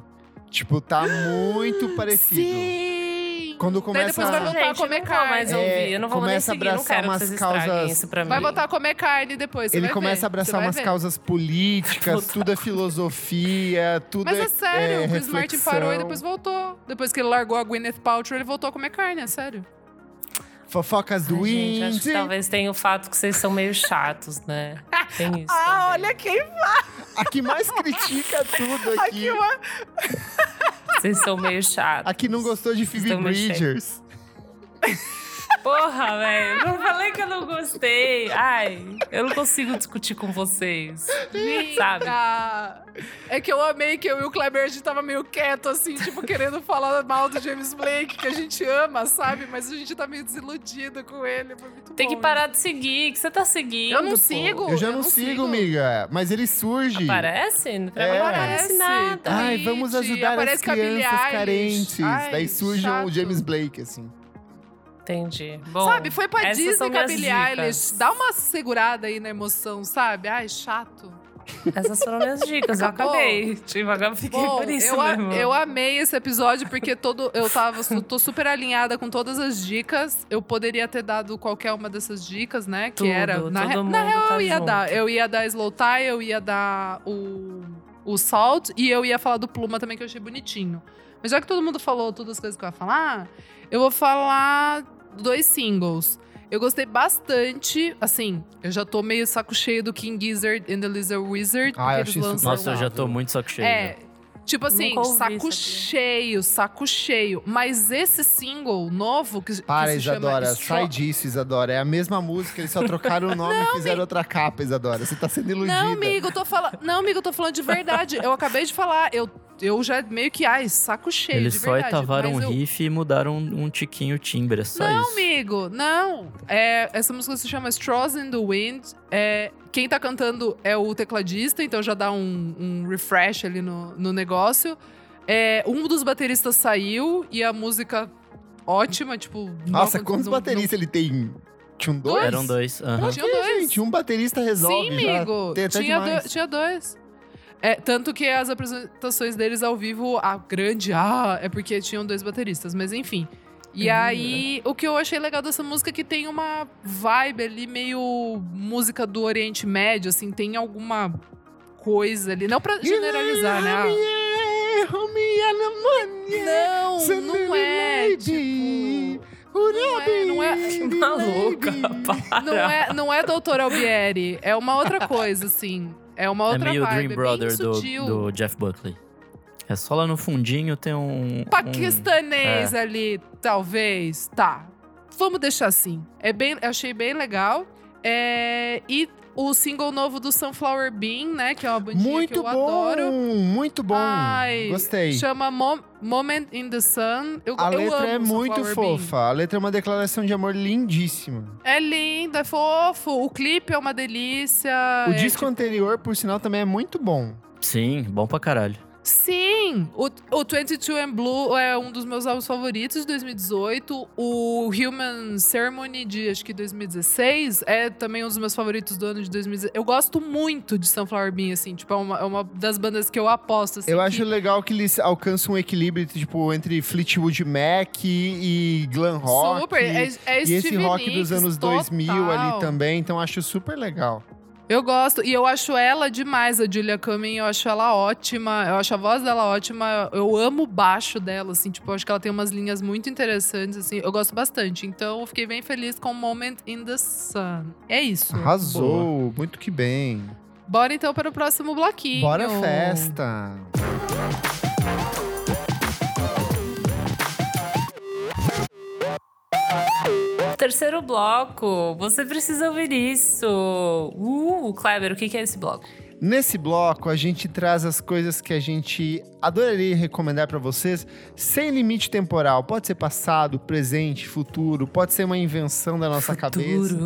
[SPEAKER 1] Tipo, tá muito (gasps) parecido.
[SPEAKER 3] Sim!
[SPEAKER 1] Quando começa
[SPEAKER 3] depois vai
[SPEAKER 1] a-
[SPEAKER 3] voltar a
[SPEAKER 2] Gente,
[SPEAKER 3] comer
[SPEAKER 2] não vou mais
[SPEAKER 3] carne.
[SPEAKER 2] ouvir. Eu não vou nem
[SPEAKER 1] começa a
[SPEAKER 2] seguir. Não
[SPEAKER 1] abraçar
[SPEAKER 2] quero que
[SPEAKER 1] umas causas-
[SPEAKER 2] isso pra mim.
[SPEAKER 3] Vai voltar a comer carne depois.
[SPEAKER 1] Ele
[SPEAKER 3] vai
[SPEAKER 1] começa
[SPEAKER 3] ver,
[SPEAKER 1] a abraçar umas
[SPEAKER 3] ver.
[SPEAKER 1] causas políticas, tudo é filosofia, tudo
[SPEAKER 3] Mas
[SPEAKER 1] é,
[SPEAKER 3] é sério,
[SPEAKER 1] é
[SPEAKER 3] o Chris Martin
[SPEAKER 1] reflexão.
[SPEAKER 3] parou e depois voltou. Depois que ele largou a Gwyneth Paltrow, ele voltou a comer carne, é sério.
[SPEAKER 1] Fofocas do
[SPEAKER 2] Ai, gente, acho
[SPEAKER 1] Indy.
[SPEAKER 2] que talvez tenha o fato que vocês são meio chatos, né? Tem (laughs) isso.
[SPEAKER 3] Ah,
[SPEAKER 2] também.
[SPEAKER 3] olha quem
[SPEAKER 1] A que mais critica tudo (laughs) aqui.
[SPEAKER 3] aqui, uma...
[SPEAKER 2] Vocês são meio chatos.
[SPEAKER 1] A que não gostou de Phoebe. Bridgers.
[SPEAKER 2] Porra, velho. Não falei que eu não gostei. Ai, eu não consigo discutir com vocês. Sabe?
[SPEAKER 3] Ah, é que eu amei que eu e o Kleber, a gente tava meio quieto, assim, tipo, querendo falar mal do James Blake, que a gente ama, sabe? Mas a gente tá meio desiludido com ele, foi muito
[SPEAKER 2] Tem que
[SPEAKER 3] bom.
[SPEAKER 2] parar de seguir, que você tá seguindo.
[SPEAKER 3] Eu não
[SPEAKER 2] pô.
[SPEAKER 3] sigo.
[SPEAKER 1] Eu já
[SPEAKER 3] eu
[SPEAKER 1] não,
[SPEAKER 3] não
[SPEAKER 1] sigo,
[SPEAKER 3] sigo.
[SPEAKER 1] amiga. Mas ele surge.
[SPEAKER 2] Aparece? Não
[SPEAKER 1] É.
[SPEAKER 2] aparece nada.
[SPEAKER 1] Ai, vamos ajudar as
[SPEAKER 3] aparece com a Billie
[SPEAKER 1] crianças carentes.
[SPEAKER 3] Ai,
[SPEAKER 1] Daí surge
[SPEAKER 3] chato.
[SPEAKER 1] o James Blake, assim.
[SPEAKER 2] Entendi. Bom,
[SPEAKER 3] Sabe, foi pra Disney com a Billie. Eilish. Dá uma segurada aí na emoção, sabe? Ai, chato.
[SPEAKER 2] Essas foram minhas dicas. Eu acabei. Tipo, agora fiquei
[SPEAKER 3] Bom,
[SPEAKER 2] por isso
[SPEAKER 3] eu,
[SPEAKER 2] mesmo.
[SPEAKER 3] eu amei esse episódio porque todo eu tava tô super alinhada com todas as dicas. Eu poderia ter dado qualquer uma dessas dicas, né? Que
[SPEAKER 2] Tudo,
[SPEAKER 3] era na, re- na real
[SPEAKER 2] tá
[SPEAKER 3] eu ia
[SPEAKER 2] junto.
[SPEAKER 3] dar, eu ia dar Slow Tie, eu ia dar o o Salt e eu ia falar do Pluma também que eu achei bonitinho. Mas já que todo mundo falou todas as coisas que eu ia falar, eu vou falar dois singles. Eu gostei bastante, assim, eu já tô meio saco cheio do King Gizzard and the Lizard Wizard.
[SPEAKER 1] Ah, eu achei
[SPEAKER 3] lançam-
[SPEAKER 4] Nossa, eu já tô muito saco cheio.
[SPEAKER 3] é. Tipo assim, saco
[SPEAKER 2] isso
[SPEAKER 3] cheio, saco cheio. Mas esse single novo que,
[SPEAKER 1] Para,
[SPEAKER 3] que se
[SPEAKER 1] Isadora.
[SPEAKER 3] chama
[SPEAKER 1] Sai disso, Isadora. É a mesma música, eles só trocaram o (laughs) nome e fizeram outra capa, Isadora. Você tá sendo iludida.
[SPEAKER 3] Não, amigo, eu tô falando. Não, amigo, eu tô falando de verdade. Eu acabei de falar. Eu, eu já meio que, ai, saco cheio.
[SPEAKER 4] Eles
[SPEAKER 3] de
[SPEAKER 4] só
[SPEAKER 3] verdade,
[SPEAKER 4] etavaram o
[SPEAKER 3] eu-
[SPEAKER 4] riff e mudaram um tiquinho o timbre, é só
[SPEAKER 3] Não,
[SPEAKER 4] isso.
[SPEAKER 3] amigo, não. É, essa música se chama Straws in the Wind. É, quem tá cantando é o tecladista, então já dá um, um refresh ali no, no negócio. É, um dos bateristas saiu e a música ótima, tipo.
[SPEAKER 1] Nossa,
[SPEAKER 3] não-
[SPEAKER 1] quantos
[SPEAKER 3] não-
[SPEAKER 1] bateristas ele tem? Tinha um dois?
[SPEAKER 4] Eram dois.
[SPEAKER 3] Não, tinha dois.
[SPEAKER 1] Gente, um baterista resolve
[SPEAKER 3] Sim,
[SPEAKER 1] já.
[SPEAKER 3] amigo.
[SPEAKER 1] Tem até
[SPEAKER 3] Tinha, do- tinha dois. É, tanto que as apresentações deles ao vivo, a grande ah, é porque tinham dois bateristas, mas enfim. E
[SPEAKER 2] Hum.
[SPEAKER 3] aí, o que eu achei legal dessa música é que tem uma vibe ali meio música do Oriente Médio, assim, tem alguma coisa ali. Não pra generalizar, né? Não, não é, tipo... Não é, não é,
[SPEAKER 2] Que maluca. Para. (laughs)
[SPEAKER 3] não é, não é Doutor Albieri, é uma outra coisa, assim. É uma
[SPEAKER 4] É
[SPEAKER 3] outra
[SPEAKER 4] meio
[SPEAKER 3] vibe,
[SPEAKER 4] Dream
[SPEAKER 3] é
[SPEAKER 4] Brother do, do Jeff Buckley. É só lá no fundinho tem um. um-
[SPEAKER 3] Paquistanês ali, talvez. Tá. Vamos deixar assim. É bem, achei bem legal. É, e o single novo do Sunflower Bean, né? Que é uma bandinha que
[SPEAKER 1] Muito
[SPEAKER 3] eu
[SPEAKER 1] bom,
[SPEAKER 3] adoro.
[SPEAKER 1] muito bom.
[SPEAKER 3] Ai,
[SPEAKER 1] Gostei.
[SPEAKER 3] Chama Mom- Moment in the Sun. Eu,
[SPEAKER 1] A
[SPEAKER 3] eu
[SPEAKER 1] letra
[SPEAKER 3] amo
[SPEAKER 1] é muito
[SPEAKER 3] Sunflower Bean.
[SPEAKER 1] fofa. A letra é uma declaração de amor lindíssima.
[SPEAKER 3] É lindo, é fofo. O clipe é uma delícia.
[SPEAKER 1] O
[SPEAKER 3] é,
[SPEAKER 1] disco
[SPEAKER 3] tipo,
[SPEAKER 1] anterior, por sinal, também é muito bom.
[SPEAKER 4] Sim, bom pra caralho.
[SPEAKER 3] Sim! O, o 22 and Blue é um dos meus álbuns favoritos de 2018. O Human Ceremony de acho que 2016 é também um dos meus favoritos do ano de 2016. Eu gosto muito de Sunflower Bean, assim, tipo, é uma, é uma das bandas que eu aposto. Assim,
[SPEAKER 1] Eu
[SPEAKER 3] que-
[SPEAKER 1] acho legal que eles alcançam um equilíbrio tipo, entre Fleetwood Mac e, e glam rock.
[SPEAKER 3] Super! É, é
[SPEAKER 1] e esse rock
[SPEAKER 3] Nicks,
[SPEAKER 1] dos anos 2000 ali
[SPEAKER 3] total.
[SPEAKER 1] também, então acho super legal.
[SPEAKER 3] Eu gosto. E eu acho ela demais, a Julia Cumming. Eu acho ela ótima. Eu acho a voz dela ótima. Eu amo o baixo dela, assim. Tipo, eu acho que ela tem umas linhas muito interessantes, assim. Eu gosto bastante. Então, eu fiquei bem feliz com Moment in the Sun. É isso.
[SPEAKER 1] Arrasou, muito que bem.
[SPEAKER 3] Bora então para o próximo bloquinho.
[SPEAKER 1] Bora festa!
[SPEAKER 2] Terceiro bloco. Você precisa ouvir isso. Uh, Kleber, o que é esse bloco?
[SPEAKER 1] Nesse bloco, a gente traz as coisas que a gente adoraria recomendar para vocês sem limite temporal. Pode ser passado, presente, futuro, pode ser uma invenção da nossa cabeça.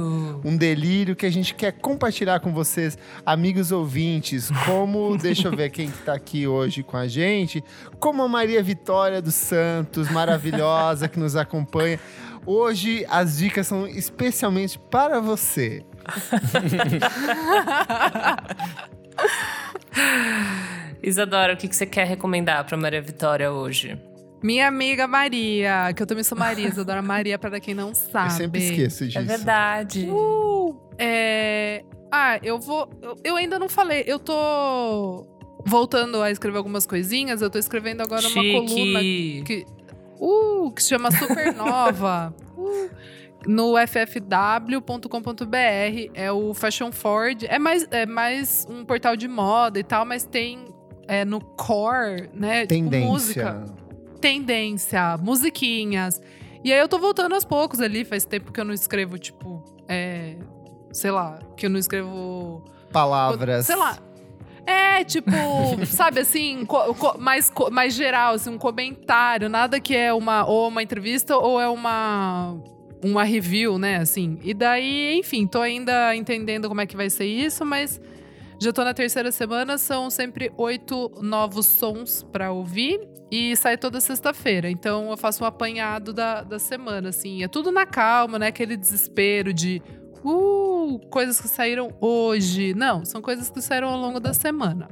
[SPEAKER 1] Um delírio que a gente quer compartilhar com vocês, amigos ouvintes, como, (laughs) deixa eu ver quem que tá aqui hoje com a gente, como a Maria Vitória dos Santos, maravilhosa, que nos acompanha. Hoje as dicas são especialmente para você. (laughs) (laughs)
[SPEAKER 2] Isadora, o que que você quer recomendar pra Maria Vitória hoje?
[SPEAKER 3] Minha amiga Maria, que eu também sou Maria, Isadora Maria, para quem não sabe. (laughs)
[SPEAKER 1] Eu sempre esqueço disso.
[SPEAKER 2] É verdade.
[SPEAKER 3] Uh, é... Ah, eu vou. Eu, ainda não falei. Eu tô voltando a escrever algumas coisinhas. Eu tô escrevendo agora uma coluna
[SPEAKER 2] Chique.
[SPEAKER 3] que. Uh, que se chama Supernova. (laughs) uh, no ffw.com.br. É o Fashion Ford. É mais, é mais um portal de moda e tal, mas tem é, no core, né? Tipo, música
[SPEAKER 1] Tendência.
[SPEAKER 3] tendência, musiquinhas. E aí eu tô voltando aos poucos ali. Faz tempo que eu não escrevo, tipo, é, sei lá, que eu não escrevo.
[SPEAKER 1] Palavras.
[SPEAKER 3] Sei lá. É, tipo, (laughs) sabe assim, mais, mais geral, assim, um comentário, nada que é uma ou uma entrevista ou é uma uma review, né, assim. E daí, enfim, tô ainda entendendo como é que vai ser isso, mas já tô na terceira semana, são sempre oito novos sons pra ouvir e sai toda sexta-feira. Então eu faço um apanhado da, da semana, assim. É tudo na calma, né? Aquele desespero de uh, coisas que saíram hoje. Não, são coisas que saíram ao longo da semana.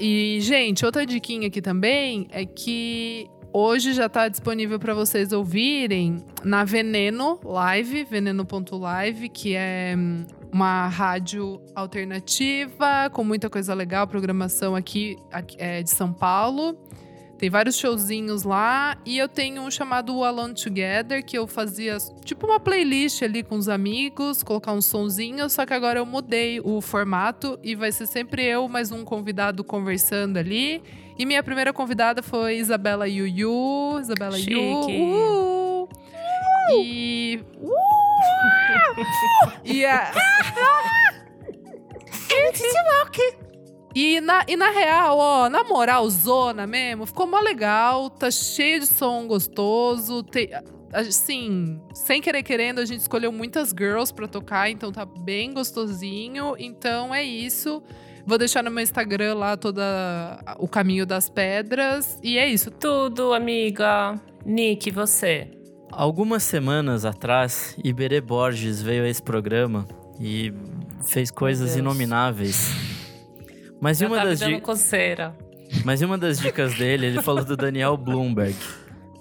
[SPEAKER 3] E, gente, outra diquinha aqui também é que hoje já tá disponível para vocês ouvirem na Veneno Live, veneno.live, que é hum, uma rádio alternativa com muita coisa legal, programação aqui, aqui, é, de São Paulo. Tem vários showzinhos lá. E eu tenho um chamado Alone Together, que eu fazia tipo uma playlist ali com os amigos, colocar um sonzinho. Só que agora eu mudei o formato e vai ser sempre eu, mais um convidado conversando ali. E minha primeira convidada foi Isabela Yuyu. Isabela
[SPEAKER 2] Chique.
[SPEAKER 3] Yu. Uh! E. e a. (laughs) E na, e na real, ó, na moral, zona mesmo, ficou mó legal, tá cheio de som gostoso. Tem, assim, sem querer querendo, a gente escolheu muitas girls pra tocar, então tá bem gostosinho. Então é isso. Vou deixar no meu Instagram lá toda o caminho das pedras. E é isso.
[SPEAKER 2] Tudo, amiga. Nick, você?
[SPEAKER 4] Algumas semanas atrás, Iberê Borges veio a esse programa e fez coisas inomináveis. Mas
[SPEAKER 2] Já
[SPEAKER 4] uma
[SPEAKER 2] tá
[SPEAKER 4] das
[SPEAKER 2] dando
[SPEAKER 4] di-
[SPEAKER 2] coceira.
[SPEAKER 4] Mas uma das dicas dele, ele falou do Daniel Bloomberg,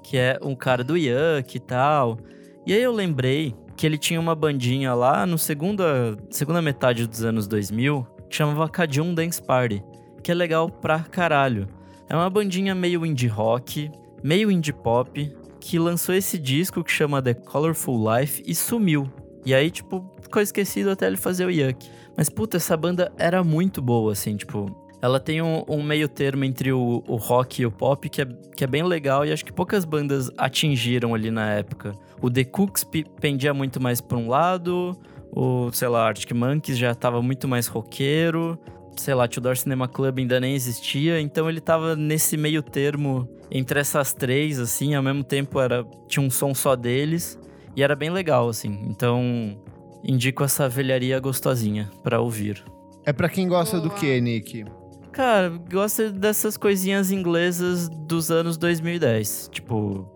[SPEAKER 4] que é um cara do Yuck e tal. E aí eu lembrei que ele tinha uma bandinha lá no segunda, segunda metade dos anos 2000, que chamava Cadium Dance Party, que é legal pra caralho. É uma bandinha meio indie rock, meio indie pop, que lançou esse disco que chama The Colorful Life e sumiu. E aí, tipo, ficou esquecido até ele fazer o Yuck. Mas, puta, essa banda era muito boa, assim, tipo... Ela tem um, um meio termo entre o, o rock e o pop que é, que é bem legal e acho que poucas bandas atingiram ali na época. O The Cooks pe- pendia muito mais pra um lado, o, sei lá, Arctic Monkeys já tava muito mais roqueiro, sei lá, Tudor Cinema Club ainda nem existia, então ele tava nesse meio termo entre essas três, assim, ao mesmo tempo era tinha um som só deles e era bem legal, assim. Então, indico essa velharia gostosinha pra ouvir.
[SPEAKER 1] É pra quem gosta do
[SPEAKER 3] Boa.
[SPEAKER 1] que, Nick?
[SPEAKER 4] Cara, gosto dessas coisinhas inglesas dos anos 2010. Tipo.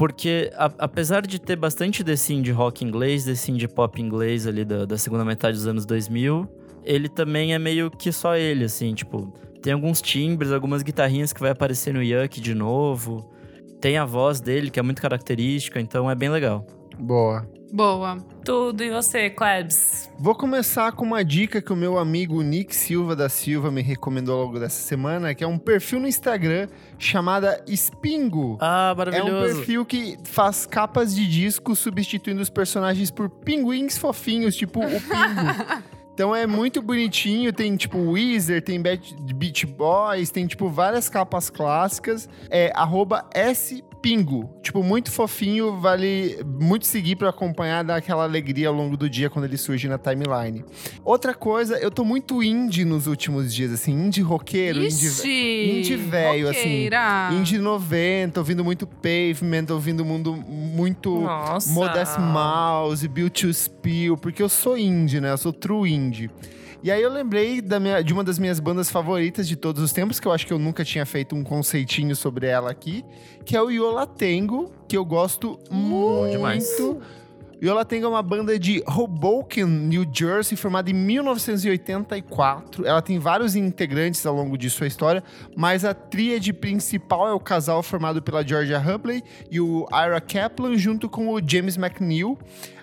[SPEAKER 4] Porque, a- apesar de ter bastante desse indie rock inglês, desse indie pop inglês ali da, da segunda metade dos anos 2000, ele também é meio que só ele, assim. Tipo, tem alguns timbres, algumas guitarrinhas que vai aparecer no Yuck de novo. Tem a voz dele, que é muito característica, então é bem legal.
[SPEAKER 1] Boa.
[SPEAKER 3] Boa.
[SPEAKER 2] Tudo. E você, Klebs?
[SPEAKER 1] Vou começar com uma dica que o meu amigo Nick Silva da Silva me recomendou ao longo dessa semana, que é um perfil no Instagram chamada Spingo.
[SPEAKER 4] Ah,
[SPEAKER 1] É um
[SPEAKER 4] maravilhoso!
[SPEAKER 1] perfil que faz capas de disco substituindo os personagens por pinguins fofinhos, tipo o Pingo. (laughs) Então é muito bonitinho, tem tipo Weezer, tem Beat- Beach Boys, tem tipo várias capas clássicas. É arroba Spingo. Tipo, muito fofinho, vale muito seguir pra acompanhar, dar aquela alegria ao longo do dia quando ele surge na timeline. Outra coisa, eu tô muito indie nos últimos dias, assim, indie roqueiro, indie...
[SPEAKER 3] Ixi,
[SPEAKER 1] indie velho, assim. Indie 90, ouvindo muito Pavement, ouvindo mundo muito
[SPEAKER 2] Nossa.
[SPEAKER 1] Modest Mouse, Built to Spill, porque eu sou indie, né? Eu sou true indie. E aí eu lembrei da minha- de uma das minhas bandas favoritas de todos os tempos, que eu acho que eu nunca tinha feito um conceitinho sobre ela aqui, que é o Yola Tengo, que eu gosto muito.
[SPEAKER 4] demais.
[SPEAKER 1] O Yola Tango é uma banda de Hoboken, New Jersey, formada em 1984. Ela tem vários integrantes ao longo de sua história, mas a tríade principal é o casal formado pela Georgia Hubley e o Ira Kaplan, junto com o James McNeil.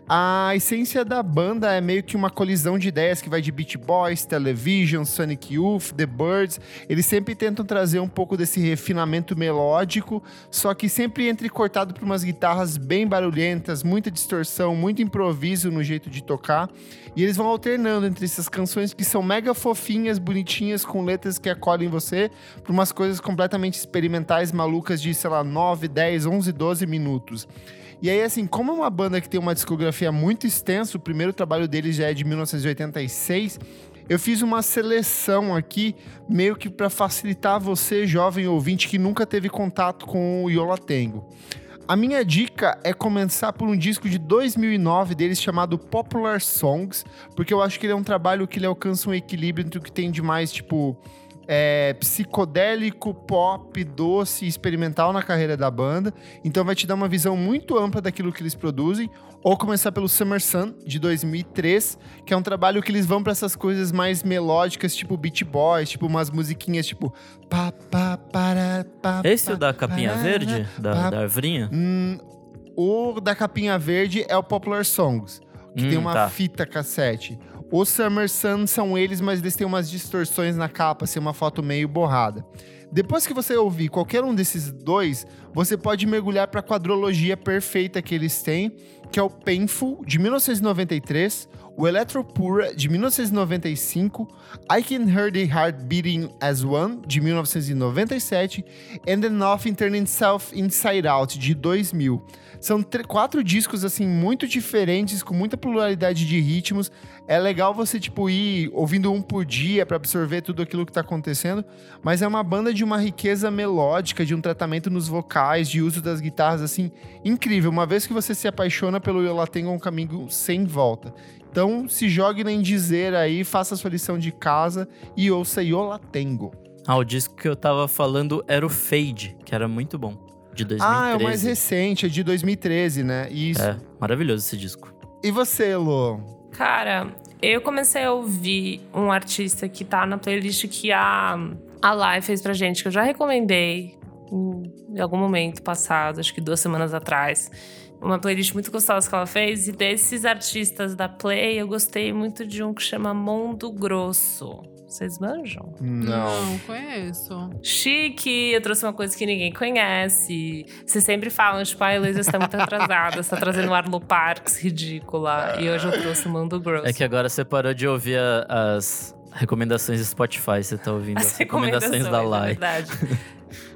[SPEAKER 1] A essência da banda é meio que uma colisão de ideias que vai de Beach Boys, Television, Sonic Youth, The Birds. Eles sempre tentam trazer um pouco desse refinamento melódico, só que sempre entrecortado por umas guitarras bem barulhentas, muita distorção, muito improviso no jeito de tocar. E eles vão alternando entre essas canções que são mega fofinhas, bonitinhas, com letras que acolhem você, para umas coisas completamente experimentais, malucas de, sei lá, 9, 10, 11, 12 minutos. E aí, assim, como é uma banda que tem uma discografia muito extensa, o primeiro trabalho deles já é de 1986. Eu fiz uma seleção aqui, meio que para facilitar você, jovem ouvinte, que nunca teve contato com o Yola Tango. A minha dica é começar por um disco de 2009 deles chamado Popular Songs, porque eu acho que ele é um trabalho que ele alcança um equilíbrio entre o que tem de mais, tipo, é, psicodélico, pop, doce, experimental na carreira da banda. Então vai te dar uma visão muito ampla daquilo que eles produzem. Ou começar pelo Summer Sun, de 2003, que é um trabalho que eles vão para essas coisas mais melódicas, tipo Beat Boys, tipo umas musiquinhas tipo... Pá, pá, para, pá,
[SPEAKER 4] Esse é o da capinha verde? Da,
[SPEAKER 1] pá,
[SPEAKER 4] da arvrinha?
[SPEAKER 1] Hum, o da capinha verde é o Popular Songs, que
[SPEAKER 4] Hum,
[SPEAKER 1] tem uma
[SPEAKER 4] tá.
[SPEAKER 1] fita cassete. Os Summer Sun são eles, mas eles têm umas distorções na capa, assim, uma foto meio borrada. Depois que você ouvir qualquer um desses dois, você pode mergulhar para a quadrologia perfeita que eles têm, que é o Painful, de 1993, o Electropura, de 1995, I Can Hear the Heart Beating as One, de 1997, and The Nothing Turning Itself Inside Out, de 2000. São tr- quatro discos, assim, muito diferentes, com muita pluralidade de ritmos. É legal você, tipo, ir ouvindo um por dia para absorver tudo aquilo que tá acontecendo. Mas é uma banda de uma riqueza melódica, de um tratamento nos vocais, de uso das guitarras, assim, incrível. Uma vez que você se apaixona pelo Yola Tengo, é um caminho sem volta. Então, se jogue nem dizer aí, faça a sua lição de casa e ouça Yola Tengo.
[SPEAKER 4] Ah, o disco que eu tava falando era o Fade, que era muito bom. De 2013.
[SPEAKER 1] Ah, é o mais recente, é de 2013, né? Isso.
[SPEAKER 4] É, maravilhoso esse disco.
[SPEAKER 1] E você, Lô?
[SPEAKER 2] Cara, eu comecei a ouvir um artista que tá na playlist que a, a Lai fez pra gente, que eu já recomendei em, em algum momento passado, acho que duas semanas atrás. Uma playlist muito gostosa que ela fez. E desses artistas da Play, eu gostei muito de um que chama Mundo Grosso. Vocês manjam?
[SPEAKER 3] Não conheço.
[SPEAKER 2] Chique, eu trouxe uma coisa que ninguém conhece. Vocês sempre falam, tipo, a Heloísa está muito atrasada, você tá trazendo o Arlo Parks ridícula. E hoje eu trouxe o Mundo Grosso.
[SPEAKER 4] É que agora você parou de ouvir a- as recomendações do Spotify, você tá ouvindo as,
[SPEAKER 2] As
[SPEAKER 4] recomendações da
[SPEAKER 2] é
[SPEAKER 4] Lai.
[SPEAKER 2] verdade.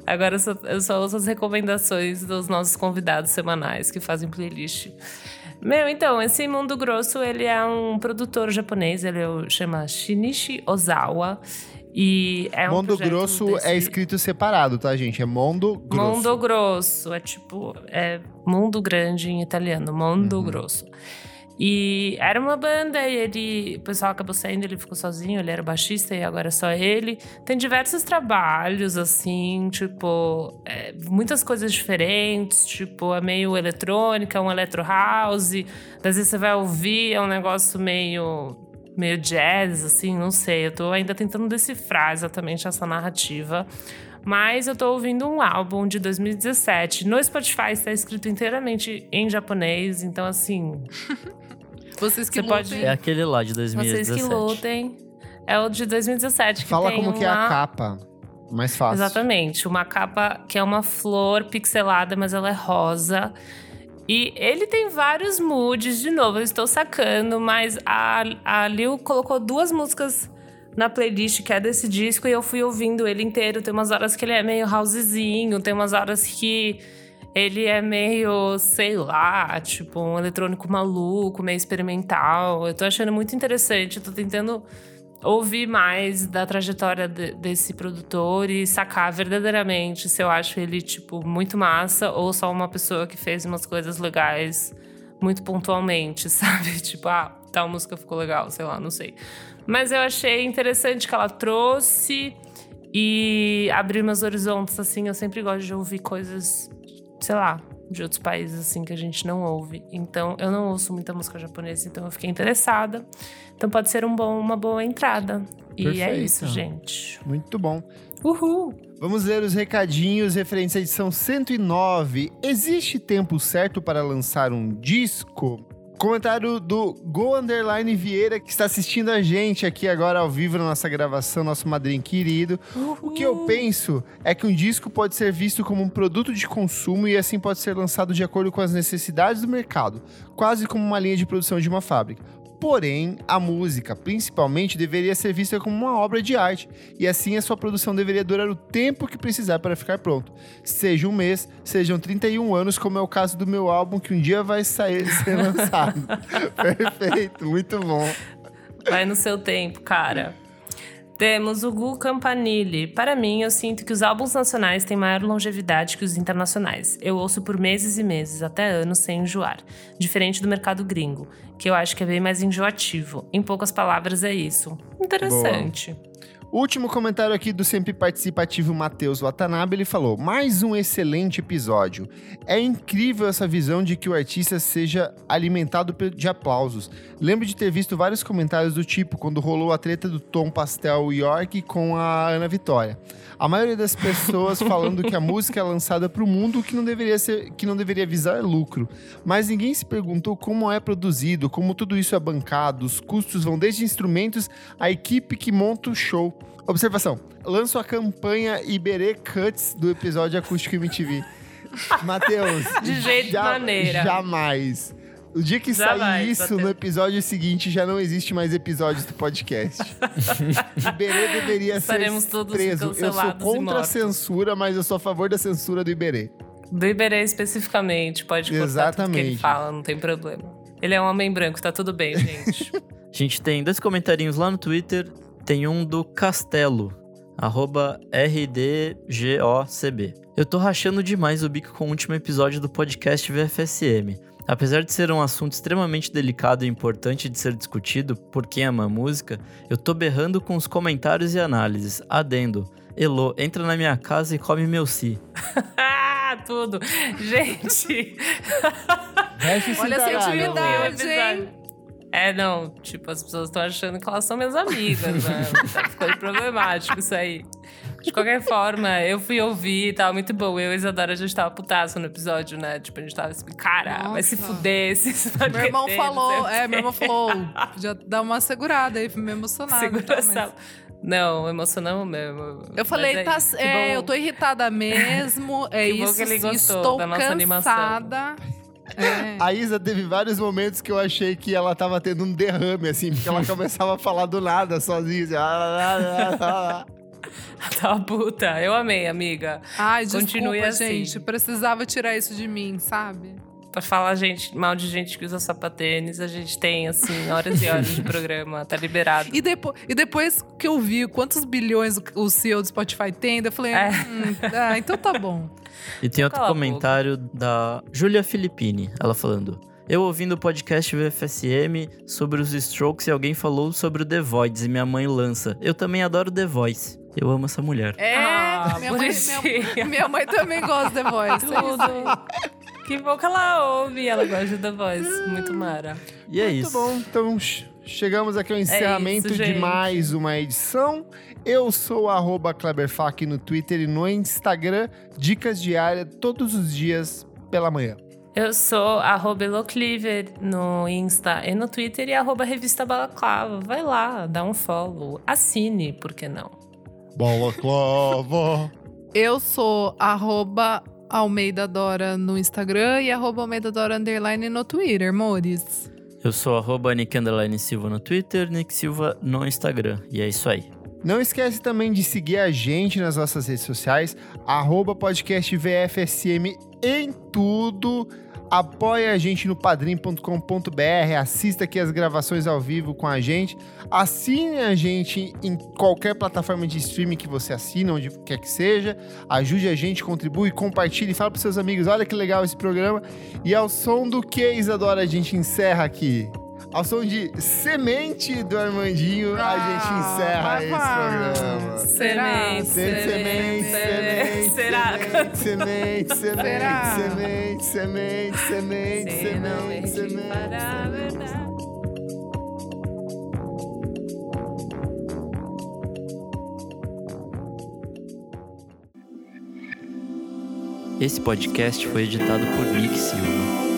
[SPEAKER 2] Agora eu só, eu só ouço as recomendações dos nossos convidados semanais que fazem playlist. Meu, então, esse Mundo Grosso, ele é um produtor japonês, ele é chama Shinichi Ozawa. E é um
[SPEAKER 1] Mondo Grosso
[SPEAKER 2] desse-
[SPEAKER 1] é escrito separado, tá, gente? É Mondo Grosso.
[SPEAKER 2] Mundo Grosso, é tipo, é mundo grande em italiano, Mundo
[SPEAKER 1] Uhum.
[SPEAKER 2] Grosso. E era uma banda e ele, o pessoal acabou saindo, ele ficou sozinho, ele era baixista e agora é só ele. Tem diversos trabalhos, assim, tipo, é, muitas coisas diferentes, tipo, é meio eletrônica, um electro house. Às vezes você vai ouvir, é um negócio meio meio jazz, assim, não sei. Eu tô ainda tentando decifrar exatamente essa narrativa. Mas eu tô ouvindo um álbum de 2017. No Spotify está escrito inteiramente em japonês, então assim, (laughs)
[SPEAKER 3] Vocês que
[SPEAKER 2] Você pode-
[SPEAKER 3] lutem.
[SPEAKER 4] É aquele lá de 2017.
[SPEAKER 2] vocês que lutem. É o de 2017 que
[SPEAKER 1] Fala
[SPEAKER 2] tem
[SPEAKER 1] como que é a
[SPEAKER 2] uma-
[SPEAKER 1] capa. Mais fácil.
[SPEAKER 2] Exatamente, uma capa que é uma flor pixelada, mas ela é rosa. E ele tem vários moods, de novo, eu estou sacando, mas a, a Lil colocou duas músicas na playlist que é desse disco e eu fui ouvindo ele inteiro. Tem umas horas que ele é meio housezinho, tem umas horas que ele é meio, sei lá, tipo um eletrônico maluco, meio experimental. Eu tô achando muito interessante, eu tô tentando ouvir mais da trajetória de- desse produtor e sacar verdadeiramente se eu acho ele, tipo, muito massa ou só uma pessoa que fez umas coisas legais muito pontualmente, (laughs) sabe? Tipo, ah, tal música ficou legal, sei lá, não sei. Mas eu achei interessante que ela trouxe e abriu meus horizontes, assim. Eu sempre gosto de ouvir coisas, sei lá, de outros países assim que a gente não ouve. Então, eu não ouço muita música japonesa, então eu fiquei interessada. Então pode ser um bom, uma boa entrada. E é
[SPEAKER 1] Perfeito.
[SPEAKER 2] isso, gente.
[SPEAKER 1] Muito bom.
[SPEAKER 2] Uhul!
[SPEAKER 1] Vamos ler os recadinhos referentes à edição 109. Existe tempo certo para lançar um disco? Comentário do Go Underline Vieira, que está assistindo a gente aqui agora ao vivo na nossa gravação, nosso madrinho querido. O que eu penso é que um disco pode ser visto como um produto de consumo e assim pode ser lançado de acordo com as necessidades do mercado, quase como uma linha de produção de uma fábrica. Porém, a música, principalmente, deveria ser vista como uma obra de arte, e assim a sua produção deveria durar o tempo que precisar para ficar pronto. Seja um mês, sejam 31 anos, como é o caso do meu álbum, que um dia vai sair ser (laughs) lançado. (laughs) Perfeito, muito bom.
[SPEAKER 2] Vai no seu tempo, cara. Temos o Gu Campanile. Para mim, eu sinto que os álbuns nacionais têm maior longevidade que os internacionais. Eu ouço por meses e meses, até anos, sem enjoar. Diferente do mercado gringo, que eu acho que é bem mais enjoativo. Em poucas palavras, é isso. Interessante.
[SPEAKER 1] Último comentário aqui do sempre participativo Matheus Watanabe, ele falou: "Mais um excelente episódio. É incrível essa visão de que o artista seja alimentado de aplausos. Lembro de ter visto vários comentários do tipo quando rolou a treta do Tom Pastel York com a Ana Vitória. A maioria das pessoas (laughs) falando que a música é lançada para o mundo que não deveria ser, que não deveria visar lucro. Mas ninguém se perguntou como é produzido, como tudo isso é bancado, os custos vão desde instrumentos à equipe que monta o show. Observação: lanço a campanha Iberê Cuts do episódio Acústico MTV. (laughs) Matheus.
[SPEAKER 2] De jeito maneira.
[SPEAKER 1] Jamais. O dia que sair
[SPEAKER 2] Jamais,
[SPEAKER 1] isso, no episódio seguinte, já não existe mais episódios do podcast. (laughs) Iberê deveria
[SPEAKER 2] Estaremos
[SPEAKER 1] ser
[SPEAKER 2] todos
[SPEAKER 1] preso. Eu sou
[SPEAKER 2] e
[SPEAKER 1] contra a censura, mas eu sou a favor da censura do Iberê.
[SPEAKER 2] Do Iberê especificamente, pode cortar tudo que ele
[SPEAKER 1] Exatamente.
[SPEAKER 2] fala, não tem problema. Ele é um homem branco, tá tudo bem, gente. (laughs)
[SPEAKER 4] A gente tem dois comentarinhos lá no Twitter. Tem um do Castelo, arroba RDGOCB. Eu tô rachando demais o bico com o último episódio do podcast VFSM. Apesar de ser um assunto extremamente delicado e importante de ser discutido por quem ama música, eu tô berrando com os comentários e análises. Adendo. Elô, entra na minha casa e come meu si.
[SPEAKER 2] ah, (laughs) tudo. Gente,
[SPEAKER 3] Olha essa
[SPEAKER 1] caralho.
[SPEAKER 3] intimidade.
[SPEAKER 2] É, não, tipo, as pessoas estão achando que elas são minhas amigas, né? tá ficando problemático isso aí. De qualquer forma, eu fui ouvir e tava muito bom. Eu e a Isadora, a gente tava putaço no episódio, né? Tipo, a gente tava assim, cara, vai se
[SPEAKER 3] Nossa.
[SPEAKER 2] fuder, esses (laughs)
[SPEAKER 3] Meu irmão falou, é, meu irmão falou, já dá uma segurada aí, me emocionada. (laughs)
[SPEAKER 2] Segura essa...
[SPEAKER 3] mas-
[SPEAKER 2] Não, emocionamos mesmo.
[SPEAKER 3] Eu falei,
[SPEAKER 2] Mas
[SPEAKER 3] tá, é, eu tô irritada mesmo, (laughs) é
[SPEAKER 2] Que
[SPEAKER 3] isso,
[SPEAKER 2] que ele gostou
[SPEAKER 3] estou
[SPEAKER 2] da nossa animação.
[SPEAKER 3] É.
[SPEAKER 1] A Isa teve vários momentos que eu achei que ela tava tendo um derrame, assim, porque ela (laughs) começava a falar do nada, sozinha. Assim, ah, ah, ah, ah.
[SPEAKER 2] Tá puta. Eu amei, amiga.
[SPEAKER 3] Ai,
[SPEAKER 2] Continue
[SPEAKER 3] desculpa,
[SPEAKER 2] assim.
[SPEAKER 3] gente, precisava tirar isso de mim, sabe?
[SPEAKER 2] Pra falar gente, mal de gente que usa sapatênis, a gente tem, assim, horas e horas de programa. Tá liberado. (laughs)
[SPEAKER 3] E, depo e depois que eu vi quantos bilhões o- o CEO do Spotify tem, eu falei,
[SPEAKER 2] É.
[SPEAKER 3] hum, ah, então tá bom.
[SPEAKER 4] E tem outro
[SPEAKER 2] Cala a
[SPEAKER 4] comentário da Júlia Filippini, ela falando: Eu ouvindo o podcast VFSM sobre os Strokes e alguém falou sobre o The Voids e minha mãe lança. Eu também adoro The Voice. Eu amo essa mulher.
[SPEAKER 3] É,
[SPEAKER 2] Ah,
[SPEAKER 3] minha, mãe, minha, minha mãe também gosta de The Voice. é isso aí.
[SPEAKER 2] Tudo. Que bom que ela ouve, ela gosta da voz. Muito mara.
[SPEAKER 4] E é
[SPEAKER 1] Muito
[SPEAKER 4] isso.
[SPEAKER 1] bom, então ch- chegamos aqui ao encerramento
[SPEAKER 2] isso,
[SPEAKER 1] de mais uma edição. Eu sou o arroba Kleberfac no Twitter e no Instagram. Dicas diárias todos os dias pela manhã.
[SPEAKER 2] Eu sou arroba Elocliver no Insta e no Twitter e arroba Revista Balaclava. Vai lá, dá um follow. Assine, por que não?
[SPEAKER 1] Balaclava.
[SPEAKER 3] Eu sou arroba Almeida Dora no Instagram e arroba Almeida Dora Underline no Twitter, amores.
[SPEAKER 4] Eu sou arroba Nick Underline Silva no Twitter, Nick Silva no Instagram. E é isso aí.
[SPEAKER 1] Não esquece também de seguir a gente nas nossas redes sociais, arroba podcast VFSM em tudo. Apoia a gente no padrim.com.br, assista aqui as gravações ao vivo com a gente, assine a gente em qualquer plataforma de streaming que você assina, onde quer que seja, ajude a gente, contribui, compartilhe, fala pros seus amigos, olha que legal esse programa. E ao som do que, Isadora, a gente encerra aqui? Ao som de Semente do Armandinho, a gente
[SPEAKER 3] Ah,
[SPEAKER 1] encerra esse programa.
[SPEAKER 3] Será?
[SPEAKER 2] Semente,
[SPEAKER 1] Semente, semente, semente,
[SPEAKER 2] Será?
[SPEAKER 1] semente, semente, semente, semente, semente, semente, semente,
[SPEAKER 2] mentir
[SPEAKER 1] semente.
[SPEAKER 2] para a verdade.
[SPEAKER 4] Esse podcast foi editado por Nick Silva.